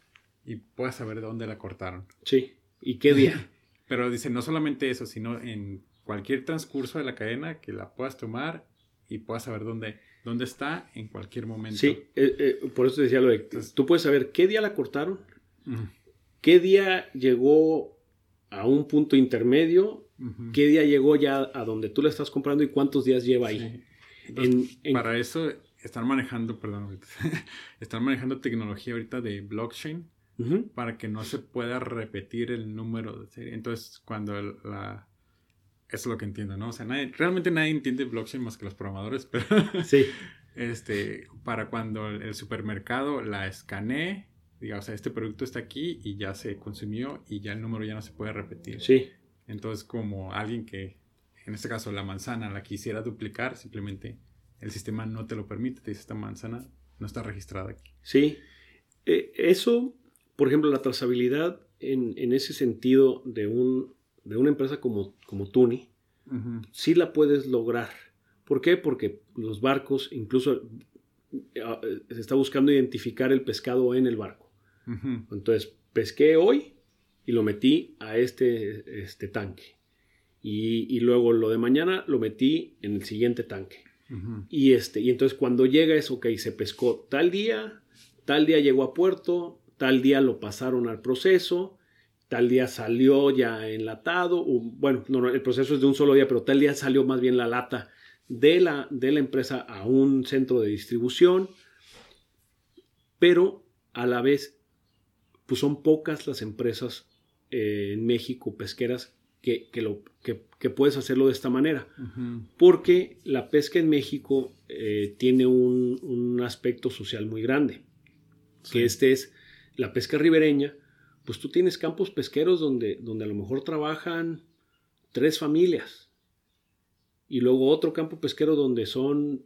y puedas saber de dónde la cortaron. Sí, ¿y qué día? [LAUGHS] Pero dice, no solamente eso, sino en cualquier transcurso de la cadena que la puedas tomar y puedas saber dónde, dónde está en cualquier momento. Sí, eh, eh, por eso decía lo de, tú puedes saber qué día la cortaron, ¿Qué día llegó a un punto intermedio? ¿Qué día llegó ya a donde tú la estás comprando y cuántos días lleva ahí? Para eso están manejando, perdón, [LAUGHS] están manejando tecnología ahorita de blockchain para que no se pueda repetir el número de serie. Entonces, cuando la... Eso es lo que entiendo, ¿no? O sea, realmente nadie entiende blockchain más que los programadores, [LAUGHS] pero... sí. Este, para cuando el supermercado la escanee diga, o sea, este producto está aquí y ya se consumió y ya el número ya no se puede repetir. Sí. Entonces, como alguien que, en este caso, la manzana la quisiera duplicar, simplemente el sistema no te lo permite, te dice, esta manzana no está registrada aquí. Sí. Eh, eso, por ejemplo, la trazabilidad en, en, ese sentido de, un, de una empresa como, como Tuni, sí la puedes lograr. ¿Por qué? Porque los barcos, incluso eh, se está buscando identificar el pescado en el barco. Entonces, pesqué hoy y lo metí a este, este tanque. Y, luego lo de mañana lo metí en el siguiente tanque. Y este, y entonces cuando llega es, ok, se pescó tal día, tal día llegó a puerto, tal día lo pasaron al proceso, tal día salió ya enlatado, bueno, no, el proceso es de un solo día, pero tal día salió más bien la lata de la, de la empresa a un centro de distribución, pero a la vez pues son pocas las empresas eh, en México pesqueras que, lo, que, puedes hacerlo de esta manera. Porque la pesca en México eh, tiene un, aspecto social muy grande. Que este es la pesca ribereña. Pues tú tienes campos pesqueros donde, donde a lo mejor trabajan tres familias. Y luego otro campo pesquero donde son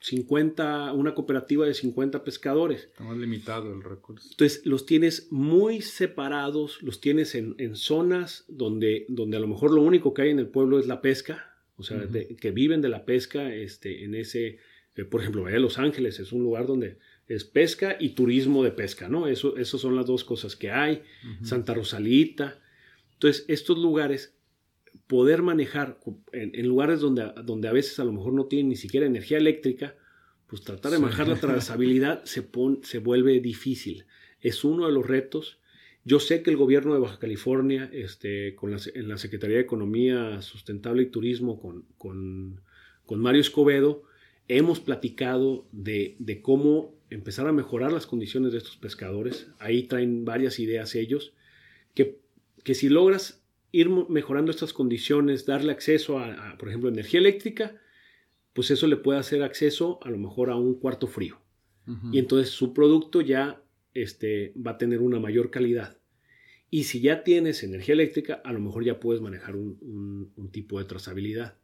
50, una cooperativa de 50 pescadores. Está más limitado el recurso. Entonces los tienes muy separados, los tienes en, zonas donde, donde a lo mejor lo único que hay en el pueblo es la pesca, o sea, que viven de la pesca, este, en ese, eh, por ejemplo, vaya Los Ángeles es un lugar donde es pesca y turismo de pesca, ¿no? Eso, eso son las dos cosas que hay. Santa Rosalita. Entonces, estos lugares poder manejar en, lugares donde, donde a veces a lo mejor no tienen ni siquiera energía eléctrica, pues tratar de manejar la trazabilidad [LAUGHS] se, se vuelve difícil. Es uno de los retos. Yo sé que el gobierno de Baja California, este, con la, en la Secretaría de Economía Sustentable y Turismo, con, con, con Mario Escobedo, hemos platicado de, de, cómo empezar a mejorar las condiciones de estos pescadores. Ahí traen varias ideas ellos, que, que si logras ir mejorando estas condiciones, darle acceso a, por ejemplo, energía eléctrica, pues eso le puede hacer acceso a lo mejor a un cuarto frío. Y entonces su producto ya este, va a tener una mayor calidad. Y si ya tienes energía eléctrica, a lo mejor ya puedes manejar un, tipo de trazabilidad.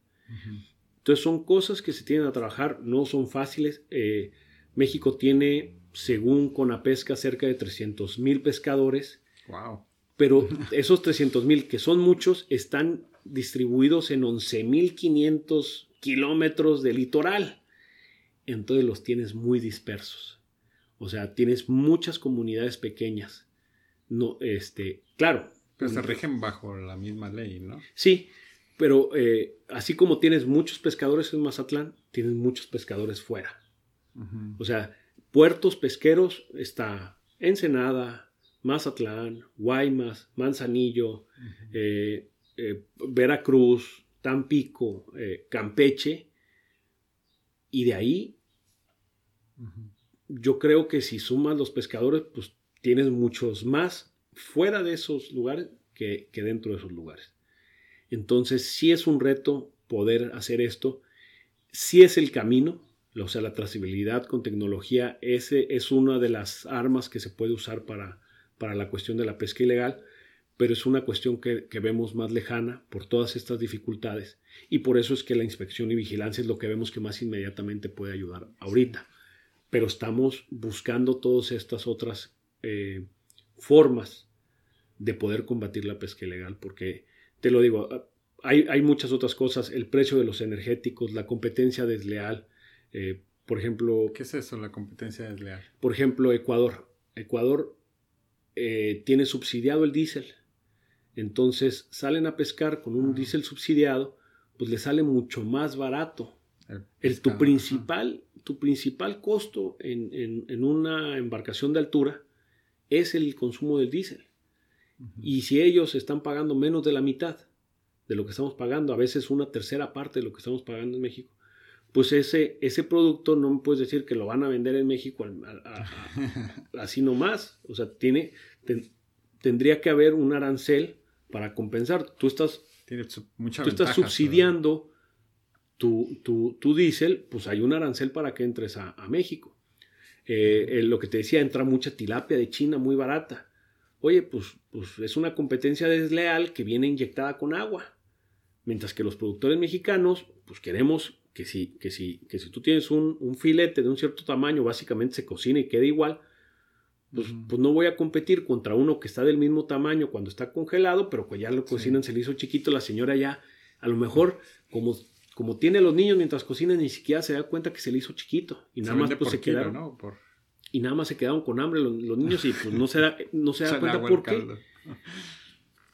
Entonces son cosas que se tienen a trabajar, no son fáciles. Eh, México tiene, según Conapesca, cerca de 300 mil pescadores. Wow. Pero [LAUGHS] esos 300 mil, que son muchos, están distribuidos en 11.500 kilómetros de litoral. Entonces los tienes muy dispersos. O sea, tienes muchas comunidades pequeñas. No, este, claro. Pero se rigen bajo la misma ley, ¿no? Sí, pero eh, así como tienes muchos pescadores en Mazatlán, tienes muchos pescadores fuera. O sea, puertos pesqueros está Ensenada, Mazatlán, Guaymas, Manzanillo, eh, eh, Veracruz, Tampico, Campeche. Y de ahí, yo creo que si sumas los pescadores, pues tienes muchos más fuera de esos lugares que, dentro de esos lugares. Entonces, sí es un reto poder hacer esto, sí es el camino, o sea, la trazabilidad con tecnología ese es una de las armas que se puede usar para, para la cuestión de la pesca ilegal, pero es una cuestión que, que, vemos más lejana por todas estas dificultades y por eso es que la inspección y vigilancia es lo que vemos que más inmediatamente puede ayudar ahorita. Pero estamos buscando todas estas otras eh, formas de poder combatir la pesca ilegal, porque te lo digo, hay, hay muchas otras cosas, el precio de los energéticos, la competencia desleal, eh, por ejemplo... ¿Qué es eso, la competencia desleal? Por ejemplo, Ecuador. Ecuador eh, tiene subsidiado el diésel, entonces salen a pescar con un diésel subsidiado, pues le sale mucho más barato. El, tu, principal, tu principal costo en, en, en una embarcación de altura es el consumo del diésel. Y si ellos están pagando menos de la mitad de lo que estamos pagando, a veces una tercera parte de lo que estamos pagando en México, pues ese, ese producto no me puedes decir que lo van a vender en México [LAUGHS] así nomás. O sea, tiene, tendría que haber un arancel para compensar. Tú estás, tú estás subsidiando tu, tu, tu diésel, pues hay un arancel para que entres a México. Eh, lo que te decía, entra mucha tilapia de China muy barata. Oye, pues, pues es una competencia desleal que viene inyectada con agua. Mientras que los productores mexicanos, pues queremos que si, que si, que si tú tienes un, filete de un cierto tamaño, básicamente se cocina y queda igual, pues, pues, no voy a competir contra uno que está del mismo tamaño cuando está congelado, pero que ya lo cocinan, se le hizo chiquito, la señora ya, a lo mejor, como como tiene los niños mientras cocinan, ni siquiera se da cuenta que se le hizo chiquito. Y nada más pues, se quedaron. Y nada más se quedaron con hambre los, niños y pues no se da, no se [LAUGHS] da cuenta por qué.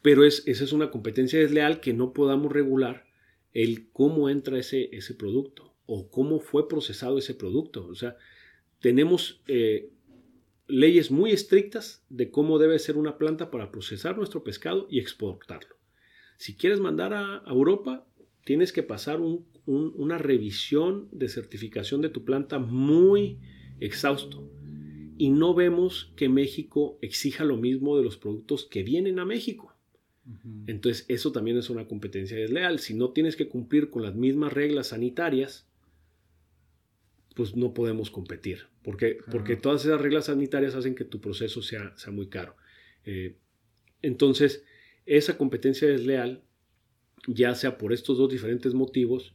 Pero es, esa es una competencia desleal que no podamos regular el cómo entra ese, ese producto o cómo fue procesado ese producto. O sea, tenemos eh, leyes muy estrictas de cómo debe ser una planta para procesar nuestro pescado y exportarlo. Si quieres mandar a Europa, tienes que pasar una revisión de certificación de tu planta muy exhausto. Y no vemos que México exija lo mismo de los productos que vienen a México. Entonces, eso también es una competencia desleal. Si no tienes que cumplir con las mismas reglas sanitarias, pues no podemos competir. Porque, porque todas esas reglas sanitarias hacen que tu proceso sea, sea muy caro. Eh, entonces, esa competencia desleal ya sea por estos dos diferentes motivos,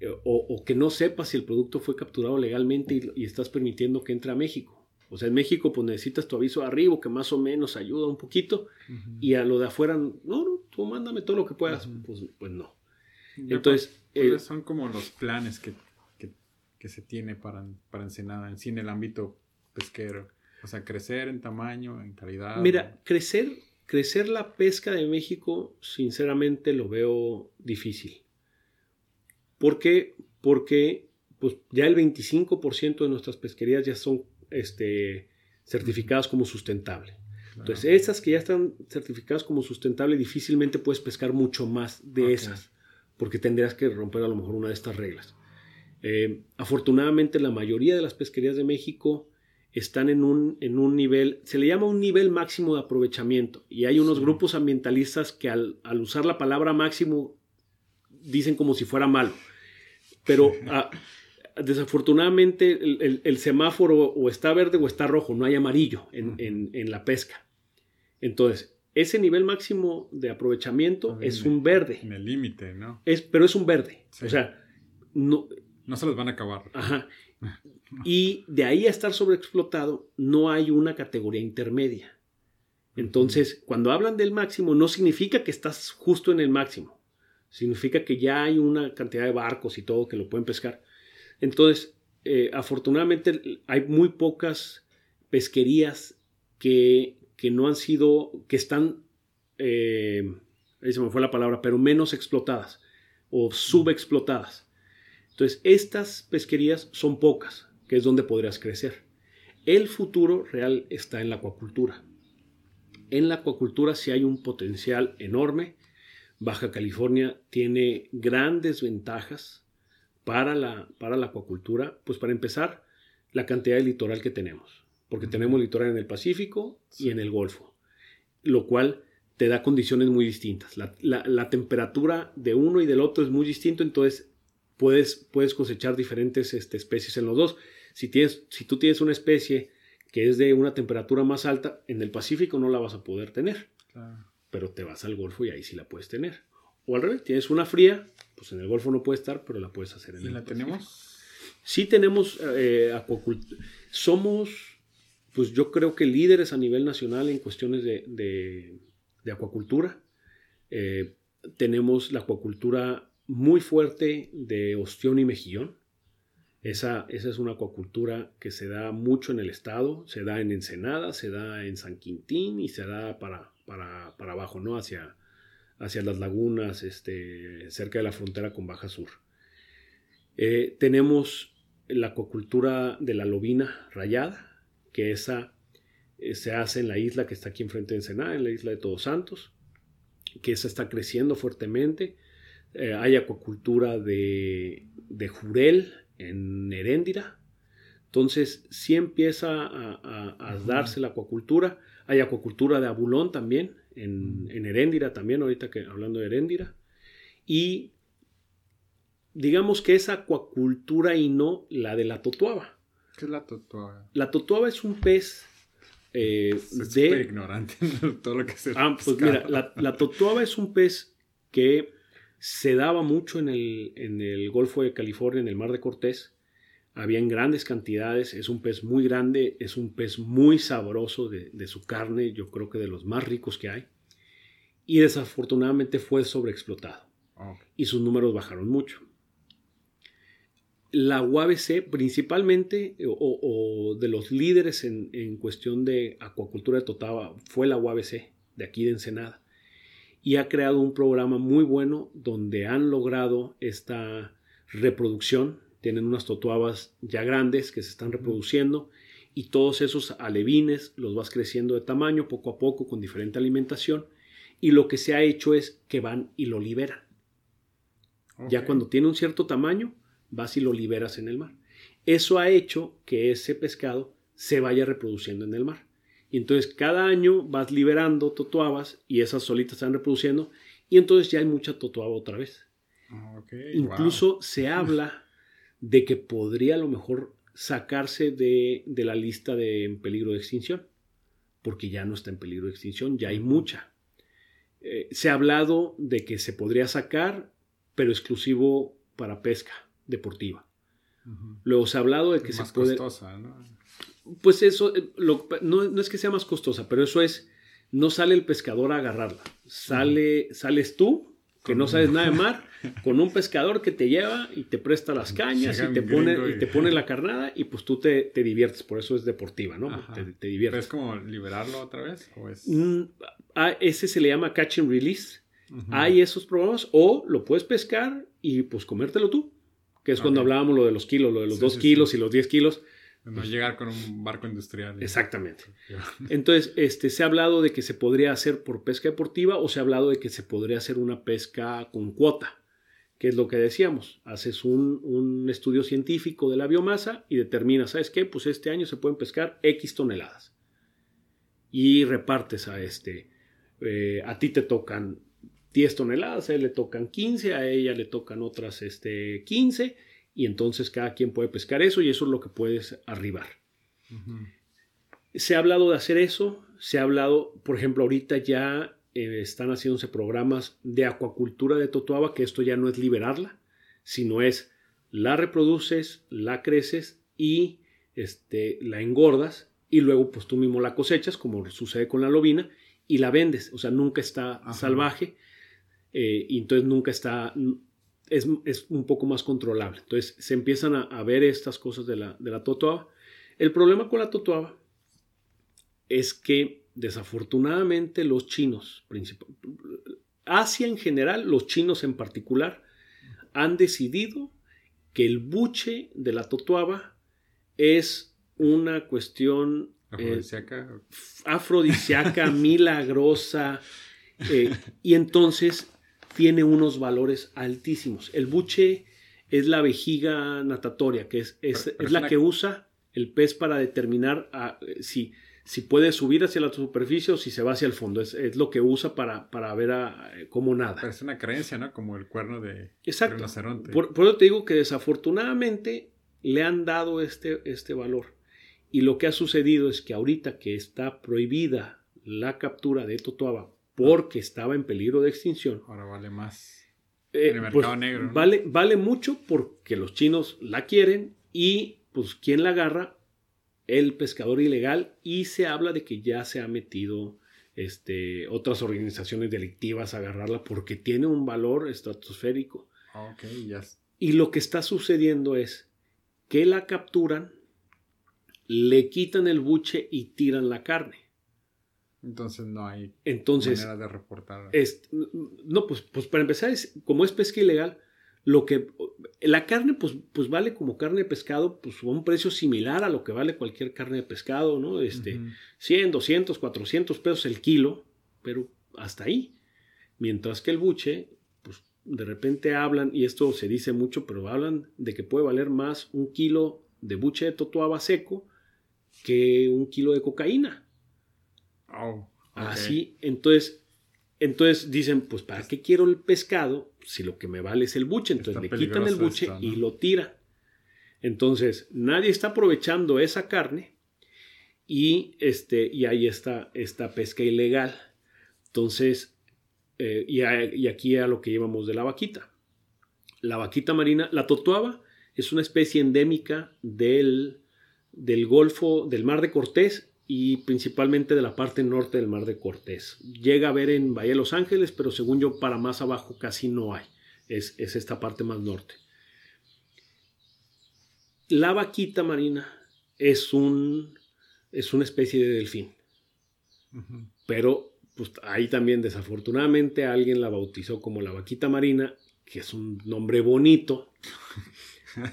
eh, o, que no sepas si el producto fue capturado legalmente y, estás permitiendo que entre a México. O sea, en México pues necesitas tu aviso de arribo que más o menos ayuda un poquito y a lo de afuera, no, no, tú mándame todo lo que puedas. pues, pues no. Entonces... Eh, son como los planes que, que, se tiene para, para Ensenada en sí en el ámbito pesquero. O sea, crecer en tamaño, en calidad. Mira, crecer Crecer la pesca de México, sinceramente, lo veo difícil. ¿Por qué? Porque pues, ya el 25% de nuestras pesquerías ya son este, certificadas como sustentable. Entonces, esas que ya están certificadas como sustentable, difícilmente puedes pescar mucho más de esas, porque tendrías que romper a lo mejor una de estas reglas. Eh, afortunadamente, la mayoría de las pesquerías de México están en un, en un nivel, se le llama un nivel máximo de aprovechamiento. Y hay unos grupos ambientalistas que al, usar la palabra máximo dicen como si fuera malo. Pero ah, desafortunadamente el, semáforo o está verde o está rojo, no hay amarillo en, la pesca. Entonces, ese nivel máximo de aprovechamiento es un verde. En el límite, ¿no? Es, pero es un verde. O sea, no... No se los van a acabar. Ajá. [LAUGHS] Y de ahí a estar sobreexplotado, no hay una categoría intermedia. Entonces, cuando hablan del máximo, no significa que estás justo en el máximo. Significa que ya hay una cantidad de barcos y todo que lo pueden pescar. Entonces, eh, afortunadamente, hay muy pocas pesquerías que, que, no han sido, que están, eh, ahí se me fue la palabra, pero menos explotadas o subexplotadas. Entonces, estas pesquerías son pocas, que es donde podrías crecer. El futuro real está en la acuacultura. En la acuacultura sí hay un potencial enorme. Baja California tiene grandes ventajas para la, para la acuacultura. Pues para empezar, la cantidad de litoral que tenemos. Porque tenemos litoral en el Pacífico y en el Golfo. Lo cual te da condiciones muy distintas. La, temperatura de uno y del otro es muy distinto, entonces puedes, puedes cosechar diferentes este, especies en los dos. Si, tienes, si tú tienes una especie que es de una temperatura más alta, en el Pacífico no la vas a poder tener. Pero te vas al Golfo y ahí sí la puedes tener. O al revés, tienes una fría, pues en el Golfo no puede estar, pero la puedes hacer en ¿Y el la tenemos? Sí tenemos eh, acuacultura. Somos, pues yo creo que líderes a nivel nacional en cuestiones de, de, acuacultura. Eh, tenemos la acuacultura muy fuerte de ostión y mejillón. Esa, es una acuacultura que se da mucho en el estado, se da en Ensenada, se da en San Quintín y se da para, para, abajo, ¿no? Hacia, hacia las lagunas, este, cerca de la frontera con Baja Sur. Eh, tenemos la acuacultura de la lobina rayada, que esa eh, se hace en la isla que está aquí enfrente de Ensenada, en la isla de Todos Santos, que esa está creciendo fuertemente. Eh, hay acuacultura de, de jurel, en Heréndira. Entonces, sí empieza a, darse la acuacultura. Hay acuacultura de abulón también, en, en Heréndira también, ahorita que hablando de Heréndira. Y digamos que es acuacultura y no la de la totuaba. ¿Qué es la totuaba? La totuaba es un pez eh, de... ignorante [LAUGHS] todo lo que se Ah, pues mira, la, la totuaba es un pez que se daba mucho en el, en el Golfo de California, en el Mar de Cortés. Había en grandes cantidades, es un pez muy grande, es un pez muy sabroso de, su carne, yo creo que de los más ricos que hay. Y desafortunadamente fue sobreexplotado. Y sus números bajaron mucho. La UABC, principalmente, o, de los líderes en, en, cuestión de acuacultura de Totava, fue la UABC, de aquí de Ensenada y ha creado un programa muy bueno donde han logrado esta reproducción. Tienen unas totuabas ya grandes que se están reproduciendo y todos esos alevines los vas creciendo de tamaño poco a poco con diferente alimentación y lo que se ha hecho es que van y lo liberan. Ya cuando tiene un cierto tamaño, vas y lo liberas en el mar. Eso ha hecho que ese pescado se vaya reproduciendo en el mar. Y entonces cada año vas liberando totuabas y esas solitas están reproduciendo y entonces ya hay mucha totuaba otra vez. Ah, Incluso se habla de que podría a lo mejor sacarse de, la lista de en peligro de extinción, porque ya no está en peligro de extinción, ya hay mucha. Eh, se ha hablado de que se podría sacar, pero exclusivo para pesca deportiva. Luego se ha hablado de que se puede... Costosa, ¿no? Pues eso, eh, no, es que sea más costosa, pero eso es, no sale el pescador a agarrarla, sale, sales tú, que no sabes nada de [LAUGHS] mar, con un pescador que te lleva y te presta las cañas y te, pone, y te pone la carnada y pues tú te, diviertes, por eso es deportiva, ¿no? Te, diviertes. ¿Es como liberarlo otra vez? Mm, ese se le llama catch and release. Hay esos programas o lo puedes pescar y pues comértelo tú, que es cuando hablábamos lo de los kilos, lo de los 2 kilos y los 10 kilos no pues llegar con un barco industrial. Exactamente. [LAUGHS] Entonces, este, se ha hablado de que se podría hacer por pesca deportiva o se ha hablado de que se podría hacer una pesca con cuota, que es lo que decíamos. Haces un, estudio científico de la biomasa y determinas, ¿sabes qué? Pues este año se pueden pescar X toneladas. Y repartes a este. Eh, a ti te tocan 10 toneladas, a él le tocan 15, a ella le tocan otras este, 15 y entonces cada quien puede pescar eso y eso es lo que puedes arribar. Se ha hablado de hacer eso, se ha hablado, por ejemplo, ahorita ya eh, están haciéndose programas de acuacultura de totoaba, que esto ya no es liberarla, sino es la reproduces, la creces y este, la engordas y luego pues tú mismo la cosechas, como sucede con la lobina, y la vendes. O sea, nunca está salvaje eh, y entonces nunca está, es, un poco más controlable. Entonces se empiezan a, ver estas cosas de la, de la totoaba. El problema con la totoaba es que desafortunadamente los chinos, Asia en general, los chinos en particular, han decidido que el buche de la totoaba es una cuestión eh, afrodisíaca, [LAUGHS] milagrosa, eh, y entonces tiene unos valores altísimos. El buche es la vejiga natatoria, que es, es, la que usa el pez para determinar ah, si, si puede subir hacia la superficie o si se va hacia el fondo. Es, lo que usa para, para ver a, eh, cómo nada. es una creencia, ¿no? Como el cuerno de Exacto. Por, por, eso te digo que desafortunadamente le han dado este, este valor. Y lo que ha sucedido es que ahorita que está prohibida la captura de totoaba porque estaba en peligro de extinción. Ahora vale más. Eh, en el mercado pues, negro. Vale, vale mucho porque los chinos la quieren y pues ¿quién la agarra? El pescador ilegal y se habla de que ya se ha metido este, otras organizaciones delictivas a agarrarla porque tiene un valor estratosférico. Ah, Y lo que está sucediendo es que la capturan, le quitan el buche y tiran la carne. Entonces no hay manera de reportar. no, pues, pues para empezar, es, como es pesca ilegal, lo que la carne pues, pues vale como carne de pescado pues a un precio similar a lo que vale cualquier carne de pescado, ¿no? Este, 100, 200, 400 pesos el kilo, pero hasta ahí. Mientras que el buche, pues de repente hablan, y esto se dice mucho, pero hablan de que puede valer más un kilo de buche de totoaba seco que un kilo de cocaína. Oh, Así, entonces, entonces dicen, pues ¿para qué quiero el pescado si lo que me vale es el buche? Entonces le quitan el buche y lo tiran. Entonces, nadie está aprovechando esa carne y, este, y ahí está esta pesca ilegal. Entonces, eh, y, y, aquí a lo que llevamos de la vaquita. La vaquita marina, la totuaba, es una especie endémica del, del Golfo, del Mar de Cortés y principalmente de la parte norte del Mar de Cortés. Llega a ver en Bahía de Los Ángeles, pero según yo para más abajo casi no hay. Es, esta parte más norte. La vaquita marina es, un, es una especie de delfín. Pero pues, ahí también desafortunadamente alguien la bautizó como la vaquita marina, que es un nombre bonito,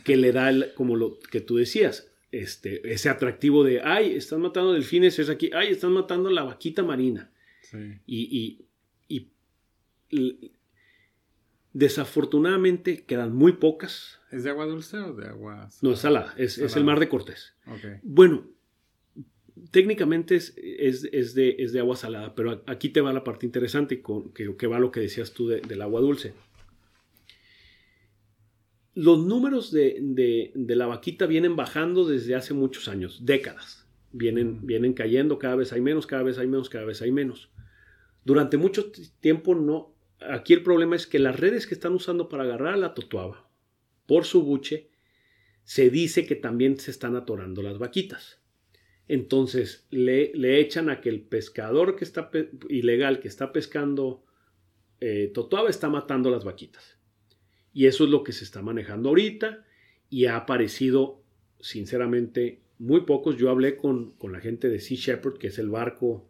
que le da, como lo que tú decías, este, ese atractivo de, ay, están matando delfines, es aquí, ay, están matando la vaquita marina. Y, y, desafortunadamente quedan muy pocas. ¿Es de agua dulce o de agua salada? No, es salada, es, el mar de Cortés. Bueno, técnicamente es, es, de, es, de, agua salada, pero aquí te va la parte interesante, con, que, que va lo que decías tú del agua dulce los números de, la vaquita vienen bajando desde hace muchos años, décadas. Vienen, vienen cayendo, cada vez hay menos, cada vez hay menos, cada vez hay menos. Durante mucho tiempo no. Aquí el problema es que las redes que están usando para agarrar a la totuaba por su buche, se dice que también se están atorando las vaquitas. Entonces le, le echan a que el pescador que está ilegal que está pescando eh, totuaba está matando las vaquitas. Y eso es lo que se está manejando ahorita y ha aparecido, sinceramente, muy pocos. Yo hablé con, la gente de Sea Shepherd, que es el barco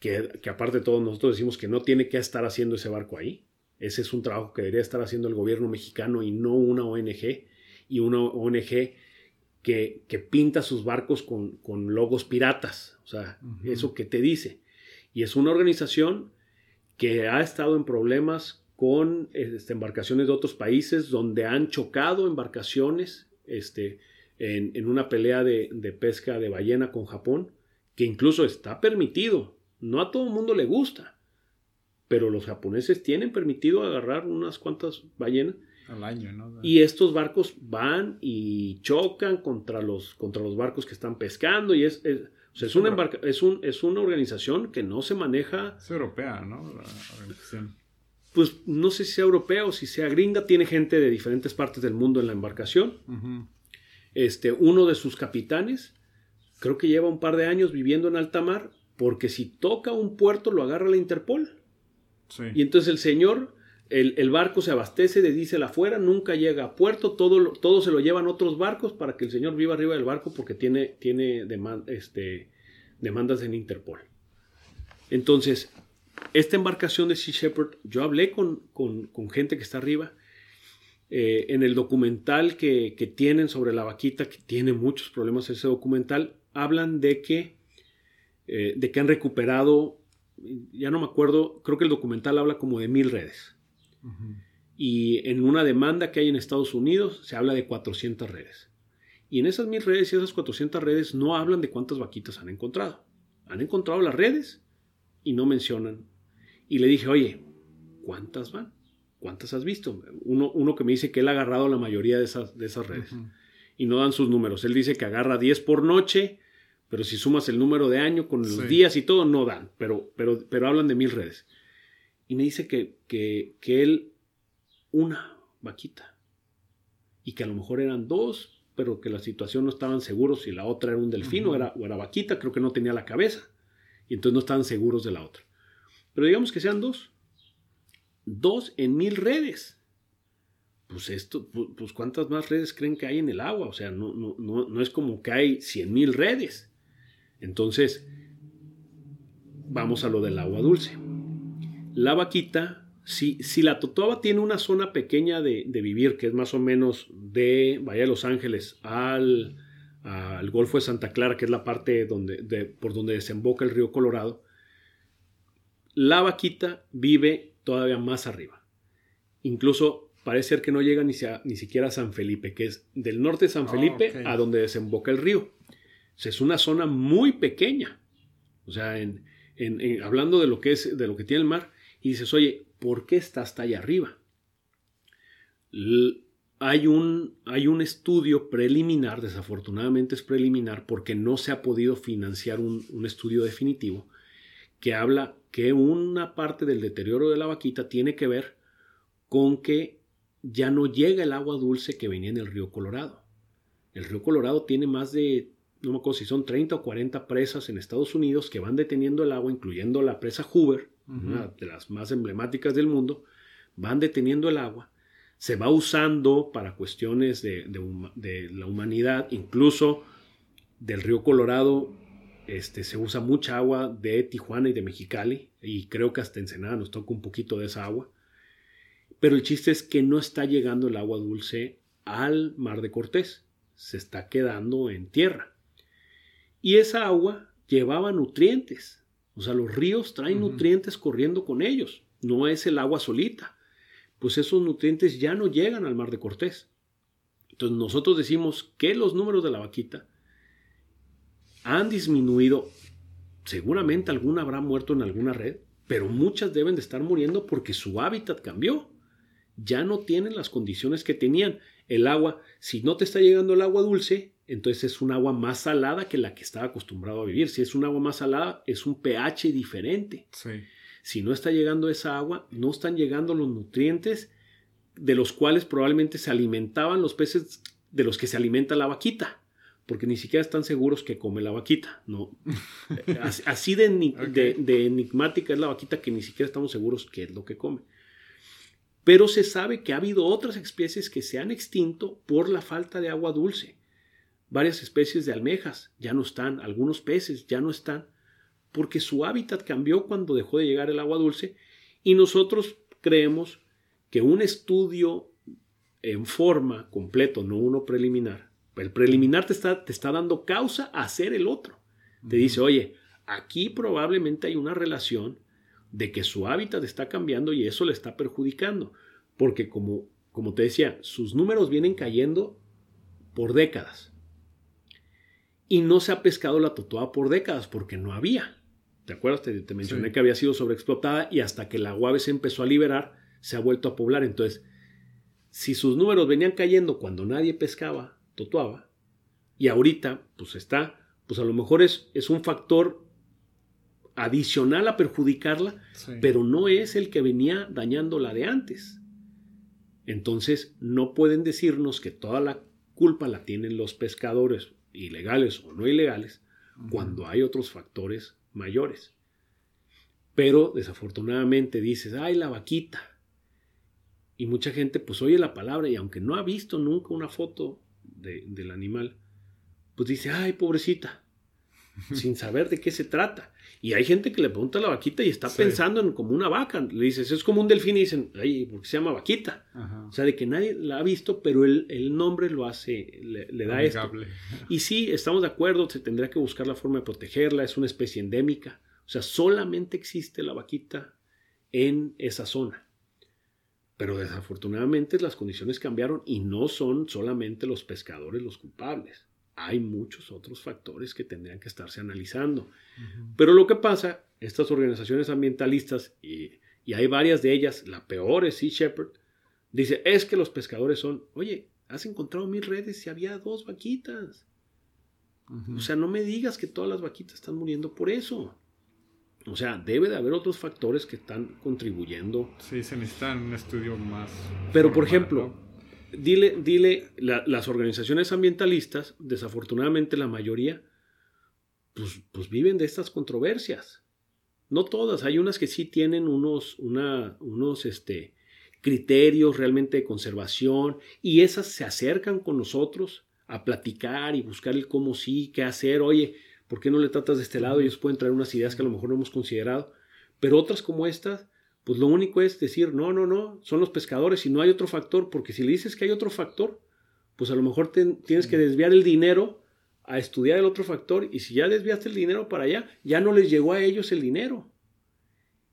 que, que, aparte de todo nosotros decimos que no tiene que estar haciendo ese barco ahí. Ese es un trabajo que debería estar haciendo el gobierno mexicano y no una ONG. Y una ONG que, que pinta sus barcos con, con, logos piratas. O sea, eso que te dice. Y es una organización que ha estado en problemas con este, embarcaciones de otros países donde han chocado embarcaciones este, en, una pelea de, pesca de ballena con Japón, que incluso está permitido. No a todo el mundo le gusta, pero los japoneses tienen permitido agarrar unas cuantas ballenas. Al año, ¿no? Y estos barcos van y chocan contra los, contra los barcos que están pescando y es, O sea, es una, es, un, es una organización que no se maneja... Es europea, ¿no? La organización. Pues no sé si sea europea o si sea gringa, tiene gente de diferentes partes del mundo en la embarcación. este, uno de sus capitanes, creo que lleva un par de años viviendo en alta mar, porque si toca un puerto lo agarra la Interpol. Sí. Y entonces el señor el, barco se abastece de diésel afuera, nunca llega a puerto, todo, todo se lo llevan otros barcos para que el señor viva arriba del barco porque tiene, tiene este, demandas en Interpol. Entonces, esta embarcación de Sea Shepherd, yo hablé con, gente que está arriba. Eh, en el documental que, tienen sobre la vaquita, que tiene muchos problemas ese documental, hablan de que, eh, de que han recuperado, ya no me acuerdo, creo que el documental habla como de mil redes. Y en una demanda que hay en Estados Unidos se habla de 400 redes. Y en esas mil redes y esas 400 redes no hablan de cuántas vaquitas han encontrado. Han encontrado las redes y no mencionan. Y le dije, oye, ¿cuántas van? ¿Cuántas has visto? Uno, uno que me dice que él ha agarrado la mayoría de esas, de esas redes. Y no dan sus números. Él dice que agarra 10 por noche, pero si sumas el número de año con los días y todo, no dan. Pero, pero, pero hablan de mil redes y me dice que, que, él, una vaquita, y que a lo mejor eran dos, pero que la situación no estaban seguros si la otra era un delfín o, era, o era vaquita, creo que no tenía la cabeza, entonces no estaban seguros de la otra. Pero digamos que sean dos. Dos en mil redes. Pues esto, pues cuántas más redes creen que hay en el agua. O sea, no, no, no, no es como que hay cien mil redes. Entonces, vamos a lo del agua dulce. La vaquita, si, si la totoaba tiene una zona pequeña de, vivir, que es más o menos de Bahía de Los Ángeles al, al Golfo de Santa Clara, que es la parte donde, por donde desemboca el río Colorado, la vaquita vive todavía más arriba. Incluso parece ser que no llega ni, ni siquiera a San Felipe, que es del norte de San ah, Felipe a donde desemboca el río. es una zona muy pequeña. O sea, hablando de lo que es de lo que tiene el mar, y dices, oye, ¿por qué está hasta allá arriba? Hay, un, hay un estudio preliminar, desafortunadamente es preliminar, porque no se ha podido financiar un, un estudio definitivo, que habla que una parte del deterioro de la vaquita tiene que ver con que ya no llega el agua dulce que venía en el río Colorado. El río Colorado tiene más de, no me acuerdo si son 30 o 40 presas en Estados Unidos que van deteniendo el agua, incluyendo la presa Hoover, una de las más emblemáticas del mundo, van deteniendo el agua, se va usando para cuestiones de, la humanidad, incluso del río Colorado este, se usa mucha agua de Tijuana y de Mexicali, y creo que hasta Ensenada nos toca un poquito de esa agua. Pero el chiste es que no está llegando el agua dulce al mar de Cortés, se está quedando en tierra. Y esa agua llevaba nutrientes, o sea, los ríos traen nutrientes corriendo con ellos, no es el agua solita. Pues esos nutrientes ya no llegan al mar de Cortés. Entonces nosotros decimos que los números de la vaquita han disminuido. Seguramente alguna habrá muerto en alguna red, pero muchas deben de estar muriendo porque su hábitat cambió. Ya no tienen las condiciones que tenían. El agua, si no te está llegando el agua dulce, entonces es un agua más salada que la que estaba acostumbrado a vivir. Si es un agua más salada, es un pH diferente. Si no está llegando esa agua, no están llegando los nutrientes de los cuales probablemente se alimentaban los peces de los que se alimenta la vaquita, porque ni siquiera están seguros que come la vaquita. No. [LAUGHS] Así de, de enigmática es la vaquita que ni siquiera estamos seguros qué es lo que come. Pero se sabe que ha habido otras especies que se han extinto por la falta de agua dulce Varias especies de almejas ya no están, algunos peces ya no están, porque su hábitat cambió cuando dejó de llegar el agua dulce y nosotros creemos que un estudio en forma completo, no uno preliminar, el preliminar te está, te está dando causa a hacer el otro. Te dice, oye, aquí probablemente hay una relación de que su hábitat está cambiando y eso le está perjudicando, porque como, como te decía, sus números vienen cayendo por décadas y no se ha pescado la totoa por décadas porque no había. ¿Te acuerdas? Te, mencioné que había sido sobreexplotada y hasta que la guave se empezó a liberar, se ha vuelto a poblar. Entonces, si sus números venían cayendo cuando nadie pescaba, totuaba, y ahorita pues está pues a lo mejor es, es un factor adicional a perjudicarla, pero no es el que venía dañando la de antes. Entonces, no pueden decirnos que toda la culpa la tienen los pescadores, ilegales o no ilegales, cuando hay otros factores mayores. Pero desafortunadamente dices, ay, la vaquita. Y mucha gente pues oye la palabra y aunque no ha visto nunca una foto del animal, pues dice, ay, pobrecita, [LAUGHS] sin saber de qué se trata. Y hay gente que le pregunta a la vaquita y está pensando en como una vaca. Le dices, es como un delfín y dicen, ay, ¿por qué se llama vaquita? O sea, de que nadie la ha visto, pero el, el nombre lo hace, le, da esto. [LAUGHS] Y sí, estamos de acuerdo, se tendría que buscar la forma de protegerla, es una especie endémica. O sea, solamente existe la vaquita en esa zona. Pero desafortunadamente las condiciones cambiaron y no son solamente los pescadores los culpables hay muchos otros factores que tendrían que estarse analizando. Pero lo que pasa, estas organizaciones ambientalistas, y, hay varias de ellas, la peor es Sea Shepherd, dice, es que los pescadores son, oye, has encontrado mil redes y había dos vaquitas. O sea, no me digas que todas las vaquitas están muriendo por eso. O sea, debe de haber otros factores que están contribuyendo. Sí, se necesita un estudio más. Pero, por ejemplo, dile, dile, las organizaciones ambientalistas, desafortunadamente la mayoría, pues, pues, viven de estas controversias. No todas, hay unas que sí tienen unos, una, unos este, criterios realmente de conservación y esas se acercan con nosotros a platicar y buscar el cómo sí, qué hacer. Oye, ¿por qué no le tratas de este lado? Ellos pueden traer unas ideas que a lo mejor no hemos considerado. Pero otras como estas, pues lo único es decir, no, no, no, son los pescadores y no hay otro factor, porque si le dices que hay otro factor, pues a lo mejor tienes que desviar el dinero a estudiar el otro factor y si ya desviaste el dinero para allá, ya no les llegó a ellos el dinero.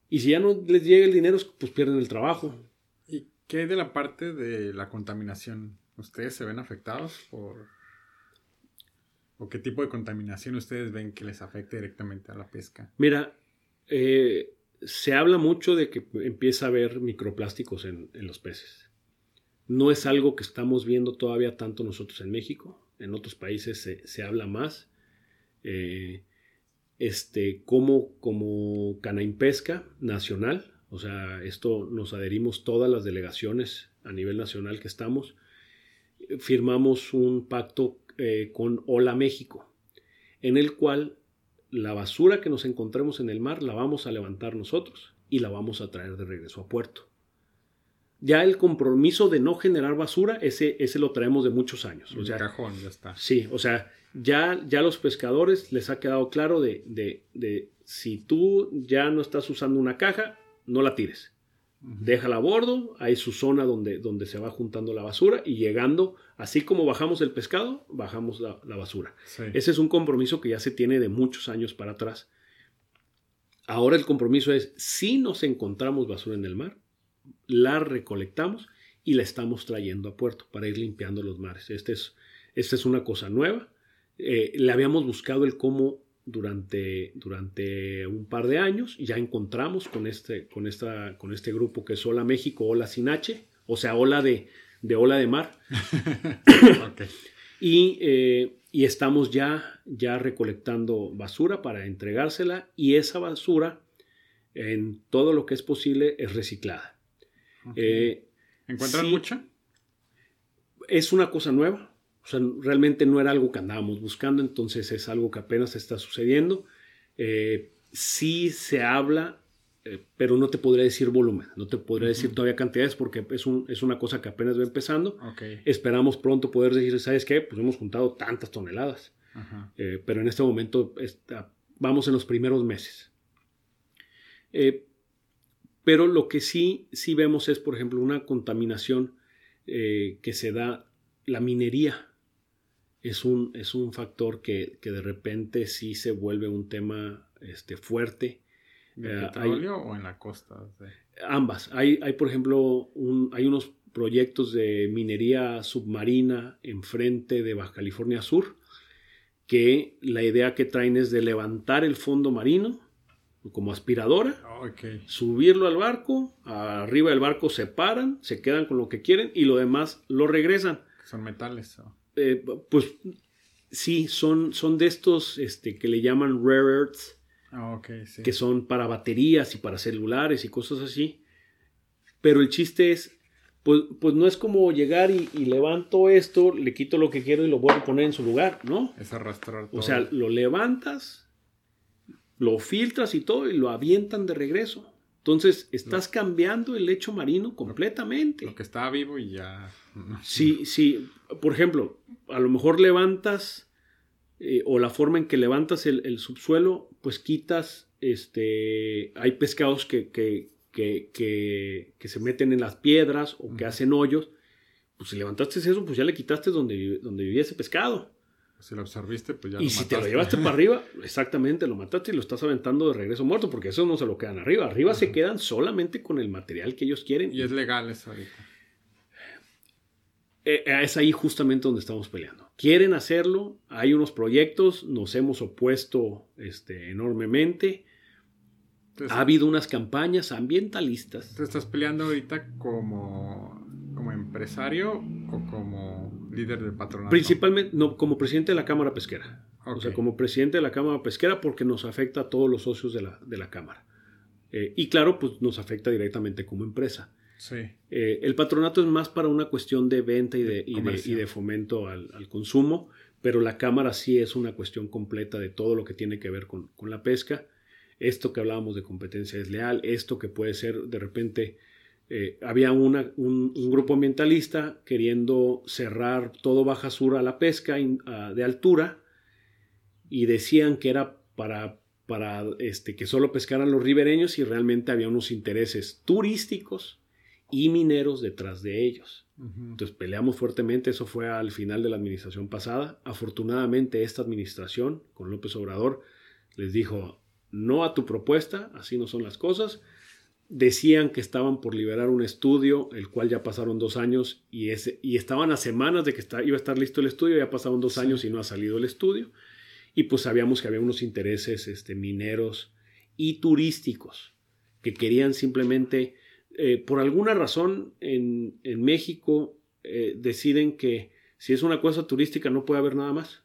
Y si ya no les llega el dinero, pues pierden el trabajo. ¿Y qué hay de la parte de la contaminación? ¿Ustedes se ven afectados por... ¿O qué tipo de contaminación ustedes ven que les afecte directamente a la pesca? Mira, eh, se habla mucho de que empieza a haber microplásticos en, los peces. No es algo que estamos viendo todavía tanto nosotros en México. En otros países se, habla más. Eh, este, como, como Pesca nacional, o sea, esto nos adherimos todas las delegaciones a nivel nacional que estamos, firmamos un pacto eh, con Hola México, en el cual la basura que nos encontremos en el mar la vamos a levantar nosotros y la vamos a traer de regreso a puerto. Ya el compromiso de no generar basura, ese, ese lo traemos de muchos años. O sea, cajón, ya está. Sí, o sea, ya, ya los pescadores les ha quedado claro de, de, de si tú ya no estás usando una caja, no la tires. Déjala a bordo, hay su zona donde, donde se va juntando la basura y llegando, así como bajamos el pescado, bajamos la, basura. Ese es un compromiso que ya se tiene de muchos años para atrás. Ahora el compromiso es, si nos encontramos basura en el mar, la recolectamos y la estamos trayendo a puerto para ir limpiando los mares. Este es, esta es una cosa nueva. Eh, le habíamos buscado el cómo durante, durante un par de años. Ya encontramos con este, con esta, con este grupo que es Hola México, Hola Sin H, o sea, Hola de, de Ola de Mar. [LAUGHS] y, eh, y, estamos ya, ya recolectando basura para entregársela y esa basura, en todo lo que es posible, es reciclada. Eh, ¿Encuentran mucha? Es una cosa nueva. O sea, realmente no era algo que andábamos buscando, entonces es algo que apenas está sucediendo. Eh, sí se habla, eh, pero no te podría decir volumen, no te podría decir todavía cantidades porque es, un, es una cosa que apenas va empezando. Esperamos pronto poder decir, ¿sabes qué? Pues hemos juntado tantas toneladas, eh, pero en este momento está, vamos en los primeros meses. pero lo que sí, sí vemos es, por ejemplo, una contaminación que se da la minería es un, es un factor que, de repente sí se vuelve un tema este, fuerte. ¿En el eh, petróleo o en la costa? Ambas. Hay, hay por ejemplo, un, hay unos proyectos de minería submarina enfrente de Baja California Sur, que la idea que traen es de levantar el fondo marino como aspiradora, subirlo al barco, arriba del barco se paran, se quedan con lo que quieren y lo demás lo regresan. Son metales. Eh, pues sí, son, son de estos este, que le llaman rare earths, Ah, sí. que son para baterías y para celulares y cosas así. Pero el chiste es, pues, pues no es como llegar y, y levanto esto, le quito lo que quiero y lo vuelvo a poner en su lugar, ¿no? Es arrastrar todo. O sea, lo levantas, lo filtras y todo y lo avientan de regreso. Entonces, estás cambiando el lecho marino completamente. lo que está vivo y ya. Sí, sí. Por ejemplo, a lo mejor levantas eh, o la forma en que levantas el, el subsuelo, pues quitas, este, hay pescados que, que, que, que, que se meten en las piedras o que hacen hoyos. Pues si levantaste eso, pues ya le quitaste donde, donde vivía ese pescado. Si lo absorbiste, pues ya y lo si te lo llevaste [LAUGHS] para arriba, exactamente, lo mataste y lo estás aventando de regreso muerto, porque eso no se lo quedan arriba. Arriba se quedan solamente con el material que ellos quieren. Y es legal eso ahorita. Eh, es ahí justamente donde estamos peleando. Quieren hacerlo, hay unos proyectos, nos hemos opuesto este, enormemente. Entonces, Ha habido unas campañas ambientalistas. ¿Te estás peleando ahorita como, como empresario o como líder del patronato? Principalmente, no, como presidente de la Cámara Pesquera. O sea, como presidente de la Cámara Pesquera porque nos afecta a todos los socios de la, de la Cámara. Eh, y claro, pues nos afecta directamente como empresa. Sí. Eh, el patronato es más para una cuestión de venta y de, y de, y de fomento al, al consumo, pero la Cámara sí es una cuestión completa de todo lo que tiene que ver con, con la pesca. Esto que hablábamos de competencia desleal, esto que puede ser de repente, eh, había una- un, un grupo ambientalista queriendo cerrar todo Baja Sur a la pesca in- a- de altura y decían que era para, para este, que solo pescaran los ribereños y realmente había unos intereses turísticos y mineros detrás de ellos. Ujú. Entonces peleamos fuertemente, eso fue al final de la administración pasada. Afortunadamente esta administración con López Obrador les dijo no a tu propuesta, así no son las cosas. Decían que estaban por liberar un estudio, el cual ya pasaron dos años y, ese, y estaban a semanas de que está- iba a estar listo el estudio, ya pasaron dos Sí. años y no ha salido el estudio. Y pues sabíamos que había unos intereses este, mineros y turísticos que querían simplemente eh, por alguna razón en, en México eh, deciden que si es una cosa turística no puede haber nada más.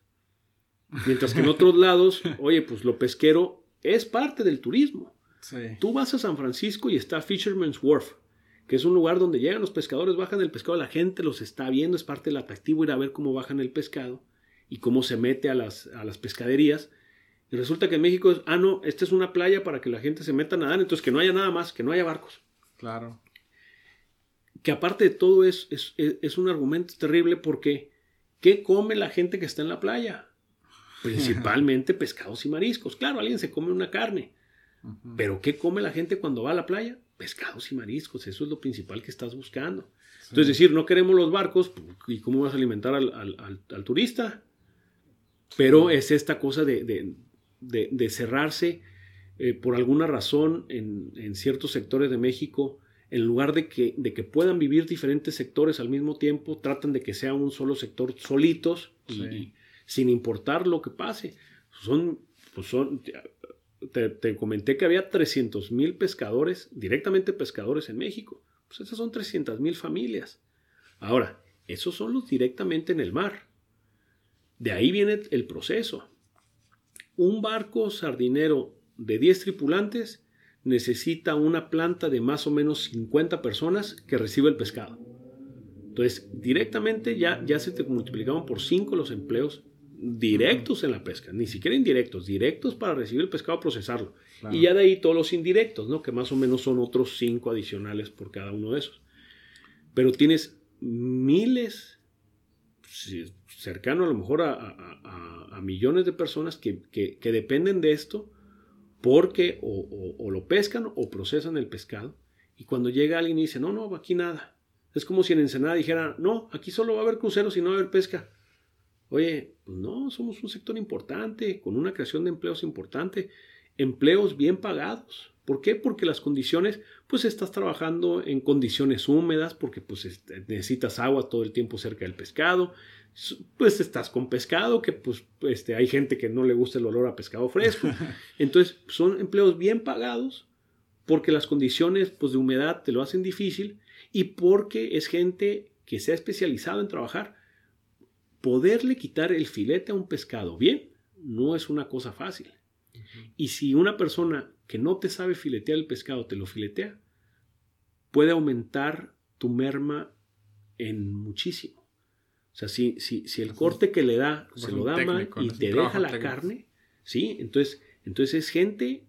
Mientras que en otros [LAUGHS] lados, oye, pues lo pesquero es parte del turismo. Sí. Tú vas a San Francisco y está Fisherman's Wharf, que es un lugar donde llegan los pescadores, bajan el pescado, la gente los está viendo, es parte del atractivo ir a ver cómo bajan el pescado y cómo se mete a las, a las pescaderías. Y resulta que en México es, ah, no, esta es una playa para que la gente se meta a nadar, entonces que no haya nada más, que no haya barcos Claro. que aparte de todo es, es, es- es un argumento terrible porque ¿qué come la gente que está en la playa? [LAUGHS] Principalmente pescados y mariscos. Claro, alguien se come una carne, Pero ¿qué come la gente cuando va a la playa? Pescados y mariscos, eso es lo principal que estás buscando. Sí. Entonces, decir, no queremos los barcos, ¿y cómo vas a alimentar al, al- al- al turista? Pero es esta cosa de, de- de- de cerrarse eh, por alguna razón en, en ciertos sectores de México, en lugar de que, de que puedan vivir diferentes sectores al mismo tiempo, tratan de que sea un solo sector solitos y, y sin importar lo que pase. Son, pues son, te, comenté que había 300 mil pescadores, directamente pescadores en México. Pues esas son 300 mil familias. Ahora, esos son los directamente en el mar. De ahí viene el proceso. Un barco sardinero de 10 tripulantes necesita una planta de más o menos 50 personas que reciba el pescado. Entonces, directamente ya, ya se te multiplicaban por 5 los empleos directos en la pesca, ni siquiera indirectos, directos para recibir el pescado, procesarlo. Claro. Y ya de ahí todos los indirectos, ¿no? Que más o menos son otros 5 adicionales por cada uno de esos. Pero tienes miles, cercano a lo mejor a, a- a- a millones de personas que, que- que dependen de esto porque o, o- o lo pescan o procesan el pescado. Y cuando llega alguien y dice, no, no, aquí nada. Es como si en Ensenada dijera, no, aquí solo va a haber cruceros y no va a haber pesca. Oye, pues no, somos un sector importante, con una creación de empleos importante, empleos bien pagados. ¿Por qué? Porque las condiciones, pues estás trabajando en condiciones húmedas, porque pues este, necesitas agua todo el tiempo cerca del pescado, pues estás con pescado, que pues este, hay gente que no le gusta el olor a pescado fresco. [LAUGHS] Entonces, son empleos bien pagados, porque las condiciones pues, de humedad te lo hacen difícil y porque es gente que se ha especializado en trabajar. Poderle quitar el filete a un pescado bien no es una cosa fácil. Y si una persona que no te sabe filetear el pescado te lo filetea, puede aumentar tu merma en muchísimo. O sea, si, si, si el corte que le da se lo da mal y te deja la carne, ¿sí? Entonces, entonces es gente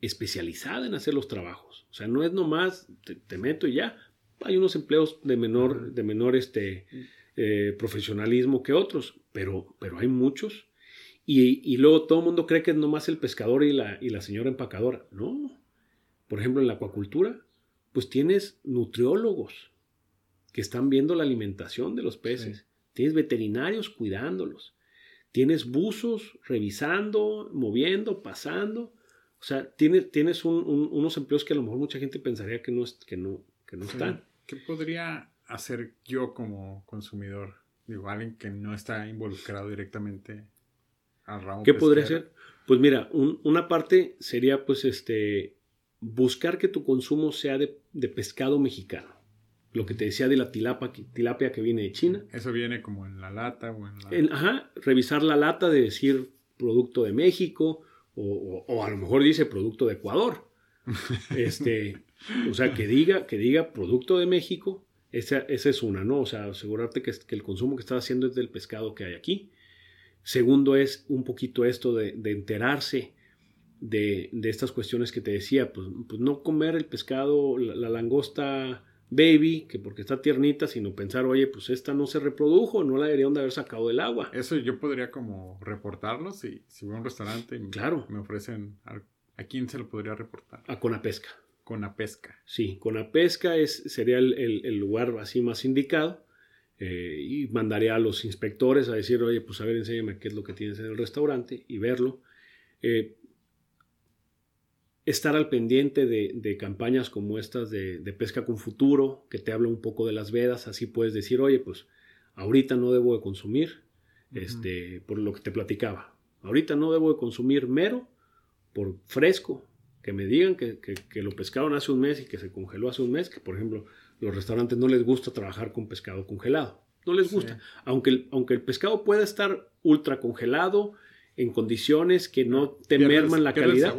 especializada en hacer los trabajos. O sea, no es nomás te, meto y ya. Hay unos empleos de menor, de menor este, eh, profesionalismo que otros, pero, pero hay muchos. Y, y, luego todo el mundo cree que es nomás el pescador y la, y la señora empacadora. No. Por ejemplo, en la acuacultura, pues tienes nutriólogos que están viendo la alimentación de los peces. Tienes veterinarios cuidándolos. Tienes buzos revisando, moviendo, pasando. O sea, tienes, tienes unos empleos que a lo mejor mucha gente pensaría que no, que no, que no están. ¿Qué podría hacer yo como consumidor? Digo, alguien que no está involucrado directamente al ramo. ¿Qué podría hacer? Pues mira, una parte sería pues este buscar que tu consumo sea de, pescado mexicano. Lo que te decía de la tilapa, tilapia que viene de China. Eso viene como en la lata o en la... ajá, revisar la lata de decir producto de México o, a lo mejor dice producto de Ecuador. [LAUGHS] Este, o sea, que diga, que diga producto de México, esa, es una, ¿no? O sea, asegurarte que, el consumo que estás haciendo es del pescado que hay aquí. Segundo es un poquito esto de, de enterarse de, estas cuestiones que te decía, pues, pues no comer el pescado, la, langosta baby, que porque está tiernita, sino pensar, oye, pues esta no se reprodujo, no la deberían de haber sacado del agua. Eso yo podría como reportarlo si, si voy a un restaurante y claro. me ofrecen, ¿a quién se lo podría reportar? A Conapesca. Conapesca. Sí, Conapesca es, sería el, lugar así más indicado. Eh, y mandaría a los inspectores a decir, oye, pues a ver, enséñame qué es lo que tienes en el restaurante y verlo. Eh, estar al pendiente de, campañas como estas de, pesca con futuro, que te habla un poco de las vedas, así puedes decir, oye, pues ahorita no debo de consumir, este, por lo que te platicaba, ahorita no debo de consumir mero por fresco, que me digan que, lo pescaron hace un mes y que se congeló hace un mes, que por ejemplo los restaurantes no les gusta trabajar con pescado congelado, no les gusta, aunque, el, aunque el pescado pueda estar ultra congelado, en condiciones que no te merman la calidad.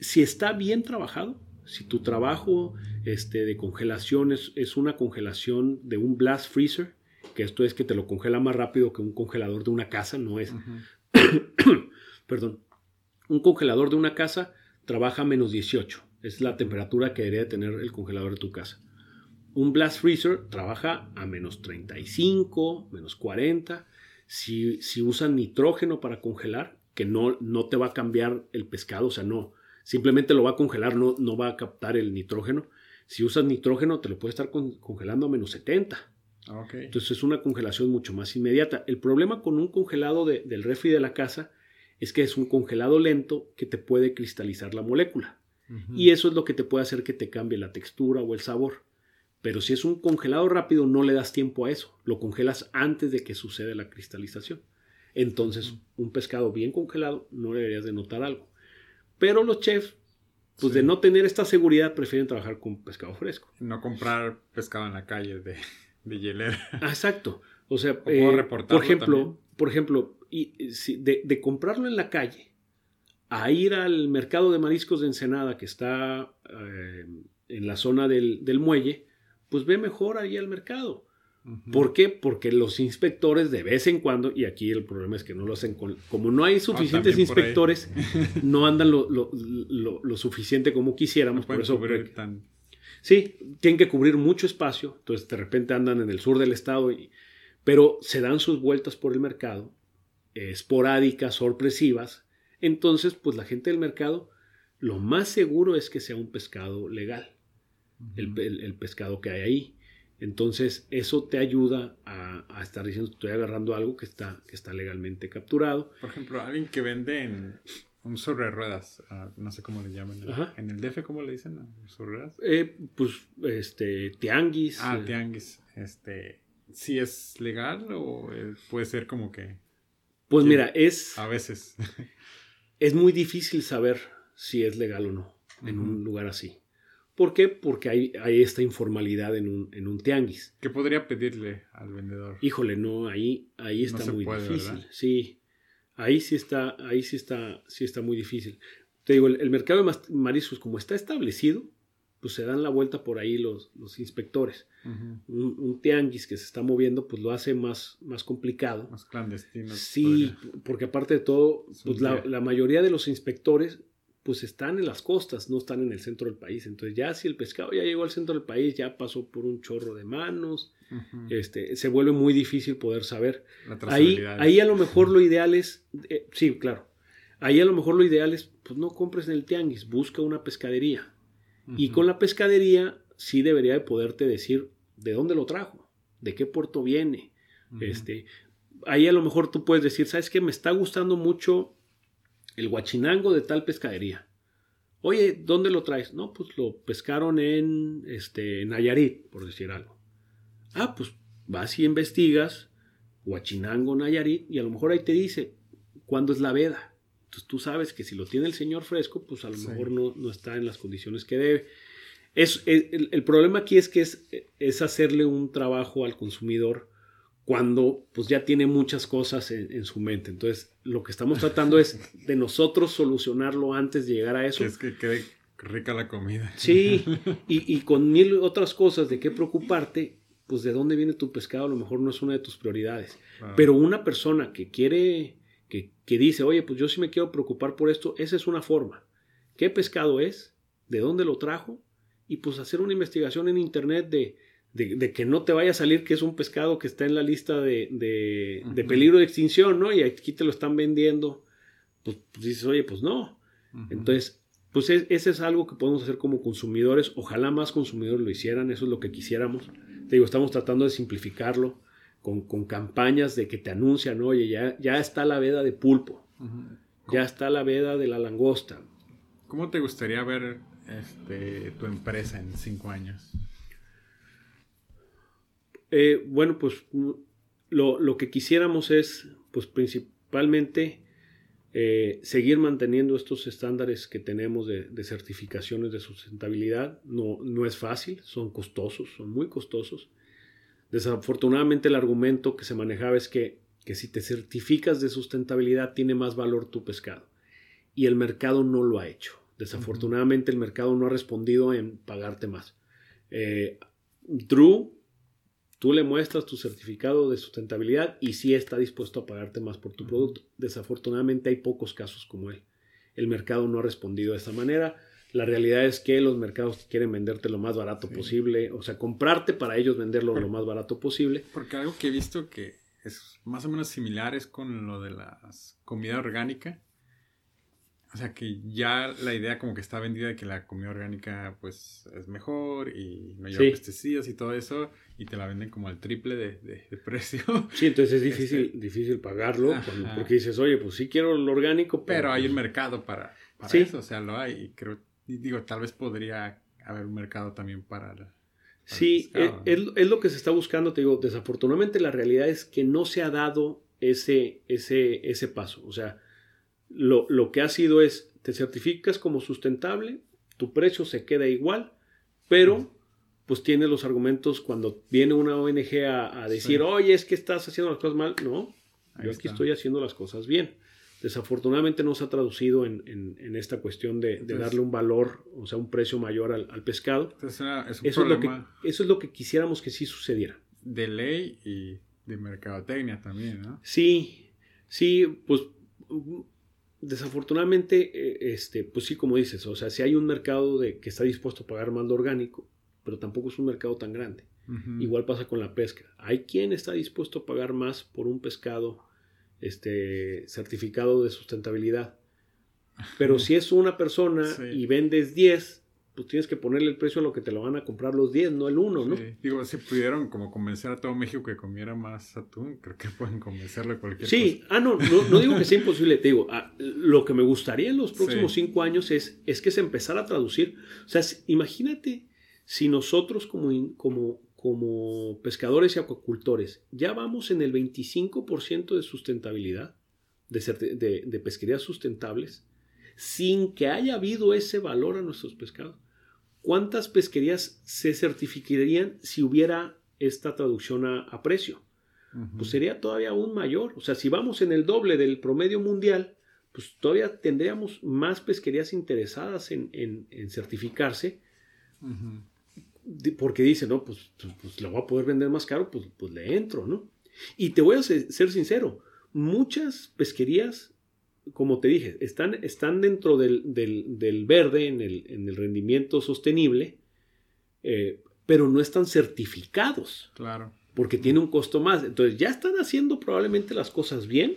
si está bien trabajado, si tu trabajo este, de congelación es, una congelación de un blast freezer, que esto es que te lo congela más rápido que un congelador de una casa, no es. [COUGHS] Perdón. Un congelador de una casa trabaja a menos 18. Es la temperatura que debería tener el congelador de tu casa. Un blast freezer trabaja a menos 35, menos 40. Si, si usan nitrógeno para congelar, que no, no te va a cambiar el pescado, o sea, no, simplemente lo va a congelar, no, no va a captar el nitrógeno. Si usas nitrógeno, te lo puede estar congelando a menos 70. Entonces es una congelación mucho más inmediata. El problema con un congelado del refri de la casa es que es un congelado lento que te puede cristalizar la molécula. Y eso es lo que te puede hacer que te cambie la textura o el sabor. Pero si es un congelado rápido, no le das tiempo a eso. Lo congelas antes de que suceda la cristalización. Entonces, un pescado bien congelado no deberías de notar algo. Pero los chefs, pues de no tener esta seguridad, prefieren trabajar con pescado fresco. No comprar pescado en la calle de, de hielera. Ah, exacto. O sea, eh, por ejemplo, por ejemplo, y, de, de, comprarlo en la calle a ir al mercado de mariscos de Ensenada que está eh, en la zona del, del, muelle, pues ve mejor ahí al mercado. ¿Por qué? Porque los inspectores de vez en cuando, y aquí el problema es que no lo hacen con, como no hay suficientes inspectores, [LAUGHS] no andan lo, lo, lo, suficiente como quisiéramos. por eso, Sí, tienen que cubrir mucho espacio, entonces de repente andan en el sur del estado, y, pero se dan sus vueltas por el mercado, esporádicas, sorpresivas. Entonces, pues la gente del mercado, lo más seguro es que sea un pescado legal, el pescado que hay ahí. Entonces, eso te ayuda a, estar diciendo, estoy agarrando algo que está, que está legalmente capturado. Por ejemplo, alguien que vende en un sobre ruedas, ah, no sé cómo le llaman. ¿En el DF cómo le dicen? ¿Sobre ruedas? Eh, pues, este, tianguis. Ah, eh. tianguis. Este, ¿sí es legal o eh, puede ser como que... Pues mira, es... A veces. [LAUGHS] es muy difícil saber si es legal o no en un lugar así. ¿Por qué? Porque hay, hay esta informalidad en un, en un, tianguis. ¿Qué podría pedirle al vendedor? Híjole, no, ahí, ahí está muy difícil. Sí, ahí sí está, ahí sí está, sí está muy difícil. Te digo, el, mercado de mariscos, como está establecido, pues se dan la vuelta por ahí los, los inspectores. un, tianguis que se está moviendo, pues lo hace más, más complicado. Más clandestino. Sí, porque aparte de todo, pues la, la, mayoría de los inspectores pues están en las costas, no están en el centro del país. Entonces ya si el pescado ya llegó al centro del país, ya pasó por un chorro de manos, este, se vuelve muy difícil poder saber. ahí, ahí a lo mejor lo ideal es, eh, sí, claro, ahí a lo mejor lo ideal es, pues no compres en el tianguis, busca una pescadería. Y con la pescadería sí debería de poderte decir de dónde lo trajo, de qué puerto viene. este, ahí a lo mejor tú puedes decir, ¿sabes qué? Me está gustando mucho el guachinango de tal pescadería. Oye, ¿dónde lo traes? No, pues lo pescaron en este, Nayarit, por decir algo. Ah, pues vas y investigas Huachinango, Nayarit, y a lo mejor ahí te dice cuándo es la veda. Entonces tú sabes que si lo tiene el señor fresco, pues a lo mejor no, no, está en las condiciones que debe. Es, el, el, problema aquí es que es, es hacerle un trabajo al consumidor cuando pues ya tiene muchas cosas en, su mente. Entonces, lo que estamos tratando es [LAUGHS] de nosotros solucionarlo antes de llegar a eso. es que quede rica la comida. Sí, [LAUGHS] y, con mil otras cosas de qué preocuparte, pues de dónde viene tu pescado a lo mejor no es una de tus prioridades. Pero una persona que quiere, que, que dice, oye, pues yo sí me quiero preocupar por esto, esa es una forma. ¿Qué pescado es? ¿De dónde lo trajo? Y pues hacer una investigación en internet de de, que no te vaya a salir que es un pescado que está en la lista de, de, peligro de extinción, ¿no? Y aquí te lo están vendiendo, pues, pues dices, oye, pues no. Entonces, pues ese es algo que podemos hacer como consumidores. Ojalá más consumidores lo hicieran, eso es lo que quisiéramos. Te digo, estamos tratando de simplificarlo con, con campañas de que te anuncian, oye, ya, ya está la veda de pulpo, ya está la veda de la langosta. ¿Cómo te gustaría ver este, tu empresa en cinco años? Eh, bueno, pues mm, lo, que quisiéramos es, pues principalmente, eh, seguir manteniendo estos estándares que tenemos de, certificaciones de sustentabilidad. No, no es fácil, son costosos, son muy costosos. Desafortunadamente el argumento que se manejaba es que, que si te certificas de sustentabilidad tiene más valor tu pescado. Y el mercado no lo ha hecho. Desafortunadamente el mercado no ha respondido en pagarte más. Eh, Drew Tú le muestras tu certificado de sustentabilidad y sí está dispuesto a pagarte más por tu producto. Desafortunadamente hay pocos casos como él. El mercado no ha respondido de esta manera. La realidad es que los mercados quieren venderte lo más barato posible, o sea, comprarte para ellos venderlo lo más barato posible. Porque algo que he visto que es más o menos similar es con lo de la comida orgánica. O sea que ya la idea como que está vendida de que la comida orgánica pues es mejor y no lleva pesticidas y todo eso y te la venden como al triple de, precio. Sí, entonces es [LAUGHS] difícil, este, difícil pagarlo porque dices, oye, pues sí quiero lo orgánico. Pero, hay un pues mercado para, eso, o sea, lo hay y creo, digo, tal vez podría haber un mercado también para... sí, eh, es, es, lo que se está buscando, te digo, desafortunadamente la realidad es que no se ha dado ese, ese, ese paso, o sea lo, que ha sido es, te certificas como sustentable, tu precio se queda igual, pero pues tiene los argumentos cuando viene una ONG a, decir, oye, es que estás haciendo las cosas mal. No, yo aquí estoy haciendo las cosas bien. Desafortunadamente no se ha traducido en, esta cuestión de, darle un valor, o sea, un precio mayor al, pescado. eso, es lo que, eso es lo que quisiéramos que sí sucediera. De ley y de mercadotecnia también, ¿no? Sí, sí, pues desafortunadamente, eh, este, pues sí, como dices, o sea, si hay un mercado de, que está dispuesto a pagar más lo orgánico, pero tampoco es un mercado tan grande. Igual pasa con la pesca. Hay quien está dispuesto a pagar más por un pescado este, certificado de sustentabilidad. Pero si es una persona y vendes 10, pues tienes que ponerle el precio a lo que te lo van a comprar los 10, no el 1, ¿no? Digo, si pudieron como convencer a todo México que comiera más atún, creo que pueden convencerle a cualquier sí. cosa. ah, no, no, digo que sea [LAUGHS] imposible, te digo, ah, lo que me gustaría en los próximos 5 años es, es que se empezara a traducir. O sea, imagínate si nosotros como, como, como pescadores y acuacultores ya vamos en el 25% de sustentabilidad, de, de, de pesquerías sustentables, sin que haya habido ese valor a nuestros pescados ¿cuántas pesquerías se certificarían si hubiera esta traducción a, precio? Pues sería todavía aún mayor. O sea, si vamos en el doble del promedio mundial, pues todavía tendríamos más pesquerías interesadas en, certificarse. Porque dicen, no, pues, pues, pues, lo voy a poder vender más caro, pues, pues le entro, ¿no? Y te voy a ser, sincero, muchas pesquerías, como te dije, están, están dentro del, verde, en el, rendimiento sostenible, eh, pero no están certificados. Claro. Porque tiene un costo más. Entonces ya están haciendo probablemente las cosas bien,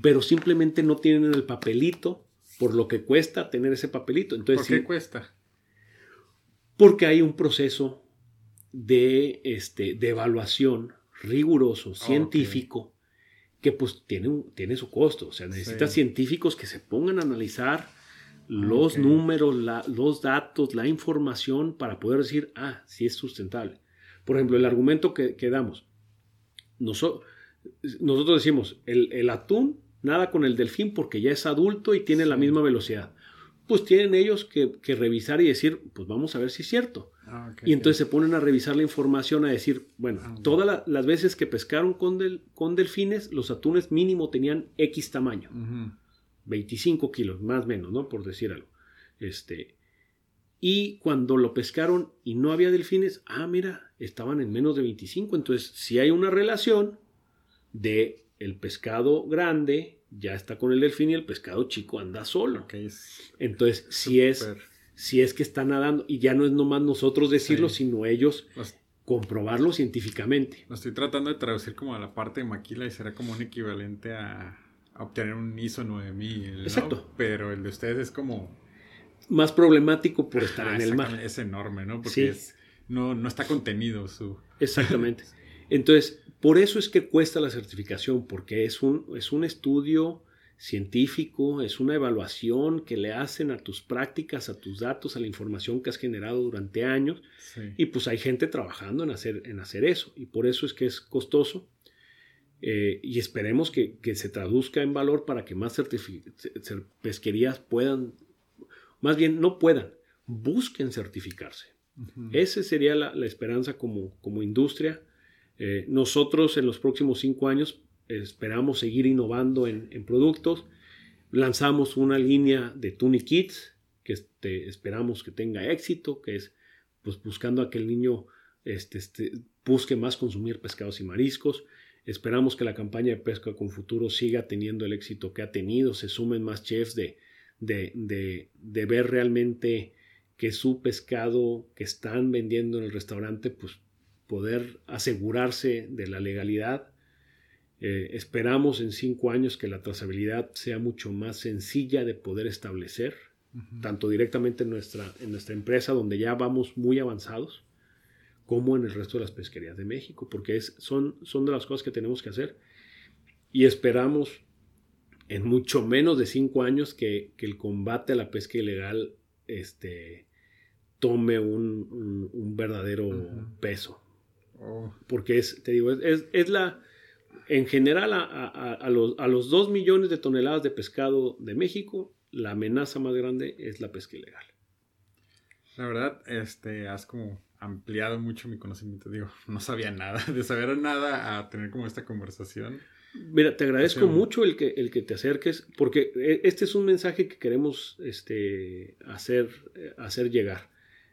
pero simplemente no tienen el papelito por lo que cuesta tener ese papelito. Entonces, ¿Por qué cuesta? Porque hay un proceso de, este, de evaluación riguroso, científico, que pues tiene, tiene su costo. O sea, necesita científicos que se pongan a analizar los números, los datos, la información para poder decir, ah, sí es sustentable. Por ejemplo, el argumento que, damos. nosotros decimos, el, atún nada con el delfín porque ya es adulto y tiene la misma velocidad. Pues tienen ellos que, revisar y decir, pues vamos a ver si es cierto. Ah, y entonces se ponen a revisar la información, a decir, bueno, ah, todas las veces que pescaron con, con delfines, los atunes mínimo tenían X tamaño. 25 kilos, más o menos, ¿no? Por decir algo. Este, y cuando lo pescaron y no había delfines, ah, mira, estaban en menos de 25. Entonces, si hay una relación de el pescado grande ya está con el delfín y el pescado chico anda solo. Entonces, si es si es que está nadando, y ya no es nomás nosotros decirlo, sino ellos comprobarlo científicamente. Lo estoy tratando de traducir como a la parte de maquila y será como un equivalente a, obtener un ISO 9000. Exacto. Pero el de ustedes es como... Más problemático por estar en el mar. Es enorme, ¿no? Porque no, no está contenido su... Exactamente. [LAUGHS] Entonces, por eso es que cuesta la certificación, porque es un, es un estudio científico, es una evaluación que le hacen a tus prácticas, a tus datos, a la información que has generado durante años. Y pues hay gente trabajando en hacer, en hacer eso. Y por eso es que es costoso. Eh, y esperemos que, se traduzca en valor para que más pesquerías puedan, más bien no puedan, busquen certificarse. Esa sería la, esperanza como, como industria. Eh, nosotros en los próximos cinco años esperamos seguir innovando en, productos. Lanzamos una línea de Tunic Kits que este, esperamos que tenga éxito, que es pues, buscando a que el niño este, este, busque más consumir pescados y mariscos. Esperamos que la campaña de pesca con futuro siga teniendo el éxito que ha tenido, se sumen más chefs de, de, de, de ver realmente que su pescado que están vendiendo en el restaurante, pues poder asegurarse de la legalidad eh, esperamos en cinco años que la trazabilidad sea mucho más sencilla de poder establecer, tanto directamente en nuestra, en nuestra empresa, donde ya vamos muy avanzados, como en el resto de las pesquerías de México, porque es, son, son de las cosas que tenemos que hacer. Y esperamos en mucho menos de cinco años que, el combate a la pesca ilegal este, tome un, verdadero peso. Oh. Porque es, te digo, es la en general, a, los, a los 2 millones de toneladas de pescado de México, la amenaza más grande es la pesca ilegal. La verdad, este, has como ampliado mucho mi conocimiento. Digo, no sabía nada, de saber nada a tener como esta conversación. Mira, te agradezco mucho el que, el que te acerques, porque e, este es un mensaje que queremos este, hacer, eh, hacer llegar.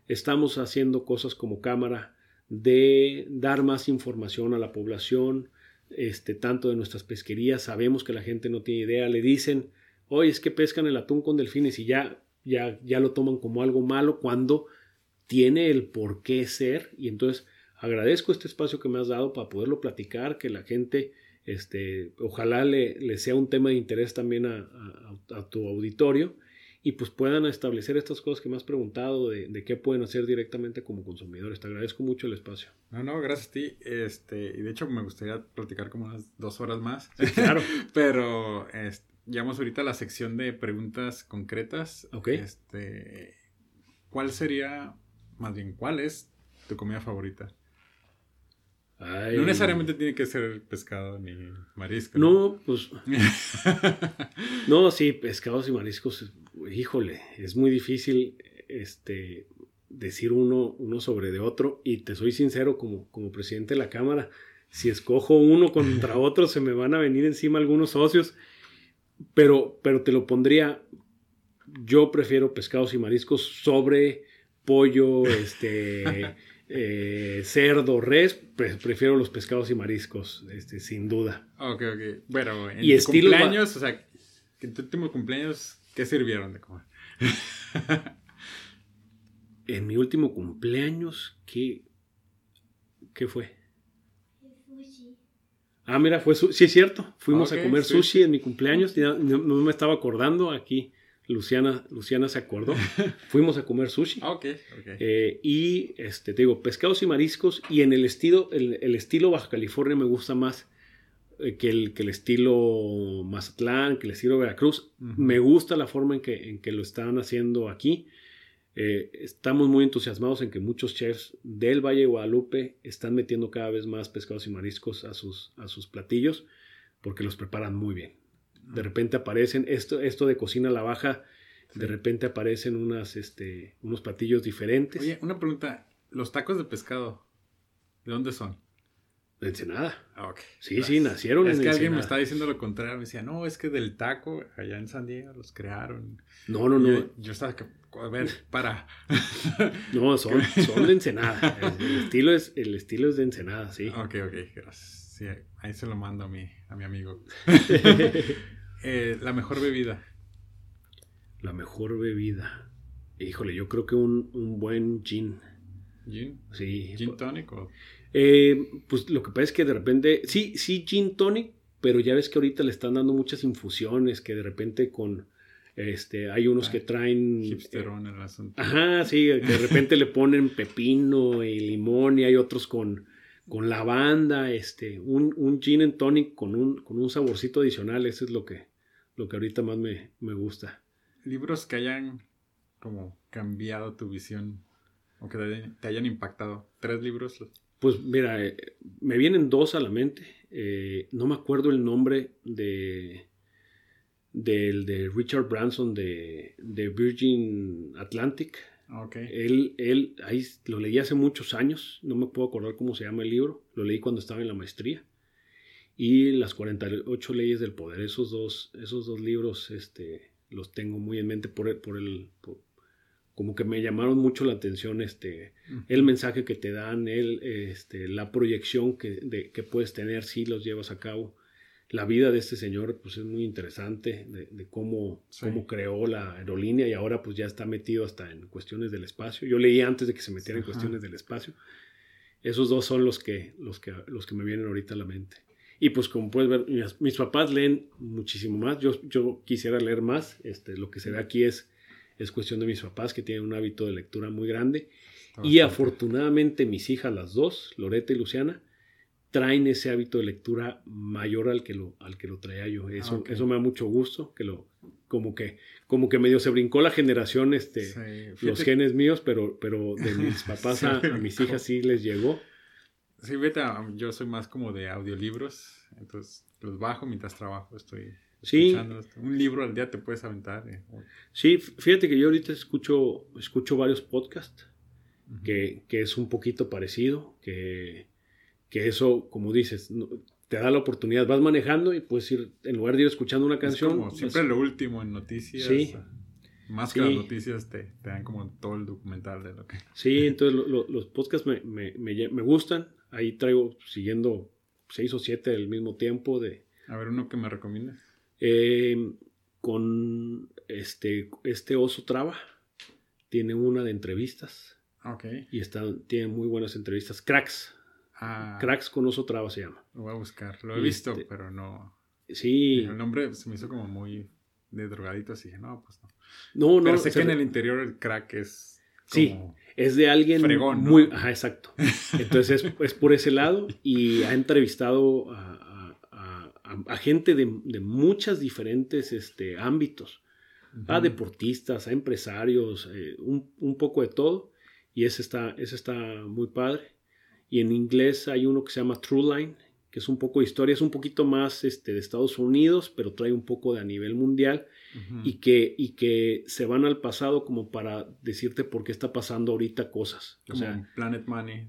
Estamos haciendo cosas como cámara de dar más información a la población, este, tanto de nuestras pesquerías, sabemos que la gente no tiene idea, le dicen, oye, es que pescan el atún con delfines y ya, ya, ya lo toman como algo malo cuando tiene el por qué ser. Y entonces agradezco este espacio que me has dado para poderlo platicar, que la gente, este, ojalá le, le sea un tema de interés también a, a tu auditorio y pues puedan establecer estas cosas que me has preguntado de, qué pueden hacer directamente como consumidores. Te agradezco mucho el espacio. No, no, gracias a ti. Este, y de hecho me gustaría platicar como unas dos horas más. claro. [LAUGHS] Pero llegamos ahorita a la sección de preguntas concretas. Ok. Este, ¿Cuál sería, más bien, cuál es tu comida favorita? No necesariamente tiene que ser pescado ni marisco. No, pues. [LAUGHS] no, sí, pescados y mariscos híjole, es muy difícil. Este, decir uno, uno sobre de otro. Y te soy sincero, como, como presidente de la Cámara, si escojo uno contra [LAUGHS] otro, se me van a venir encima algunos socios. Pero, pero te lo pondría, yo prefiero pescados y mariscos sobre pollo, este, [LAUGHS] eh, cerdo, res, prefiero los pescados y mariscos, este, sin duda. Ok, ok. Bueno, en y cumpleaños, o sea, en tu último cumpleaños, ¿qué sirvieron de comer? [LAUGHS] en mi último cumpleaños, ¿qué, qué fue? Ah, mira, fue sí es cierto. Fuimos a comer sushi en mi cumpleaños. No, no, me estaba acordando aquí. Luciana, Luciana se acordó. [LAUGHS] Fuimos a comer sushi. Ah, ok, eh, y este, te digo, pescados y mariscos. Y en el estilo, el, estilo Baja California me gusta más eh, que, el, que el estilo Mazatlán, que el estilo Veracruz. Me gusta la forma en que, en que lo están haciendo aquí. Eh, estamos muy entusiasmados en que muchos chefs del Valle de Guadalupe están metiendo cada vez más pescados y mariscos a sus, a sus platillos porque los preparan muy bien de repente aparecen, esto, esto de cocina a la baja, de repente aparecen unas, este, unos platillos diferentes. Oye, una pregunta, los tacos de pescado, ¿de dónde son? De Ensenada. Ah, ok. Sí, sí, nacieron es que alguien me está diciendo lo contrario. Me decía, no, es que del taco, allá en San Diego los crearon. No, no, no. Yo, estaba, a ver, para. [LAUGHS] no, son, son de Ensenada. [LAUGHS] El, estilo es, el estilo es de Ensenada, sí. Ok, ok, gracias. Sí, ahí se lo mando a mi, a mi amigo. [LAUGHS] Eh, la mejor bebida. La mejor bebida. Híjole, yo creo que un, buen gin. ¿Gin? Sí. ¿Gin tonic eh, pues lo que pasa es que de repente, sí, sí, gin tonic, pero ya ves que ahorita le están dando muchas infusiones que de repente con, este, hay unos que traen... Hipsterón el asunto. Ajá, sí, que de repente le ponen pepino y limón y hay otros con con lavanda, este, un, un gin and tonic con un, con un saborcito adicional, eso es lo que, lo que ahorita más me, gusta. Libros que hayan como cambiado tu visión o que te hayan impactado. ¿Tres libros? Pues mira, eh, me vienen dos a la mente. Eh, no me acuerdo el nombre de del de Richard Branson de, de Virgin Atlantic. Okay. Él, él, ahí lo leí hace muchos años, no me puedo acordar cómo se llama el libro, lo leí cuando estaba en la maestría. Y las 48 leyes del poder, esos dos, esos dos libros este, los tengo muy en mente por el, por el como que me llamaron mucho la atención este, el mensaje que te dan, el, este, la proyección que, de, que puedes tener si los llevas a cabo la vida de este señor pues es muy interesante de, cómo, cómo creó la aerolínea y ahora pues ya está metido hasta en cuestiones del espacio. Yo leí antes de que se metiera en cuestiones del espacio. Esos dos son los que, los que, los que me vienen ahorita a la mente. Y pues como puedes ver, mis, papás leen muchísimo más. Yo, yo quisiera leer más. Este, lo que se ve aquí es, es cuestión de mis papás que tienen un hábito de lectura muy grande. Y afortunadamente mis hijas, las dos, Loreta y Luciana, traen ese hábito de lectura mayor al que lo, al que lo traía yo. Eso, eso me da mucho gusto, que lo, como que, como que medio se brincó la generación, este, los genes míos, pero, pero de [LAUGHS] mis papás a, mis hijas sí les llegó. Sí, vete, yo soy más como de audiolibros, entonces los bajo mientras trabajo, estoy escuchando. Un libro al día te puedes aventar. Eh, sí, fíjate que yo ahorita escucho, escucho varios podcasts, que, que es un poquito parecido, que que eso, como dices, te da la oportunidad, vas manejando y puedes ir, en lugar de ir escuchando una canción. como pues siempre lo último en noticias. Sí. Más que las noticias te, dan como todo el documental de lo que... [LAUGHS] Sí, entonces los podcasts me, me, me, gustan. Ahí traigo siguiendo seis o siete al mismo tiempo de... A ver, uno que me recomiendas. Em, con este, este oso traba. Tiene una de entrevistas. Ok. Y está, tiene muy buenas entrevistas. Cracks Ah. Cracks con oso traba se llama. Lo voy a buscar. Lo he visto, este, pero no. Sí. El nombre se me hizo como muy de drogadito, así dije, no, pues no. No, no. Pero sé que en el interior el crack es. sí, es de alguien fregón, muy. Ajá, exacto. Entonces es, por ese lado y ha entrevistado a, gente de, de, muchas diferentes este, ámbitos. A deportistas, a empresarios, eh, un, un, poco de todo. Y ese está, ese está muy padre. Y en inglés hay uno que se llama True Line, que es un poco de historia, es un poquito más este, de Estados Unidos, pero trae un poco de a nivel mundial y, que, y que se van al pasado como para decirte por qué está pasando ahorita cosas. o sea, Planet Money.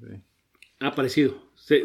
Ha parecido. Se,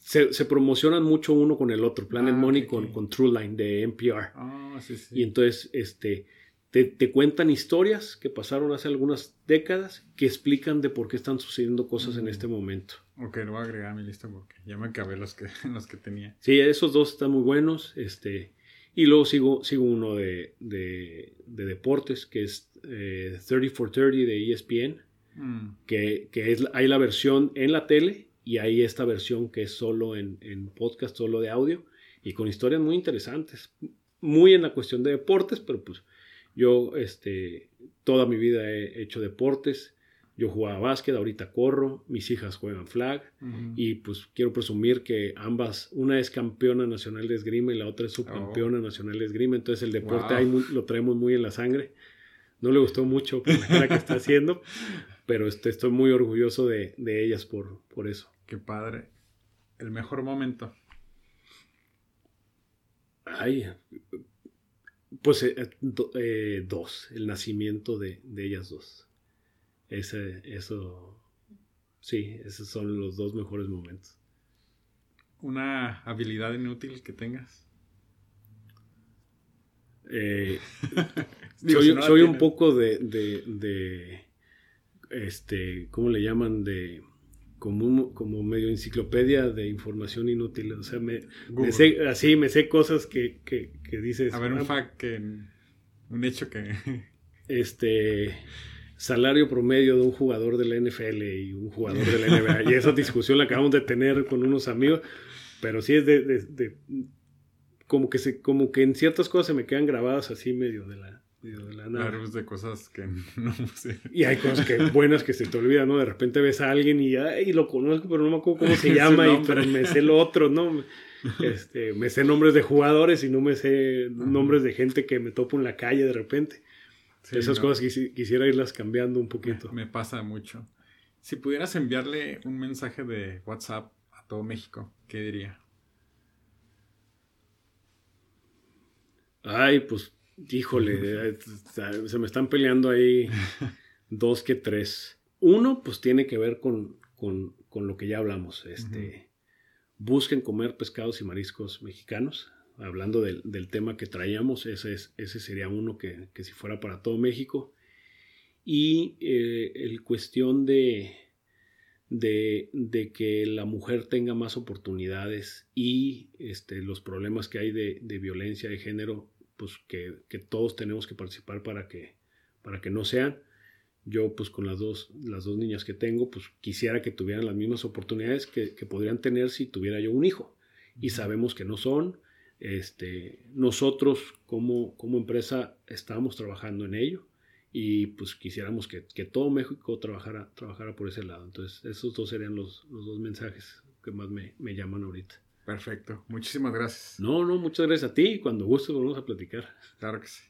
se, promocionan mucho uno con el otro. Planet ah, Money con, con True Line de NPR. Ah, sí, sí. Y entonces, este, te, cuentan historias que pasaron hace algunas décadas que explican de por qué están sucediendo cosas en mm. este momento. Ok, lo voy a agregar a mi lista porque ya me acabé los que, [LAUGHS] los que tenía. Sí, esos dos están muy buenos. Este, y luego sigo, sigo uno de, de, deportes que es eh, 30 for 30 de ESPN, mm. que, que, es, hay la versión en la tele y hay esta versión que es solo en, en podcast, solo de audio y con historias muy interesantes. Muy en la cuestión de deportes, pero pues yo, este, toda mi vida he hecho deportes. Yo jugaba básquet, ahorita corro, mis hijas juegan flag y pues quiero presumir que ambas, una es campeona nacional de esgrima y la otra es subcampeona oh. nacional de esgrima, entonces el deporte ahí lo traemos muy en la sangre. No le gustó mucho por la cara que está [LAUGHS] haciendo, pero este, estoy muy orgulloso de, de ellas por, por eso. Qué padre. El mejor momento. Ay, pues eh, eh, dos, el nacimiento de, ellas dos. Ese, eso, sí, esos son los dos mejores momentos. ¿Una habilidad inútil que tengas? Eh, [LAUGHS] soy, un poco de, de, de, este, ¿cómo le llaman? De como, como medio enciclopedia de información inútil. O sea, me, sé, así me sé cosas que, que, dices. A ver, un ah, fact que. Un hecho que. Este. Salario promedio de un jugador de la NFL y un jugador de la NBA. y esa discusión la acabamos de tener con unos amigos. Pero sí es de, de como que se, como que en ciertas cosas se me quedan grabadas así medio de la, de la nada. de cosas que [LAUGHS] no sé. Y hay cosas que buenas que se te olvidan, ¿no? De repente ves a alguien y, ay, lo conozco, pero no me acuerdo cómo se [LAUGHS] llama, y, pero me sé lo otro, ¿no? Este, me sé nombres de jugadores y no me sé nombres de gente que me topo en la calle de repente. Esas cosas quisiera irlas cambiando un poquito. Me, me pasa mucho. Si pudieras enviarle un mensaje de WhatsApp a todo México, ¿qué diría? Ay, pues Híjole, [LAUGHS] se me están peleando ahí dos que tres. Uno, pues tiene que ver con, lo que ya hablamos. Este, Busquen comer pescados y mariscos mexicanos. Hablando del, tema que traíamos, ese, es, ese sería uno que, si fuera para todo México. Y eh, el cuestión de, de, que la mujer tenga más oportunidades y este, los problemas que hay de, de violencia de género pues que, todos tenemos que participar para que, para que no sean. Yo pues con las dos, las dos niñas que tengo, pues quisiera que tuvieran las mismas oportunidades que, podrían tener si tuviera yo un hijo. Y sabemos que no son. Este, nosotros como, como empresa estamos trabajando en ello y pues quisiéramos que, todo México trabajara, trabajara por ese lado. Entonces esos dos serían los, dos mensajes que más me, me llaman ahorita. Perfecto. Muchísimas gracias. No, no, muchas gracias a ti. Cuando guste volvemos a platicar. Claro que sí.